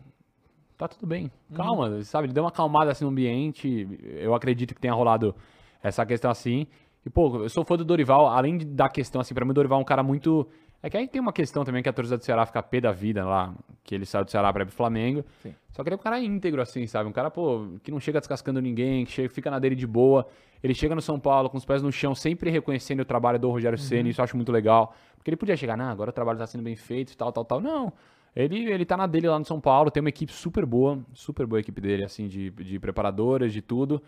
tá tudo bem, calma, sabe? Ele deu uma acalmada assim no ambiente. Eu acredito que tenha rolado essa questão assim. E, pô, eu sou fã do Dorival, além da questão, assim, pra mim o Dorival é um cara muito. É que aí tem uma questão também que a torcida do Ceará fica pé da vida lá, que ele saiu do Ceará pra ir pro Flamengo. Sim. Só que ele é um cara íntegro, assim, sabe? Um cara, pô, que não chega descascando ninguém, que chega, fica na dele de boa. Ele chega no São Paulo com os pés no chão, sempre reconhecendo o trabalho do Rogério Ceni, isso eu acho muito legal. Porque ele podia chegar, não, agora o trabalho tá sendo bem feito, tal, tal, tal. Não. Ele, ele tá na dele lá no São Paulo, tem uma equipe super boa, super boa equipe dele, assim, de, de preparadoras, de tudo.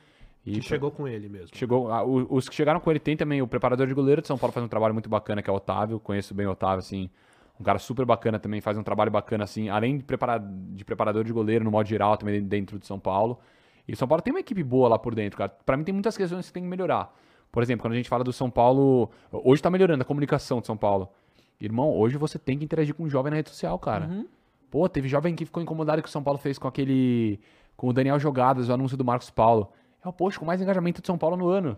E Que chegou com ele mesmo. Chegou, ah, o- os que chegaram com ele tem também o preparador de goleiro de São Paulo faz um trabalho muito bacana, que é o Otávio. Conheço bem o Otávio, assim. Um cara super bacana também, faz um trabalho bacana, assim, além de, prepara, de preparador de goleiro, no modo geral, também dentro de São Paulo. E o São Paulo tem uma equipe boa lá por dentro, cara. Pra mim tem muitas questões que tem que melhorar. Por exemplo, quando a gente fala do São Paulo. Hoje tá melhorando a comunicação de São Paulo. Irmão, hoje você tem que interagir com um jovem na rede social, cara. Pô, teve jovem que ficou incomodado que o São Paulo fez com aquele. com o Daniel Jogadas, o anúncio do Marcos Paulo. É o post com mais engajamento de São Paulo no ano.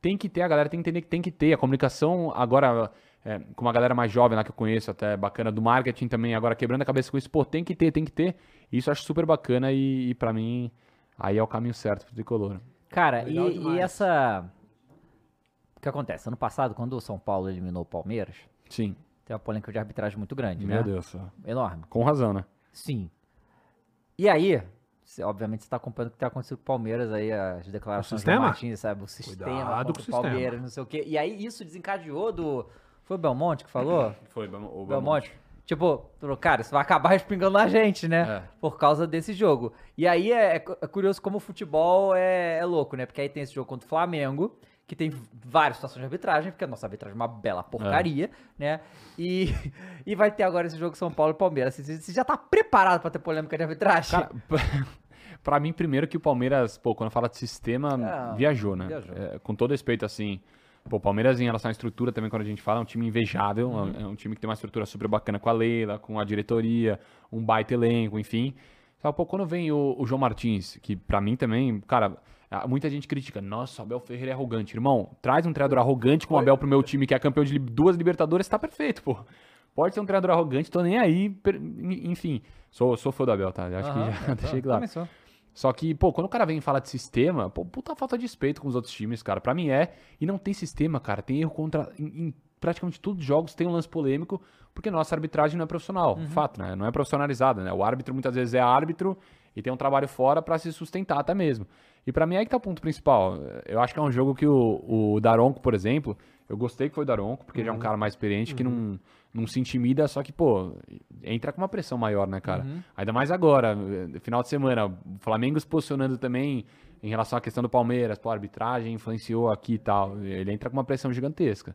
Tem que ter, a galera tem que entender que tem que ter. A comunicação agora, é, com uma galera mais jovem lá que eu conheço, até bacana, do marketing também, agora quebrando a cabeça com isso, pô, tem que ter, tem que ter. Isso eu acho super bacana e, e para mim, aí é o caminho certo pro tricolor. Cara, e, e essa. O que acontece? Ano passado, quando o São Paulo eliminou o Palmeiras, Sim. tem uma polêmica de arbitragem muito grande, Meu né? Deus. ó. Enorme. Com razão, né? Sim. E aí, obviamente você tá acompanhando o que tá acontecendo com o Palmeiras aí, as declarações do sistema? Martins, sabe? O sistema Cuidado com o sistema. Palmeiras, não sei o quê. E aí isso desencadeou do... Foi o Belmonte que falou? Foi, o Belmonte. Tipo, falou, cara, isso vai acabar respingando na gente, né? É. Por causa desse jogo. E aí é, é é curioso como o futebol é, é louco, né? Porque aí tem esse jogo contra o Flamengo, que tem várias situações de arbitragem, porque a nossa arbitragem é uma bela porcaria, né? E, e vai ter agora esse jogo São Paulo e Palmeiras. Você você já tá preparado pra ter polêmica de arbitragem? Cara, pra mim, primeiro que o Palmeiras, pô, quando fala de sistema, Ah, viajou, né? viajou. É, com todo respeito, assim. Pô, o Palmeiras, em relação à estrutura, também, quando a gente fala, é um time invejável. Uhum. É um time que tem uma estrutura super bacana com a Leila, com a diretoria, um baita elenco, enfim. Só, pô, quando vem o, o João Martins, que pra mim também, cara, muita gente critica. Nossa, o Abel Ferreira é arrogante. Irmão, traz um treinador arrogante como o Abel pro meu time, que é campeão de duas Libertadores, tá perfeito, pô. Pode ser um treinador arrogante, tô nem aí. per- Enfim, sou, sou fã do Abel, tá? Acho Aham, que já é, deixei claro. Começou. Só que, pô, quando o cara vem falar de sistema, pô, puta falta de respeito com os outros times, cara. Pra mim é. E não tem sistema, cara. Tem erro contra. Em, em praticamente todos os jogos tem um lance polêmico, porque nossa arbitragem não é profissional. Fato, né? Não é profissionalizada, né? O árbitro muitas vezes é árbitro e tem um trabalho fora pra se sustentar até mesmo. E pra mim é aí que tá o ponto principal. Eu acho que é um jogo que o, o Daronco, por exemplo, eu gostei que foi o Daronco, porque ele é um cara mais experiente que não, não se intimida, só que, pô, entra com uma pressão maior, né, cara? Ainda mais agora, final de semana, o Flamengo se posicionando também em relação à questão do Palmeiras, pô, a arbitragem influenciou aqui e tal. Ele entra com uma pressão gigantesca.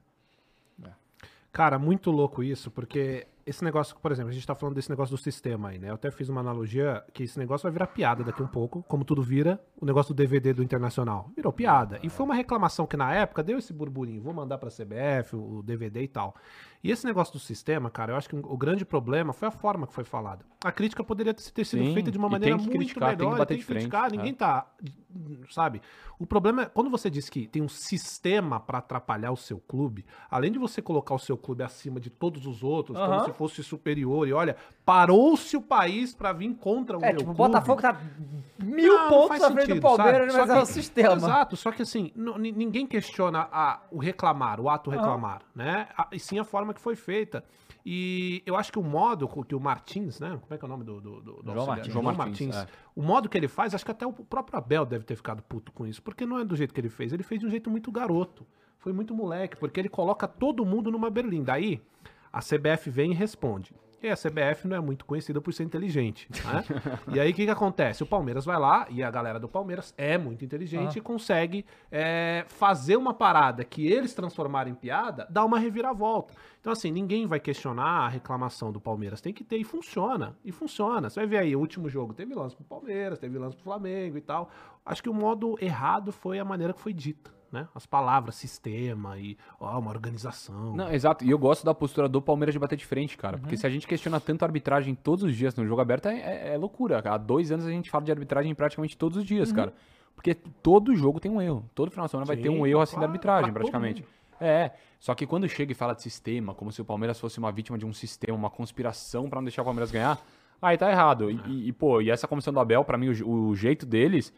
Cara, muito louco isso, porque esse negócio, por exemplo, a gente tá falando desse negócio do sistema aí, né? Eu até fiz uma analogia que esse negócio vai virar piada daqui um pouco, como tudo vira, o negócio do DVD do Internacional. Virou piada. E foi uma reclamação que na época deu esse burburinho, vou mandar pra CBF, o DVD e tal. E esse negócio do sistema, cara, eu acho que o grande problema foi a forma que foi falada. A crítica poderia ter sido Sim, feita de uma maneira muito criticar, tem que melhor, bater tem que criticar, frente, ninguém é. tá, sabe? O problema é quando você diz que tem um sistema pra atrapalhar o seu clube, além de você colocar o seu clube acima de todos os outros, como se fosse superior, e olha, parou-se o país pra vir contra o É, meu tipo, o clube. Botafogo tá mil Não, não pontos faz à frente do sentido, Palmeiras, sabe? mas é o sistema. Exato, só que assim, ninguém questiona a- o reclamar, o ato reclamar, né? A- e sim a forma que foi feita. E eu acho que o modo que o Martins, né? Como é que é o nome do, do, do- João? Martins. João Martins. É. O modo que ele faz, acho que até o próprio Abel deve ter ficado puto com isso, porque não é do jeito que ele fez. Ele fez de um jeito muito garoto. Foi muito moleque, porque ele coloca todo mundo numa berlim. Daí, a CBF vem e responde. E a CBF não é muito conhecida por ser inteligente, né? e aí, o que que acontece? O Palmeiras vai lá, e a galera do Palmeiras é muito inteligente e consegue é, fazer uma parada que eles transformaram em piada, dar uma reviravolta. Então, assim, ninguém vai questionar a reclamação do Palmeiras. Tem que ter, e funciona. E funciona. Você vai ver aí, o último jogo teve lance pro Palmeiras, teve lance pro Flamengo e tal. Acho que o modo errado foi a maneira que foi dita, né? As palavras, sistema e ó, uma organização. Não, exato. E eu gosto da postura do Palmeiras de bater de frente, cara. Porque se a gente questiona tanto a arbitragem todos os dias no jogo aberto, é, é- é loucura. Há dois anos a gente fala de arbitragem praticamente todos os dias, cara. Porque todo jogo tem um erro. Todo final de semana vai ter Sim, um erro assim claro, da arbitragem, praticamente. É, só que quando chega e fala de sistema, como se o Palmeiras fosse uma vítima de um sistema, uma conspiração pra não deixar o Palmeiras ganhar, aí tá errado. E, e- e, pô, e essa comissão do Abel, pra mim, o, o jeito deles,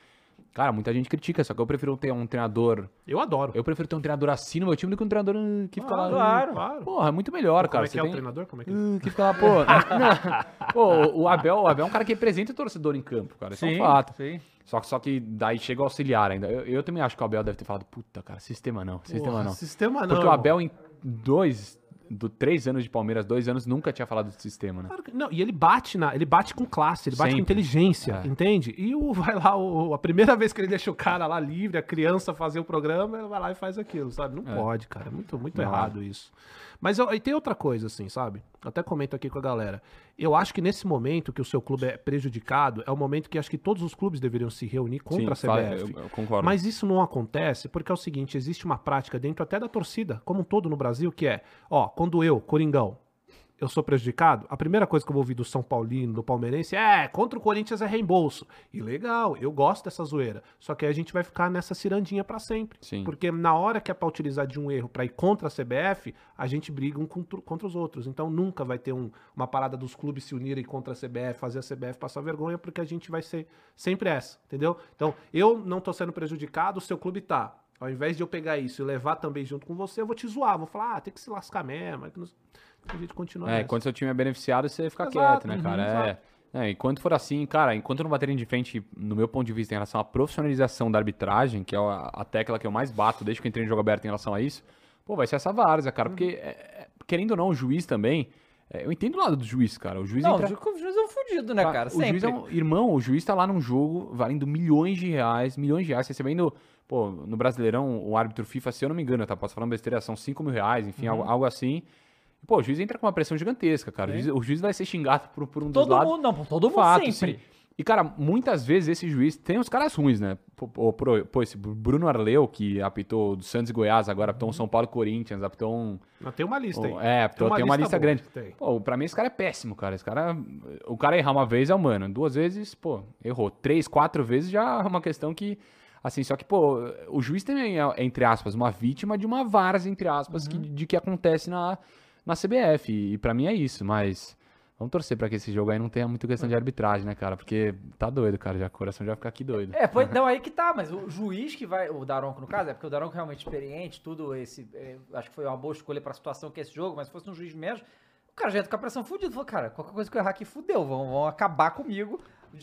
cara, muita gente critica, só que eu prefiro ter um treinador Eu adoro. eu prefiro ter um treinador assim no meu time do que um treinador uh, que fica lá. Claro, uh, claro. Porra, é muito melhor, Como cara. é que Você é tem- o treinador? Como é que Uh, que fica lá, pô. não. Pô, o Abel, o Abel é um cara que representa o torcedor em campo, cara. Isso é um fato. sim. Só, que- só que daí chega o auxiliar ainda. Eu, eu também acho que o Abel deve ter falado, puta, cara, sistema não, sistema Porra, não. Sistema não. Porque o Abel em dois, do três anos de Palmeiras, dois anos, nunca tinha falado de sistema, né? Claro que- Não, e ele bate na, ele bate com classe, ele bate com Sempre. inteligência, É. entende? E o vai lá, o, a primeira vez que ele deixa o cara lá livre, a criança fazer o programa, ele vai lá e faz aquilo, sabe? Não É. pode, cara, é muito, muito Não. errado isso. Mas eu- e tem outra coisa, assim, sabe? Até comento aqui com a galera. Eu acho que nesse momento que o seu clube é prejudicado, é o momento que acho que todos os clubes deveriam se reunir contra a Sim, fala- CBF. eu- eu concordo. Mas isso não acontece porque é o seguinte, existe uma prática dentro até da torcida, como um todo no Brasil, que é, ó, quando eu, Coringão, eu sou prejudicado, a primeira coisa que eu vou ouvir do São Paulino, do Palmeirense, é, contra o Corinthians é reembolso. E legal, eu gosto dessa zoeira. Só que aí a gente vai ficar nessa cirandinha pra sempre. Sim. Porque na hora que é pra utilizar de um erro pra ir contra a CBF, a gente briga um contra, contra os outros. Então nunca vai ter um- uma parada dos clubes se unirem contra a CBF, fazer a CBF passar vergonha, porque a gente vai ser sempre essa, entendeu? Então eu não tô sendo prejudicado, o seu clube tá. Ao invés de eu pegar isso e levar também junto com você, eu vou te zoar, vou falar, ah, tem que se lascar mesmo. A gente continua É, nessa. enquanto seu time é beneficiado, você fica Exato, quieto, né, uhum, cara? exato. É, é, enquanto for assim, cara, enquanto não baterem de frente, no meu ponto de vista, em relação à profissionalização da arbitragem, que é a, a tecla que eu mais bato desde que eu entrei no jogo aberto em relação a isso, pô, vai ser essa várzea, cara. Porque, é, é, querendo ou não, o juiz também. é, eu entendo o lado do juiz, cara. O juiz Não, entra- o juiz é um fudido, né, cara? o Sempre. juiz é um, irmão, o juiz tá lá num jogo valendo milhões de reais, milhões de reais, recebendo, pô, no Brasileirão, o árbitro FIFA, se eu não me engano, tá? Posso falar uma besteira, são 5 mil reais, enfim, Uhum. algo, algo assim. Pô, o juiz entra com uma pressão gigantesca, cara. O juiz, o juiz vai ser xingado por, por um dos Todo lados. mundo, não, por todo mundo Fato, sempre. sim. E, cara, muitas vezes esse juiz tem os caras ruins, né? Pô, pô, esse Bruno Arleu, que apitou do Santos e Goiás, agora apitou um São Paulo e Corinthians, apitou um. Mas tem uma lista aí. É, tem uma, lista, boa, grande. tem. Pô, pra mim esse cara é péssimo, cara. Esse cara. O cara errar uma vez é humano. Duas vezes, pô, errou. Três, quatro vezes já é uma questão que. Assim, só que, pô, o juiz também é, entre aspas, uma vítima de uma várzea, entre aspas, que, de que acontece na, na CBF. E, pra mim é isso, mas. Vamos torcer pra que esse jogo aí não tenha muita questão de arbitragem, né, cara? Porque tá doido, cara. Já, o coração já fica aqui doido. É, pois, não, aí que tá, mas o juiz que vai, o Daronco no caso, é porque o Daronco é realmente experiente, tudo esse, é, acho que foi uma boa escolha pra situação que é esse jogo, mas se fosse um juiz menos, o cara já ia ficar com a pressão fudido, falou, cara, qualquer coisa que eu errar aqui fudeu, vão, vão acabar comigo.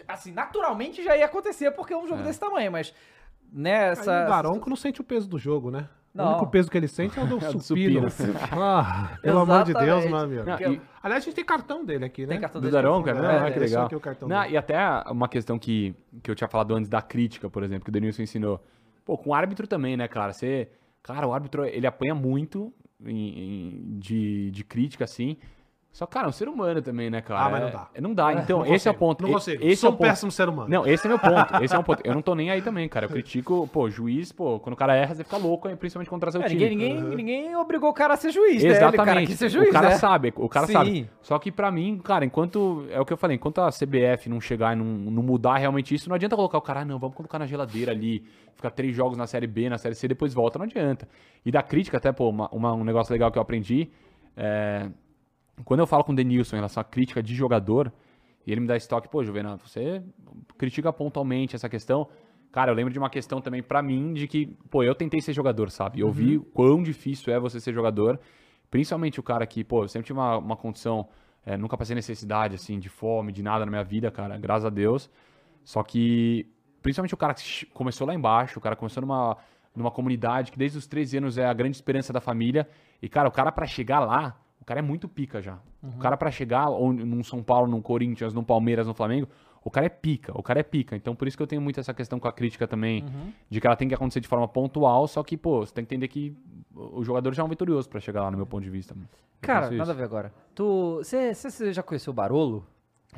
Assim, naturalmente já ia acontecer porque é um jogo É. desse tamanho, mas Aí nessa... o Daronco não sente o peso do jogo, né? Não. O único peso que ele sente é o do do supino. supino. Ah, pelo amor de Deus, meu amigo. Não, e- Aliás, a gente tem cartão dele aqui, né? Tem cartão Do dele. Daronco, é É, mesmo? Ah, que legal. aqui é o cartão Não, dele. e até uma questão que, que eu tinha falado antes da crítica, por exemplo, que o Denilson ensinou. Pô, com o árbitro também, né, cara? Você. Cara, o árbitro, ele apanha muito em- em- de, de crítica, assim. Só, cara, é um ser humano também, né, cara? Ah, mas não É- dá. Não dá. Então, Não esse é o ponto. Não consigo. Esse Sou é o um ponto. péssimo ser humano. Não, esse é meu ponto. Esse é um ponto. Eu não tô nem aí também, cara. Eu critico, pô, juiz, pô, quando o cara erra, você fica louco, principalmente contra seu É, time. ninguém, ninguém, ninguém obrigou o cara a ser juiz, né? Exatamente. Cara quis ser juiz, o cara né? sabe, o cara Sim. sabe. Só que pra mim, cara, enquanto. É o que eu falei, enquanto a CBF não chegar e não, não mudar realmente isso, não adianta colocar o cara, ah, não, vamos colocar na geladeira ali, ficar três jogos na Série B, na Série C, depois volta, não adianta. E da crítica, até, pô, uma- uma- um negócio legal que eu aprendi. É, quando eu falo com o Denilson em relação à crítica de jogador, e ele me dá esse toque, pô, Juvenal, você critica pontualmente essa questão. Cara, eu lembro de uma questão também pra mim de que, pô, eu tentei ser jogador, sabe? Eu vi quão difícil é você ser jogador, principalmente o cara que, pô, eu sempre tive uma, uma condição, é, nunca passei necessidade, assim, de fome, de nada na minha vida, cara, graças a Deus. Só que, principalmente o cara que começou lá embaixo, o cara começou numa, numa comunidade que desde os 13 anos é a grande esperança da família. E, cara, o cara pra chegar lá, o cara é muito pica já. O cara pra chegar ou num São Paulo, num Corinthians, num Palmeiras, no Flamengo, o cara é pica, o cara é pica. Então, por isso que eu tenho muito essa questão com a crítica também, de que ela tem que acontecer de forma pontual, só que, pô, você tem que entender que o jogador já é um vitorioso pra chegar lá, no meu ponto de vista. Eu Cara, nada a ver agora. Tu. Você você já conheceu o Barolo?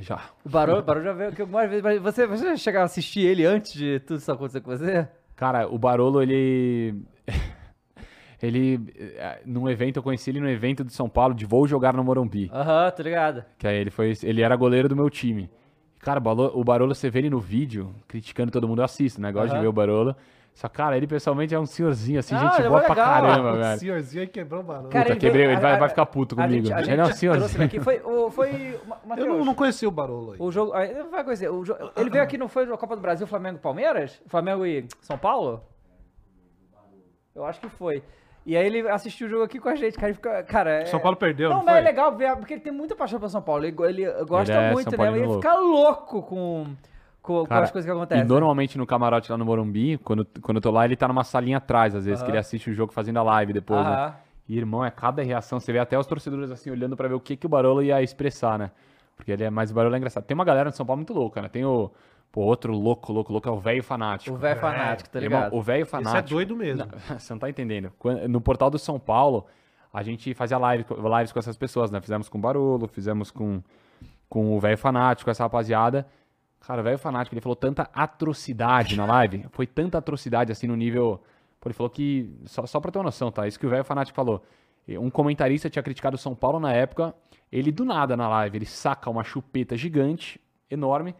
Já. O Barolo, o Barolo já veio aqui algumas vezes, mas você, você já chegou a assistir ele antes de tudo isso acontecer com você? Cara, o Barolo, ele. ele. eh, Num evento, eu conheci ele no evento de São Paulo, de Vou Jogar no Morumbi. Aham, tô ligado. Que aí ele foi. Ele era goleiro do meu time. Cara, o Barolo, o você vê ele no vídeo, criticando todo mundo, eu assisto, né? Gosto de Aham. ver o Barolo. Só, cara, ele pessoalmente é um senhorzinho, assim, Ah, gente é boa mó pra caramba, O velho. senhorzinho aí quebrou o barulho. Cara, Puta, ele quebrei, veio- ele vai, a- vai ficar puto A comigo. gente, a gente ele é um senhorzinho. aqui. Foi, o, foi eu não, não conheci o Barolo aí. o jogo, ele vai conhecer. o jo- ele veio aqui, não foi a Copa do Brasil, Flamengo e Palmeiras? Flamengo e São Paulo? Eu acho que foi. E aí ele assistiu o jogo aqui com a gente, cara. Ele fica, cara é- São Paulo perdeu, Não, não mas foi? é legal ver, porque ele tem muita paixão pelo São Paulo. Ele, ele gosta é muito, São né? Paulino E ele louco. fica louco com, com, com Cara, as coisas que acontecem. E normalmente no camarote lá no Morumbi, quando, quando eu tô lá, ele tá numa salinha atrás, às vezes, que ele assiste o jogo fazendo a live depois, né? Aham. E, irmão, é cada reação. Você vê até os torcedores assim, olhando pra ver o que, que o Barolo ia expressar, né? Porque ele é mais o Barolo é engraçado. Tem uma galera de São Paulo muito louca, né? Tem o. Pô, outro louco, louco, louco é o velho fanático. O velho fanático, tá Irmão, ligado? o velho Esse fanático. é doido mesmo. Não, você não tá entendendo. No portal do São Paulo, a gente fazia live, lives com essas pessoas, né? Fizemos com o Barolo, fizemos com, com o velho fanático, essa rapaziada. Cara, o velho fanático, ele falou tanta atrocidade na live. Foi tanta atrocidade assim no nível. Pô, ele falou que. Só, só pra ter uma noção, tá? Isso que o velho fanático falou. Um comentarista tinha criticado o São Paulo na época. Ele, do nada, na live, ele saca uma chupeta gigante, enorme,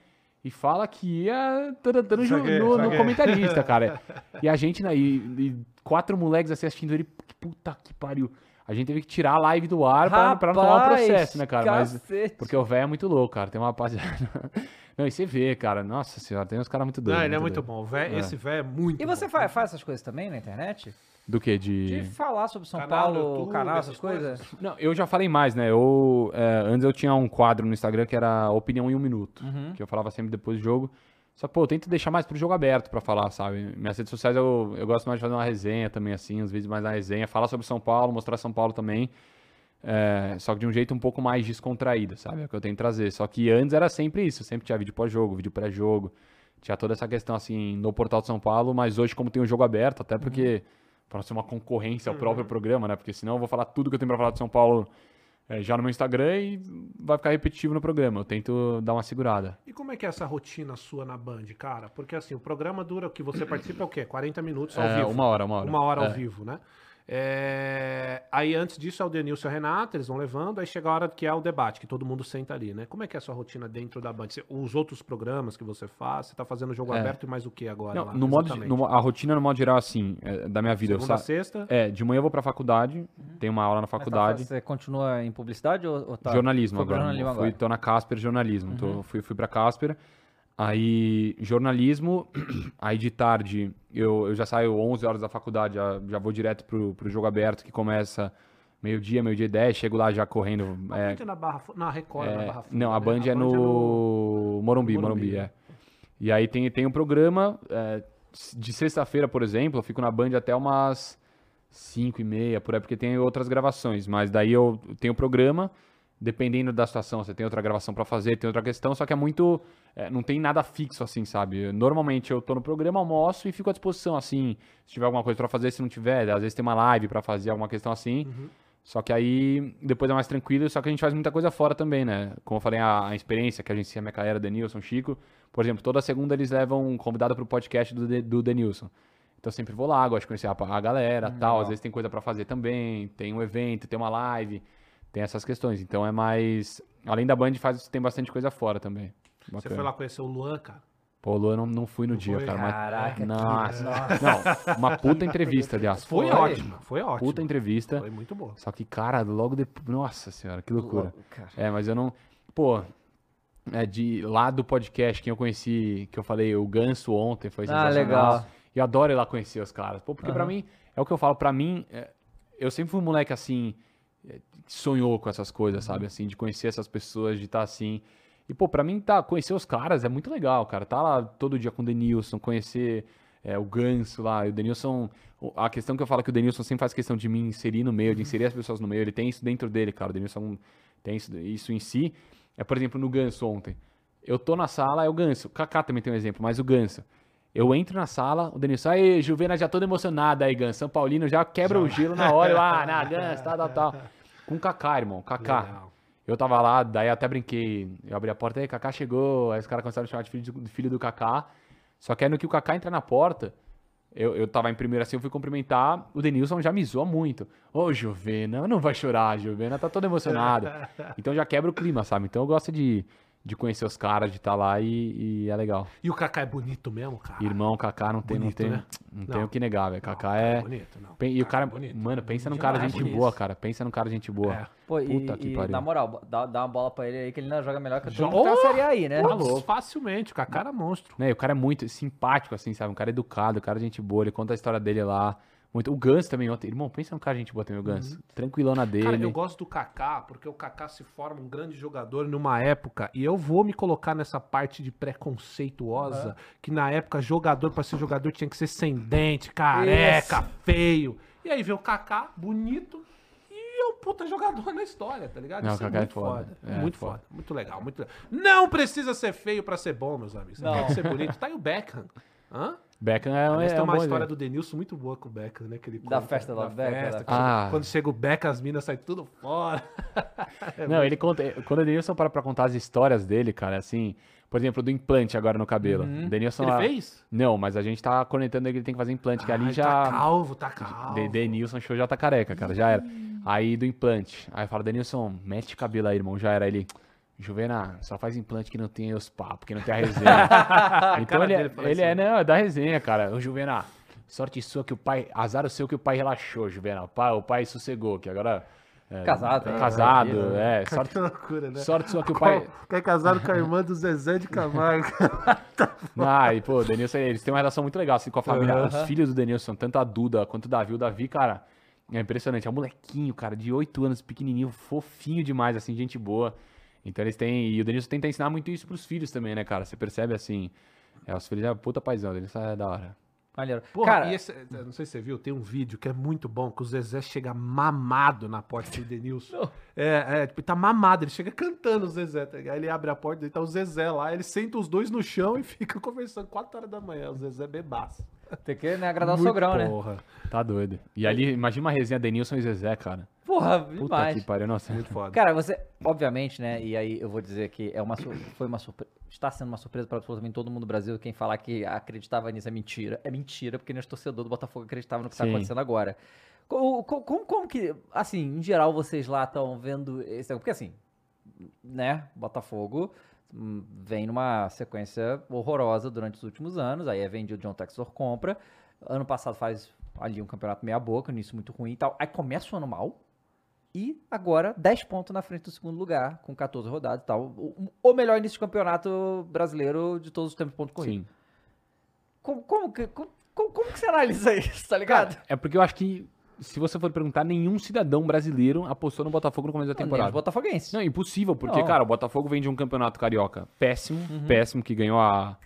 e fala que ia dando no, no comentarista, cara. E a gente, né? E, e quatro moleques assim assistindo ele. Puta que pariu. A gente teve que tirar a live do ar pra, pra não tomar um Rapaz, processo, né, cara? Mas, porque o velho é muito louco, cara. Tem uma rapaziada. Não, e você vê, cara. Nossa senhora, tem uns caras muito doidos. Não, ele é muito doidos. bom. O véio- É. Esse velho é muito E você bom. faz, faz essas coisas também na internet? Do que? De De. falar sobre São Canal Paulo, YouTube, canal, essas essas coisas? Não, eu já falei mais, né? Eu, é, antes eu tinha um quadro no Instagram que era Opinião em um Minuto. Uhum. Que eu falava sempre depois do jogo. Só que, pô, eu tento deixar mais pro jogo aberto pra falar, sabe? Minhas redes sociais eu, eu gosto mais de fazer uma resenha também, assim, uns vídeos mais na resenha. Falar sobre São Paulo, mostrar São Paulo também. É, só que de um jeito um pouco mais descontraído, sabe? É o que eu tento trazer. Só que antes era sempre isso. Sempre tinha vídeo pós-jogo, vídeo pré-jogo. Tinha toda essa questão, assim, no portal de São Paulo. Mas hoje, como tem o jogo aberto, até porque... Pra não ser uma concorrência ao próprio programa, né? Porque senão eu vou falar tudo que eu tenho pra falar de São Paulo é, já no meu Instagram e vai ficar repetitivo no programa. Eu tento dar uma segurada. E como é que é essa rotina sua na Band, cara? Porque assim, o programa dura, o que você participa é o quê? 40 minutos ao É, vivo. uma hora, uma hora. Uma hora ao É. vivo, né? É, Aí antes disso é o Denilson e a Renata, eles vão levando, aí chega a hora que é o debate, que todo mundo senta ali, né? Como é que é a sua rotina dentro da Band? Os outros programas que você faz, você tá fazendo jogo É. aberto e mais o que agora? Não, lá, no modo, no a rotina no modo geral, assim, é, da minha vida. Eu Segunda a sa- sexta? é, de manhã eu vou pra faculdade, tenho uma aula na Mas tá- faculdade. Você continua em publicidade ou, ou tá? jornalismo agora. jornalismo fui, agora? tô na Casper jornalismo. Tô, fui, fui pra Casper. Aí, jornalismo. Aí de tarde, eu, eu já saio 11 horas da faculdade, já, já vou direto pro, pro jogo aberto, que começa meio-dia, meio-dia e 10. Chego lá já correndo. A é, Band é na Barra, na Record, é na é, Barra Funda, não, a né? Band é no Morumbi, Morumbi, Morumbi, né? é. E aí tem, tem um programa, é, de sexta-feira, por exemplo, eu fico na Band até umas 5 e meia, por aí, porque tem outras gravações. Mas daí eu tenho o programa, dependendo da situação, você tem outra gravação pra fazer, tem outra questão, só que é muito. é, não tem nada fixo assim, sabe? Normalmente eu tô no programa, almoço e fico à disposição, assim. Se tiver alguma coisa pra fazer, se não tiver, às vezes tem uma live pra fazer, alguma questão assim. Só que aí depois é mais tranquilo, só que a gente faz muita coisa fora também, né? Como eu falei, a, a experiência que a gente a minha carreira, Denilson, Chico. Por exemplo, toda segunda eles levam um convidado pro podcast do, do Denilson. Então eu sempre vou lá, gosto de conhecer a, a galera tal. Às vezes tem coisa pra fazer também, tem um evento, tem uma live, tem essas questões. Então é mais. Além da Band, faz, tem bastante coisa fora também. Você Bacana. foi lá conhecer o Luan, cara? Pô, Lu, eu não, não fui no dia, foi? cara. Mas... Caraca, que- Nossa. Não, uma puta entrevista, aliás. Foi, Foi? ótima, foi ótima. Puta entrevista. Foi muito boa. Só que, cara, logo depois. Nossa senhora, que loucura. Logo. É, mas eu não. Pô, é de lá do podcast, quem eu conheci, que eu falei, o Ganso ontem, foi Ah, sensacional. legal. E eu adoro ir lá conhecer os caras. Pô, porque pra Aham. mim, é o que eu falo, pra mim, é, eu sempre fui um moleque assim, que sonhou com essas coisas, Uhum. sabe? Assim, de conhecer essas pessoas, de estar assim. E, pô, pra mim, tá, conhecer os caras é muito legal, cara. Tá lá todo dia com o Denilson, conhecer é, o Ganso lá. E o Denilson. A questão que eu falo é que o Denilson sempre faz questão de me inserir no meio, de inserir as pessoas no meio. Ele tem isso dentro dele, cara. O Denilson tem isso, isso em si. É, por exemplo, no Ganso ontem. Eu tô na sala, é o Ganso. O Kaká também tem um exemplo, mas o Ganso. Eu entro na sala, o Denilson, aí, Juvena já todo emocionado aí, Ganso. São Paulino já quebra o gelo na hora. Ah, na Ganso, tal, tal, tal. Com o Kaká, irmão. Kaká. Legal. Eu tava lá, daí até brinquei. Eu abri a porta, aí, Kaká chegou. Aí os caras começaram a chamar de filho, de filho do Kaká. Só que aí no que o Kaká entra na porta, eu, eu tava em primeiro assim, eu fui cumprimentar. O Denilson já me zoa muito. Ô, Juvena, não vai chorar, Juvena, tá todo emocionado. então já quebra o clima, sabe? Então eu gosto de, de conhecer os caras, de estar lá e, e é legal. E o Kaká é bonito mesmo, cara? Irmão, Kaká não tem, Bonito, não tem, né? não Não. tem o que negar, velho. Não, Kaká cara, é. bonito, não. Pen- E o cara, é bonito. mano, pensa num cara Demais, gente bonito. boa, cara. Pensa num cara gente boa. É. Pô, e, Puta que e, pariu. na moral, dá, dá uma bola pra ele aí que ele ainda joga melhor que todo Joga- mundo tá Oh! Série aí, né? Putz, Facilmente, o Kaká era monstro. Né, e o cara é muito simpático, assim, sabe? Um cara educado, um cara de gente boa, ele conta a história dele lá. Muito... O Gans também ontem. Irmão, pensa num cara de gente boa também, o Gans. Tranquilão na dele. Uhum. Cara, eu gosto do Kaká, porque o Kaká se forma um grande jogador numa época, e eu vou me colocar nessa parte de preconceituosa, que na época jogador, pra ser jogador, tinha que ser sem dente, careca, feio. E aí vê o Kaká, bonito, e é um puta jogador na história, tá ligado? Não, Isso o Kaká é muito foda. É, muito foda. foda. Muito legal, muito legal. Não precisa ser feio pra ser bom, meus amigos. Você Não. tem que ser bonito. Tá aí o Beckham. Hã? Beckham é, Aliás, é tem um uma história do Denilson muito boa com o Beckham, né? Que ele Da conta, festa do Beckham, festa, da- Ah. Quando chega o Beckham, as minas saem tudo fora. Não, ele conta. Quando o Denilson para pra contar as histórias dele, cara, assim. Por exemplo, do implante agora no cabelo. O Denilson. Ele lá- fez? Não, mas a gente tá conectando ele que ele tem que fazer implante, que Ah, ali já. Tá calvo, tá calvo. De- Denilson show já tá careca, cara, já era. Aí do implante. Aí fala, Denilson, mete cabelo aí, irmão, já era. Ele, Juvena, só faz implante que não tem os papos, que não tem a resenha. então ele, é, ele assim. é, não, é da resenha, cara. Ô, Juvena, sorte sua que o pai, azar o seu que o pai relaxou, Juvena. O pai, o pai sossegou, que agora... É, Casado, é né? casado, é. Sorte, Que loucura, né? sorte sua que o pai... Que é casado com a irmã do Zezé de Camargo. Ah, e pô, o Denilson, eles têm uma relação muito legal, assim, com a família. Aham. Os filhos do Denilson, tanto a Duda quanto o Davi. O Davi, cara, é impressionante. É um molequinho, cara, de 8 anos, pequenininho, fofinho demais, assim, gente boa. Então eles têm. E o Denilson tenta ensinar muito isso pros filhos também, né, cara? Você percebe assim. É, os filhos é puta paizão, o Denilson é da hora. Maneiro. Porra, Cara, e esse, não sei se você viu, tem um vídeo que é muito bom, que o Zezé chega mamado na porta do Denilson. É, é, tipo, tá mamado, ele chega cantando o Zezé, tá ligado? Aí ele abre a porta e tá o Zezé lá, ele senta os dois no chão e fica conversando 4 horas da manhã, o Zezé bebaço. Tem que né, agradar o Muito sogrão, né? Porra, Tá doido. E ali, imagina uma resenha Denilson e Zezé, cara. Porra, Puta demais. que pariu, nossa. muito foda. Cara, você, obviamente, né? E aí eu vou dizer que é uma, foi uma surpresa. Está sendo uma surpresa para absolutamente todo mundo do Brasil. Quem falar que acreditava nisso é mentira. É mentira, porque nem os torcedores do Botafogo acreditavam no que está acontecendo agora. Co- co- Como, como que, assim, em geral, vocês lá estão vendo esse. Porque assim, né? Botafogo vem numa sequência horrorosa durante os últimos anos. Aí é vendido, John Textor compra. Ano passado faz ali um campeonato meia-boca, nisso muito ruim e tal. Aí começa o ano mal. E agora 10 pontos na frente do segundo lugar, com 14 rodadas e tal. O, o melhor início de campeonato brasileiro de todos os tempos, ponto corrido. Sim. Como, como, que, como, como- como que você analisa isso, tá ligado? É porque eu acho que, se você for perguntar, nenhum cidadão brasileiro apostou no Botafogo no começo da Não, temporada. os botafoguenses. Não, impossível, porque, Não. cara, o Botafogo vem de um campeonato carioca péssimo, péssimo, que ganhou a.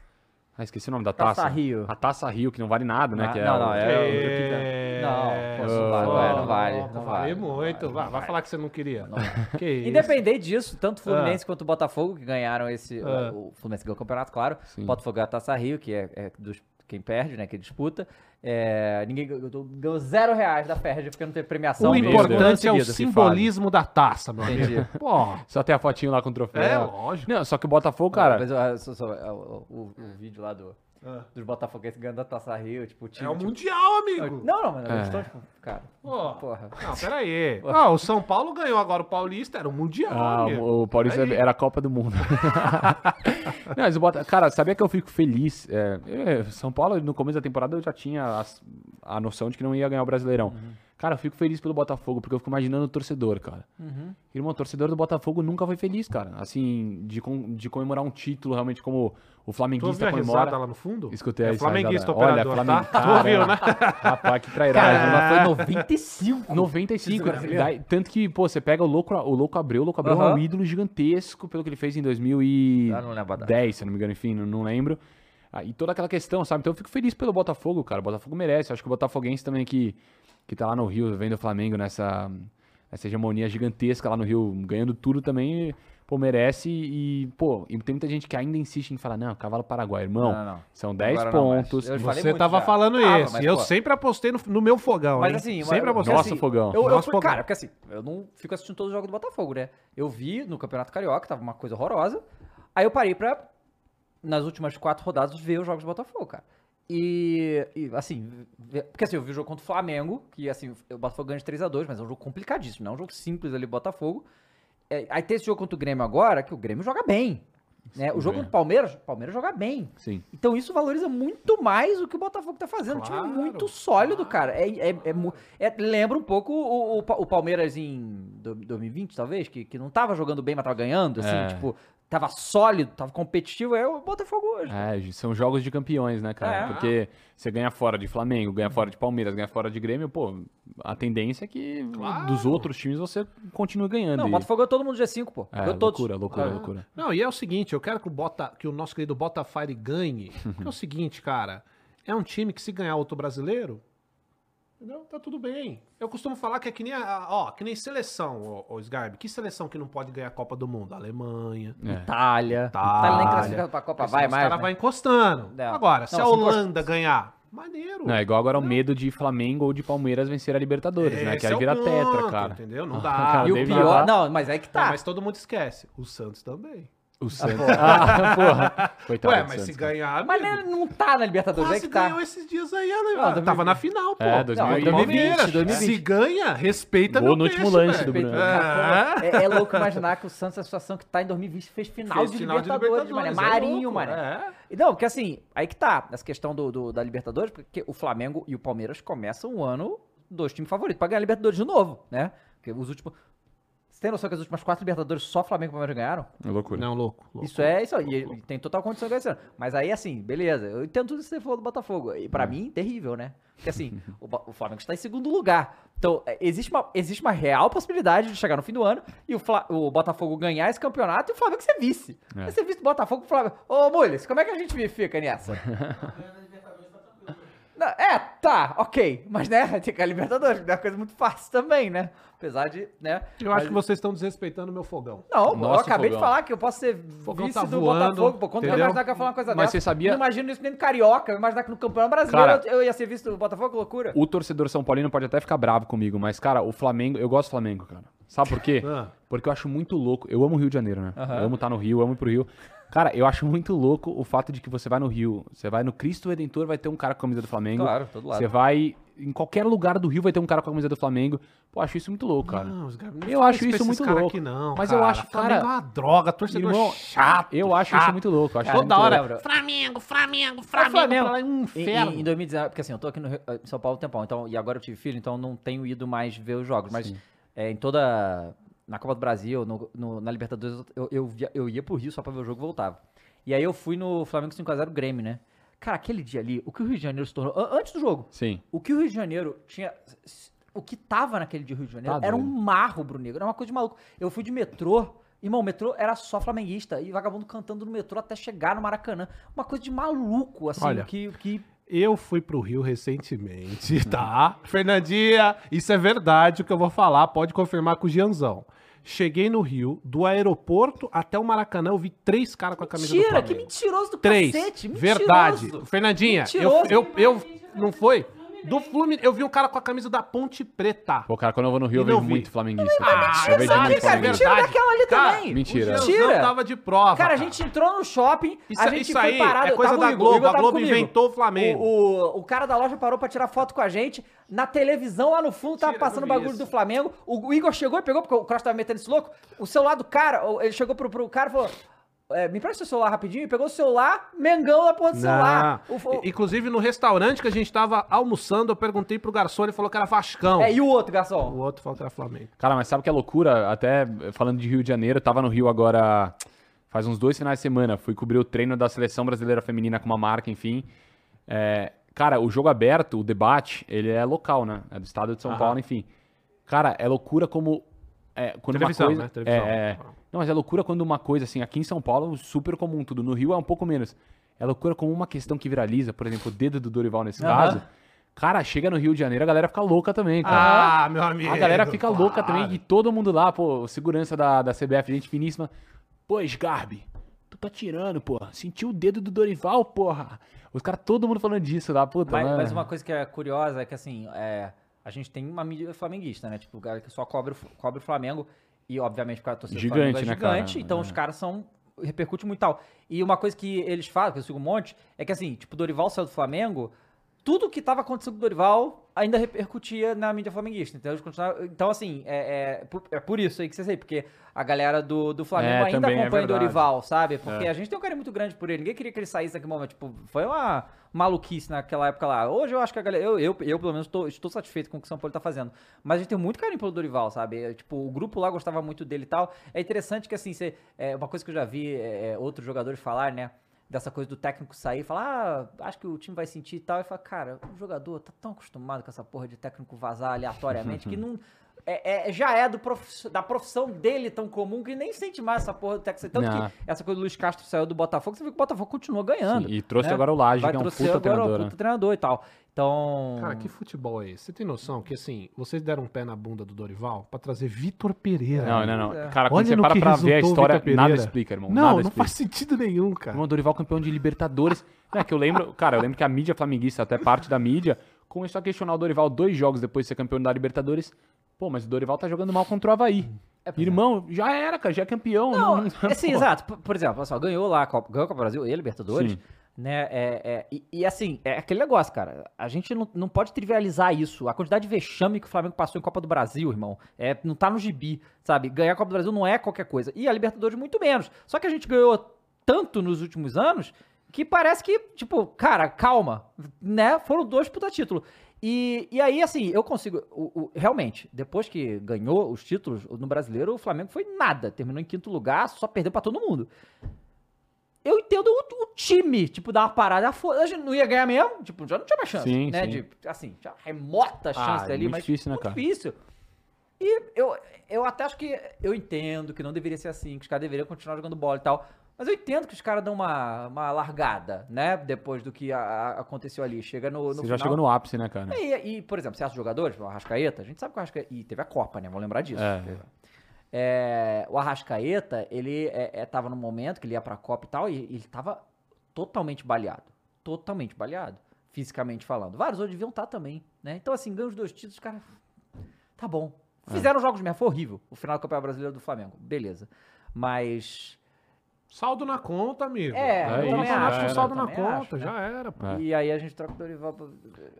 Ah, esqueci o nome da Taça taça. Rio. A Taça Rio, que não vale nada, né? Ah, que é não, não, é- É... Não, pô, não vale, não vale, não Vale vale, muito. não vai, vai falar que você não queria. Que isso. Independente disso, tanto o Fluminense quanto o Botafogo, que ganharam esse. Ah. O Fluminense ganhou o campeonato, claro. Sim. O Botafogo ganhou a Taça Rio, que é, é dos quem perde, né? Que disputa. É, ninguém ganhou, zero reais da Ferdi porque não teve premiação. O importante é o simbolismo da taça, meu amigo. Entendi. Porra. Só tem a fotinho lá com o troféu. É, lógico. Não, só que o Botafogo, cara. Mas, ó, só- só- é, o, o- o vídeo lá do, Ah. dos Botafoguenses ganhando a Taça Rio, tipo, o time... É o tipo, Mundial, amigo. Não, não, mas É. eles estão, tipo, cara, Pô. porra. Não, peraí. Ah, o São Paulo ganhou agora o Paulista, era o Mundial. Ah, amigo. o, o Paulista Aí. era a Copa do Mundo. Não, mas o Bota... Cara, sabia que eu fico feliz? É, é, São Paulo, no começo da temporada, eu já tinha as- a noção de que não ia ganhar o Brasileirão. Cara, eu fico feliz pelo Botafogo, porque eu fico imaginando o torcedor, cara. Irmão, o torcedor do Botafogo nunca foi feliz, cara. Assim, de, com- de comemorar um título, realmente, como o Tu flamenguista a comemora. lá no fundo? Escutei é essa flamenguista risada. Olha, operador, Flamengo- tá? Tu cara, ouviu, né? Rapaz, que trairagem. Cara, mas foi 95. 95, brasileiro. daí- tanto que, pô, você pega o Louco, o Louco Abreu, o Louco Abreu é Aham. um ídolo gigantesco pelo que ele fez em Ah, 2010, não lembro a data. se eu não me engano, enfim, não, não lembro. Ah, e toda aquela questão, sabe? Então eu fico feliz pelo Botafogo, cara. O Botafogo merece. Eu acho que o Botafoguense também que, que tá lá no Rio, vendo o Flamengo nessa, nessa hegemonia gigantesca lá no Rio, ganhando tudo também, pô, merece. E, pô, e tem muita gente que ainda insiste em falar, não, cavalo paraguai, irmão. Não, não. São 10 Agora não, pontos. falei Você tava já. falando Tava, isso. mas, e eu pô, sempre apostei no, no meu fogão, Mas hein? assim, sempre mas- apostei. Nosso assim, fogão. Eu, eu Nosso fui- fogão. Cara, porque assim, eu não fico assistindo todos os jogos do Botafogo, né? Eu vi no Campeonato Carioca, tava uma coisa horrorosa. Aí eu parei pra, nas últimas quatro rodadas, ver os jogos do Botafogo, cara. E, e, assim, porque assim, eu vi o jogo contra o Flamengo, que assim, o Botafogo ganha de 3x2, mas é um jogo complicadíssimo, não é um jogo simples ali, Botafogo. É, aí tem esse jogo contra o Grêmio agora, que o Grêmio joga bem. Né? O jogo bem. contra o Palmeiras, o Palmeiras joga bem. Sim. Então isso valoriza muito mais o que o Botafogo tá fazendo. Um time Claro, muito sólido, cara. É, é, é é- lembra um pouco o, o, o Palmeiras em do- 2020, talvez, que, que não tava jogando bem, mas tava ganhando, assim, É. tipo, tava sólido, tava competitivo. É o Botafogo hoje. É, são jogos de campeões, né, cara? É. Porque você ganha fora de Flamengo, ganha fora de Palmeiras, ganha fora de Grêmio, pô, a tendência é que Claro. dos outros times você continue ganhando. Não, o e- Botafogo é todo mundo G5, pô. É, Ganhou todos. loucura, loucura, Ah. loucura. Não, e é o seguinte, eu quero que o, Bota, que o nosso querido Botafire ganhe. que é o seguinte, cara. É um time que se ganhar outro brasileiro, entendeu? Tá tudo bem. Eu costumo falar que é que nem, a, ó, que nem seleção, ô Sgarbi. Que seleção que não pode ganhar a Copa do Mundo? A Alemanha. É. Itália. Itália. Itália nem classificado pra Copa, vai Os mais. caras né? vai encostando. Não. Agora, se Não, a se encosta- Holanda ganhar, maneiro. Não, é igual agora o medo de Flamengo ou de Palmeiras vencer a Libertadores, né? Esse Que aí é o vira tetra, ponto, cara. Entendeu? Não dá. cara, E o pior. Não, mas aí que Não, tá. mas todo mundo esquece. O Santos também. O Santos. Ah, porra. Coitado Ué, mas se Santos, ganhar, Mas amigo, ele não tá na Libertadores, é quase que tá. ganhou esses dias aí, né? Não, Tava 2020. na final, pô. É, Não, 2020. Palmeiras. 2020. Se ganha, respeita Gol meu no último peixe, lance do. Bruno. Pô, é, é louco imaginar que o Santos, a situação que tá em 2020, fez final, Fez de, final de Libertadores, mané. Libertadores, é Marinho, louco, mané. é. Não, porque assim, aí que tá, essa questão do, do- da Libertadores, porque o Flamengo e o Palmeiras começam o ano dois times favoritos pra ganhar a Libertadores de novo, né? Porque os últimos. Você tem noção que as últimas quatro Libertadores só Flamengo e Palmeiras ganharam? É loucura. Não, louco. louco. Isso é isso aí. E ele tem total condição de ganhar esse ano. Mas aí, assim, beleza. Eu entendo tudo isso que você falou do Botafogo. E pra mim, terrível, né? Porque assim, o, Bo- o Flamengo está em segundo lugar. Então, é, existe uma, existe uma real possibilidade de chegar no fim do ano e o, Fla- o Botafogo ganhar esse campeonato e o Flamengo ser vice. É. Vai ser vice do Botafogo pro Flamengo. Ô, Mules, como é que a gente fica nessa? Não, é, tá, ok. Mas, né, tem que a Libertadores, que é uma coisa muito fácil também, né? Apesar de, né? Eu acho mas- que vocês estão desrespeitando o meu fogão. não, eu Nosso acabei de fogão. falar que eu posso ser fogão vice tá do voando, Botafogo. Pô, quando eu entendeu? imaginar que eu ia falar uma coisa Mas dessa. você sabia- Não imagino isso nem no Carioca. Eu imaginar que no Campeonato Brasileiro Cara- eu, eu ia ser vice do Botafogo, que loucura. O torcedor São Paulino pode até ficar bravo comigo, mas, cara, o Flamengo, eu gosto do Flamengo, cara. Sabe por quê? Ah. Porque eu acho muito louco. Eu amo o Rio de Janeiro, né? Aham. Eu amo estar no Rio, eu amo ir pro Rio. Cara, eu acho muito louco o fato de que você vai no Rio, você vai no Cristo Redentor, vai ter um cara com a camisa do Flamengo. Claro, todo lado. Você vai. Em qualquer lugar do Rio vai ter um cara com a camisa do Flamengo. Pô, acho isso muito louco, cara. Não, os caras- não Eu acho isso muito cara louco. Aqui, não, Mas eu cara. acho, Flamengo cara- é uma droga, torcedor Irmão, chato. eu acho chato. isso muito louco. eu acho Cara, Toda hora, lembro. Flamengo, Flamengo, É Flamengo, Flamengo. pra lá, um Em, inferno. em, em 2019, porque assim, eu tô aqui no Rio- em São Paulo há um tempão, então, e agora eu tive filho, então não tenho ido mais ver os jogos. Mas é, em toda. Na Copa do Brasil, no- no- na Libertadores, eu, eu, via- eu ia pro Rio só pra ver o jogo e voltava. E aí eu fui no Flamengo 5x0 Grêmio, né? Cara, aquele dia ali, o que o Rio de Janeiro se tornou. an- Antes do jogo, Sim. O que o Rio de Janeiro tinha. O que tava naquele dia do Rio de Janeiro Tá era um doido. marro, Brunegro. Era uma coisa de maluco. Eu fui de metrô. Irmão, o metrô era só flamenguista. E vagabundo cantando no metrô até chegar no Maracanã. Uma coisa de maluco, assim, Olha. que. que Eu fui pro Rio recentemente, tá? Fernandinha, isso é verdade o que eu vou falar, pode confirmar com o Gianzão. Cheguei no Rio, do aeroporto até o Maracanã, eu vi três caras com a camisa do Mentira, Flamengo. que mentiroso do Três. cacete. Mentiroso. Verdade. Fernandinha, eu, Mentiroso. eu, eu, Não foi? Do Fluminense. Eu vi um cara com a camisa da Ponte Preta. Pô, cara, quando eu vou no Rio, eu vejo vi. muito flamenguista. Ah, cara. eu vejo sabe, muito cara, flamenguista. mentira daquela ali Cara, também. Mentira. Mentira. Tava de prova. Cara, a gente entrou no shopping, Isso, a gente isso foi aí parado. é coisa da Globo. Igor A Globo comigo. inventou o Flamengo. O, o, o cara da loja parou pra tirar foto com a gente. Na televisão lá no fundo tava Mentira, passando o bagulho isso. do Flamengo. O, o Igor chegou e pegou, porque o Cross tava metendo esse louco. O celular do cara, ele chegou pro, pro cara e falou: é, Me empresta seu celular rapidinho. E pegou o celular, Mengão da porra do celular. O- o- Inclusive, no restaurante que a gente tava almoçando, eu perguntei pro garçom, ele falou que era Vascão. é, e o outro, O garçom? outro falou que era Flamengo. Cara, mas sabe que é loucura? Até falando de Rio de Janeiro, eu tava no Rio agora faz uns dois finais de semana. Fui cobrir o treino da seleção brasileira feminina com uma marca, enfim. É, cara, o jogo aberto, o debate, ele é local, né? É do estado de São Aham. Paulo, enfim. Cara, é loucura como. É, quando Televisão, uma coisa, né? Televisão. É, é. Não, mas é loucura quando uma coisa, assim, aqui em São Paulo, é super comum tudo. No Rio é um pouco menos. É loucura como uma questão que viraliza, por exemplo, o dedo do Dorival nesse Aham. caso. Cara, chega no Rio de Janeiro, a galera fica louca também, cara. Ah, meu amigo. A galera fica louca para. também, e todo mundo lá, pô, segurança da, da CBF, gente finíssima. Pô, Sgarbi, tu tá tirando, porra. Sentiu o dedo do Dorival, porra. Os caras, todo mundo falando disso lá, puta. Mas, mas uma coisa que é curiosa é que, assim, é, a gente tem uma mídia flamenguista, né? Tipo, o cara que só cobre, o- cobre o Flamengo. E, obviamente, porque a torcida do Gigante, Flamengo é né, gigante. cara? Então, É. os caras são... Repercute muito tal. E uma coisa que eles falam, que eu sigo um monte, é que, assim, tipo, o Dorival saiu do Flamengo... Tudo que tava acontecendo com o Dorival ainda repercutia na mídia flamenguista. Então, então assim, é, é, por, é por isso aí que você sei, porque a galera do, do Flamengo É, ainda é acompanha o verdade. Dorival, sabe? Porque É. a gente tem um carinho muito grande por ele. Ninguém queria que ele saísse naquele momento. Tipo, foi uma maluquice naquela época lá. Hoje eu acho que a galera. Eu, eu, eu pelo menos, tô- estou satisfeito com o que o São Paulo tá fazendo. Mas a gente tem muito carinho pelo Dorival, sabe? É, Tipo, o grupo lá gostava muito dele e tal. É interessante que, assim, você, é, uma coisa que eu já vi é, é, outros jogadores falar, né? Dessa coisa do técnico sair e falar, ah, acho que o time vai sentir e tal. E fala, cara, o jogador tá tão acostumado com essa porra de técnico vazar aleatoriamente que não. É, é- já é do profiss- da profissão dele tão comum que nem sente mais essa porra do técnico. Tanto Não. que essa coisa do Luiz Castro saiu do Botafogo, você viu que o Botafogo continua ganhando. Sim, e trouxe né? agora o Laje, Vai que é um puta agora treinador, o né? puta treinador e tal. Então. Cara, que futebol é esse? Você tem noção que, assim, vocês deram um pé na bunda do Dorival pra trazer Vitor Pereira. Não, não, não. É. Cara, quando Olha você para pra ver a o história, nada explica, irmão. Não, nada não explica. faz sentido nenhum, cara. Irmão, Dorival campeão de Libertadores. Não, é que eu lembro, cara, eu lembro que a mídia flamenguista, até parte da mídia, começou a questionar o Dorival dois jogos depois de ser campeão da Libertadores. Pô, mas o Dorival tá jogando mal contra o Havaí. É, é. Irmão, já era, cara, já é campeão. Não, não- é pô. exato. Por, por exemplo, olha só, ganhou lá, a Copa, ganhou a Copa do Brasil e a Libertadores, Sim. né? É, é, e, e, assim, é aquele negócio, cara. A gente não, não pode trivializar isso. A quantidade de vexame que o Flamengo passou em Copa do Brasil, irmão, é, não tá no gibi, sabe? Ganhar a Copa do Brasil não é qualquer coisa. E a Libertadores muito menos. Só que a gente ganhou tanto nos últimos anos que parece que, tipo, cara, calma, né? Foram dois puta título. E, e aí, assim, eu consigo. o- o- realmente, depois que ganhou os títulos no brasileiro, o Flamengo foi nada. Terminou em quinto lugar, só perdeu pra todo mundo. Eu entendo o, o time, tipo, dar uma parada. Ah, A gente não ia ganhar mesmo, tipo, já não tinha mais chance, Sim, né? sim. De, assim, já remota chance é ali, mas difícil, né, muito cara? difícil. E eu, eu até acho que eu entendo que não deveria ser assim, que os caras deveriam continuar jogando bola e tal. Mas eu entendo que os caras dão uma, uma largada, né? Depois do que a- a- aconteceu ali. Chega no, no Você final. já chegou no ápice, né, cara? E, e, por exemplo, certos jogadores, o Arrascaeta, a gente sabe que o Arrascaeta. E teve a Copa, né? Vamos lembrar disso. É. É, o Arrascaeta, ele é, é, tava num momento que ele ia pra Copa e tal, e ele tava totalmente baleado. Totalmente baleado. Fisicamente falando. Vários outros deviam estar também, né? Então, assim, ganham os dois títulos, cara. Tá bom. Fizeram jogos mesmo, foi horrível. O final do Campeonato Brasileiro do Flamengo. Beleza. Mas. Saldo na conta, amigo. É, É o isso, já com era. saldo na conta, acho, né? já era, pô. É. E aí a gente troca o Dorival pra...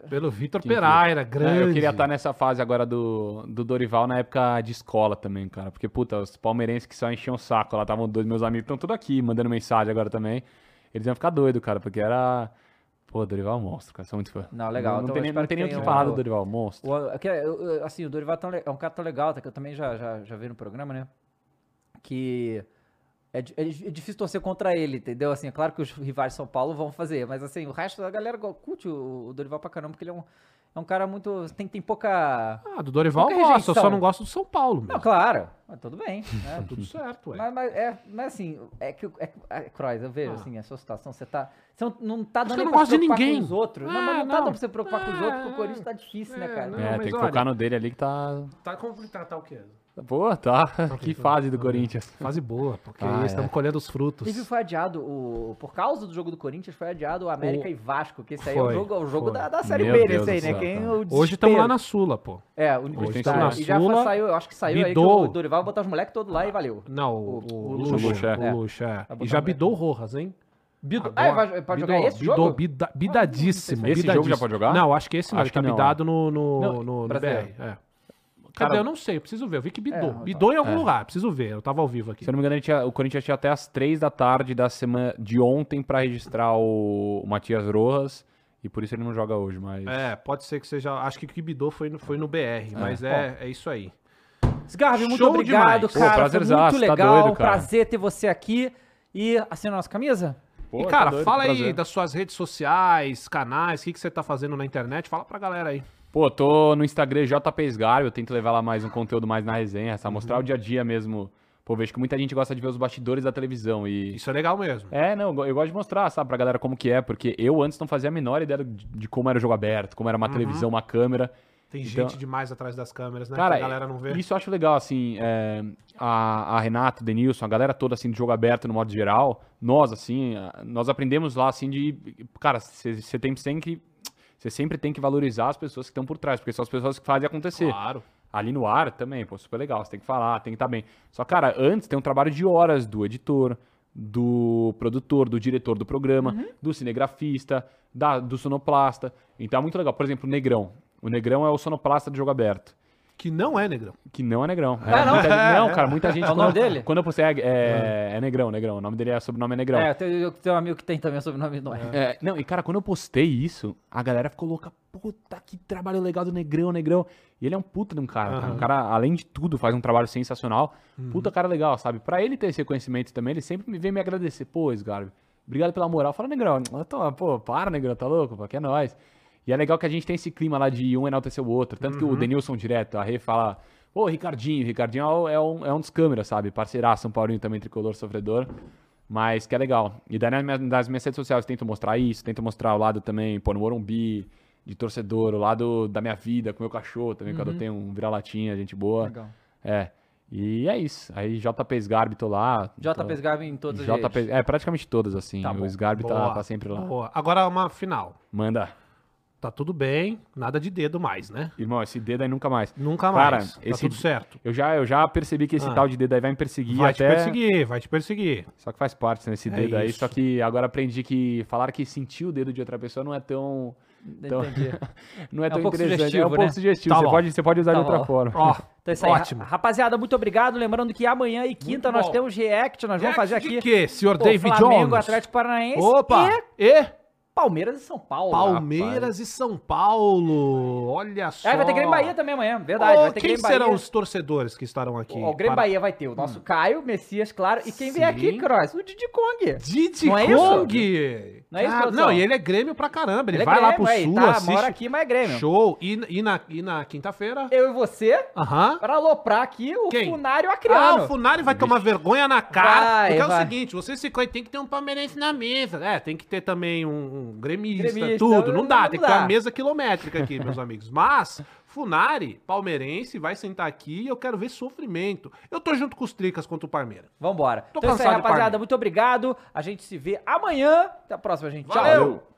Pelo Vitor Pereira, É, grande. eu queria estar nessa fase agora do, do Dorival na época de escola também, cara. Porque, puta, os palmeirenses que só enchiam o saco lá, estavam dois meus amigos, estão tudo aqui mandando mensagem agora também. Eles iam ficar doidos, cara, porque era. Pô, Dorival é um monstro, cara. Sou muito fã. Não, legal. Não, Então, tem, eu nem- espero não tem que nem o que falar do Dorival, monstro. O, é eu- eu- assim, o Dorival é é um cara tão legal, até que eu também já, já, já vi no programa, né? Que é, é é difícil torcer contra ele, entendeu? Assim, é claro que os rivais de São Paulo vão fazer, mas assim, o resto da galera curte o, o Dorival pra caramba, porque ele é um, é um cara muito. Tem, tem pouca. Ah, do Dorival eu gosto, eu só não gosto do São Paulo, Não, mesmo. claro, mas tudo bem. Tá Né? tudo certo, ué. Mas, mas, é, mas assim, é que, o- é, é, eu vejo Ah. assim, a sua situação, você tá. Você não, não tá dando nem não pra gosto se preocupar ninguém. com os outros. não, É, mas não, tá não. dando pra você preocupar com os outros, porque o É, Corinthians tá difícil, né, é, cara? não. é, tem que olha- focar no dele ali que tá. Tá complicado, tá o quê? Pô, tá. Que fase do Corinthians. Fase boa, porque Ah, é. estamos colhendo os frutos. Inclusive foi adiado, o, por causa do jogo do Corinthians, foi adiado o América O- e Vasco, que esse aí é o Foi, jogo, o jogo foi. da, da Série Meu B Deus nesse aí, né? Quem, o Hoje estamos lá na Sula, pô. É, o Hoje tá, na E já Sula, saiu, eu acho que saiu aí que Bidou. o Dorival vai botar os moleques todos lá e valeu. Não, o, O- o, o Lucha. Lucha, é. O Lucha, é. Botar E já o bidou o Rojas, hein? Bido, Agora- ah, vai, pode jogar bidou, esse bidou, jogo? bida- bidadíssimo. Esse jogo já bidadíssimo. pode jogar? Não, acho que esse não. Acho tá que não, bidado no, no, Não, no, no brasileiro. BR. É. Cara, Cadê? Eu não sei, eu preciso ver. Eu vi que bidou. É, bidou em algum é. lugar, preciso ver. Eu tava ao vivo aqui. Se eu não me engano, tinha- o Corinthians tinha até as 3 da tarde da semana de ontem pra registrar o, o Matias Rojas. E por isso ele não joga hoje, mas. É, pode ser que seja. Acho que o que bidou foi no, foi no BR, mas é, é isso aí. Sgarbi, muito Show obrigado, demais. Pô, cara. foi prazerzaço, muito tá legal. doido, cara. Prazer ter você aqui. E assina a nossa camisa? Pô, e, tá cara, doido, fala aí prazer. das suas redes sociais, canais, o que, que você tá fazendo na internet. Fala pra galera aí. Pô, tô no Instagram JP Sgar, eu tento levar lá mais um conteúdo mais na resenha, mostrar o dia a dia mesmo. Pô, vejo que muita gente gosta de ver os bastidores da televisão e... Isso é legal mesmo. É, não, eu go- eu gosto de mostrar, sabe, pra galera como que é, porque eu antes não fazia a menor ideia de, de como era o jogo aberto, como era uma televisão, uma câmera. Tem Então- gente demais atrás das câmeras, né? Cara, que a galera não vê. isso eu acho legal, assim, é, a, a Renata, o Denilson, a galera toda, assim, de jogo aberto no modo geral, nós, assim, nós aprendemos lá, assim, de, cara, você tem sempre, você sempre tem que valorizar as pessoas que estão por trás, porque são as pessoas que fazem acontecer. Claro. Ali no ar também, pô, super legal, você tem que falar, tem que estar bem. Só, cara, antes tem um trabalho de horas do editor, do produtor, do diretor do programa, Uhum. do cinegrafista, da, do sonoplasta. Então é muito legal. Por exemplo, o Negrão. O Negrão é o sonoplasta do jogo aberto. Que não é, Negrão. Que não é Negrão. É, Ah, não? muita não, cara, muita gente. É o nome quando- dele? Quando eu postei, é, é, é Negrão, Negrão. O nome dele é sobrenome é Negrão. É, eu tenho, eu tenho um amigo que tem também sobrenome não é. É, não, e cara, quando eu postei isso, a galera ficou louca. Puta, que trabalho legal do Negrão, Negrão. E ele é um puta de um cara, cara. Um cara, além de tudo, faz um trabalho sensacional. Puta cara legal, sabe? Pra ele ter esse reconhecimento também, ele sempre me vem me agradecer. Pô, Sgarbi, obrigado pela moral. Fala, Negrão. Tô, pô, para, Negrão, tá louco? Pô, que é nóis. E é legal que a gente tem esse clima lá de um enaltecer o outro. Tanto que o Denilson direto, a Rê fala, pô, Ricardinho, Ricardinho é um- é um, é um dos câmeras, sabe? Parceiraço, São Paulinho também, tricolor, sofredor. Mas que é legal. E daí nas minhas, nas minhas redes sociais eu tento mostrar isso, tento mostrar o lado também, pô, no Morumbi, de torcedor, o lado da minha vida, com meu cachorro também, quando eu tenho um vira-latinha, gente boa. Legal. É. E é isso. Aí JP Sgarbi, tô lá. JP tô- Sgarbi em todas as JP, redes. é, praticamente todas, assim. Tá o Sgarbi tá, tá sempre lá. Boa. Agora uma final. Manda. Tá tudo bem, nada de dedo mais, né? Irmão, esse dedo aí nunca mais. Nunca Cara, mais. Tá esse- tudo certo. Eu já, eu já percebi que esse Ah. tal de dedo aí vai me perseguir Vai até... te perseguir, vai te perseguir. Só que faz parte nesse É dedo aí. isso. Só que agora aprendi que falar que sentir o dedo de outra pessoa não é tão. Então-. Não é, um tão pouco interessante. é sugestivo, um pouco né? sugestivo. Tá você, bom. pode, você pode usar Tá de outra bom. forma. Ó, Então é isso aí. ótimo. Ra- Rapaziada, muito obrigado. Lembrando que amanhã e quinta Muito nós bom. temos react. Nós vamos fazer aqui. quê, senhor pô, David Flamengo, Jones? Atlético Paranaense Opa! e E Palmeiras e São Paulo. Palmeiras e São Paulo. Olha só. É, vai ter Grêmio Bahia também amanhã, verdade. Vai ter quem serão os torcedores que estarão aqui? Ó, o Grêmio Para- Bahia vai ter o nosso Caio, Messias, claro. E quem vem Sim. aqui, Cross? O Didi Kong. Didi Não é isso? Kong! Não é isso, produção? não, e ele é Grêmio pra caramba. Ele, Ele é vai lá pro Grêmio, aí, sul, tá, assiste. mora aqui, mas é Grêmio. Show. E, e na, e na quinta-feira? Eu e você, Aham. para aloprar aqui o Quem? Funário Ah, Acriano. o Funari vai tomar vergonha na cara. Vai, porque é o vai. seguinte, você se tem que ter um palmeirense na mesa. É, tem que ter também um gremista, Gremista, tudo. Não dá, não tem que ter uma mesa quilométrica aqui, meus amigos. Mas, Funari, palmeirense, vai sentar aqui e eu quero ver sofrimento. Eu tô junto com os tricas contra o Palmeiras. Vambora. Tô então é isso aí, cansado de rapaziada. Muito obrigado. A gente se vê amanhã. Até a próxima, gente. Tchau. Valeu!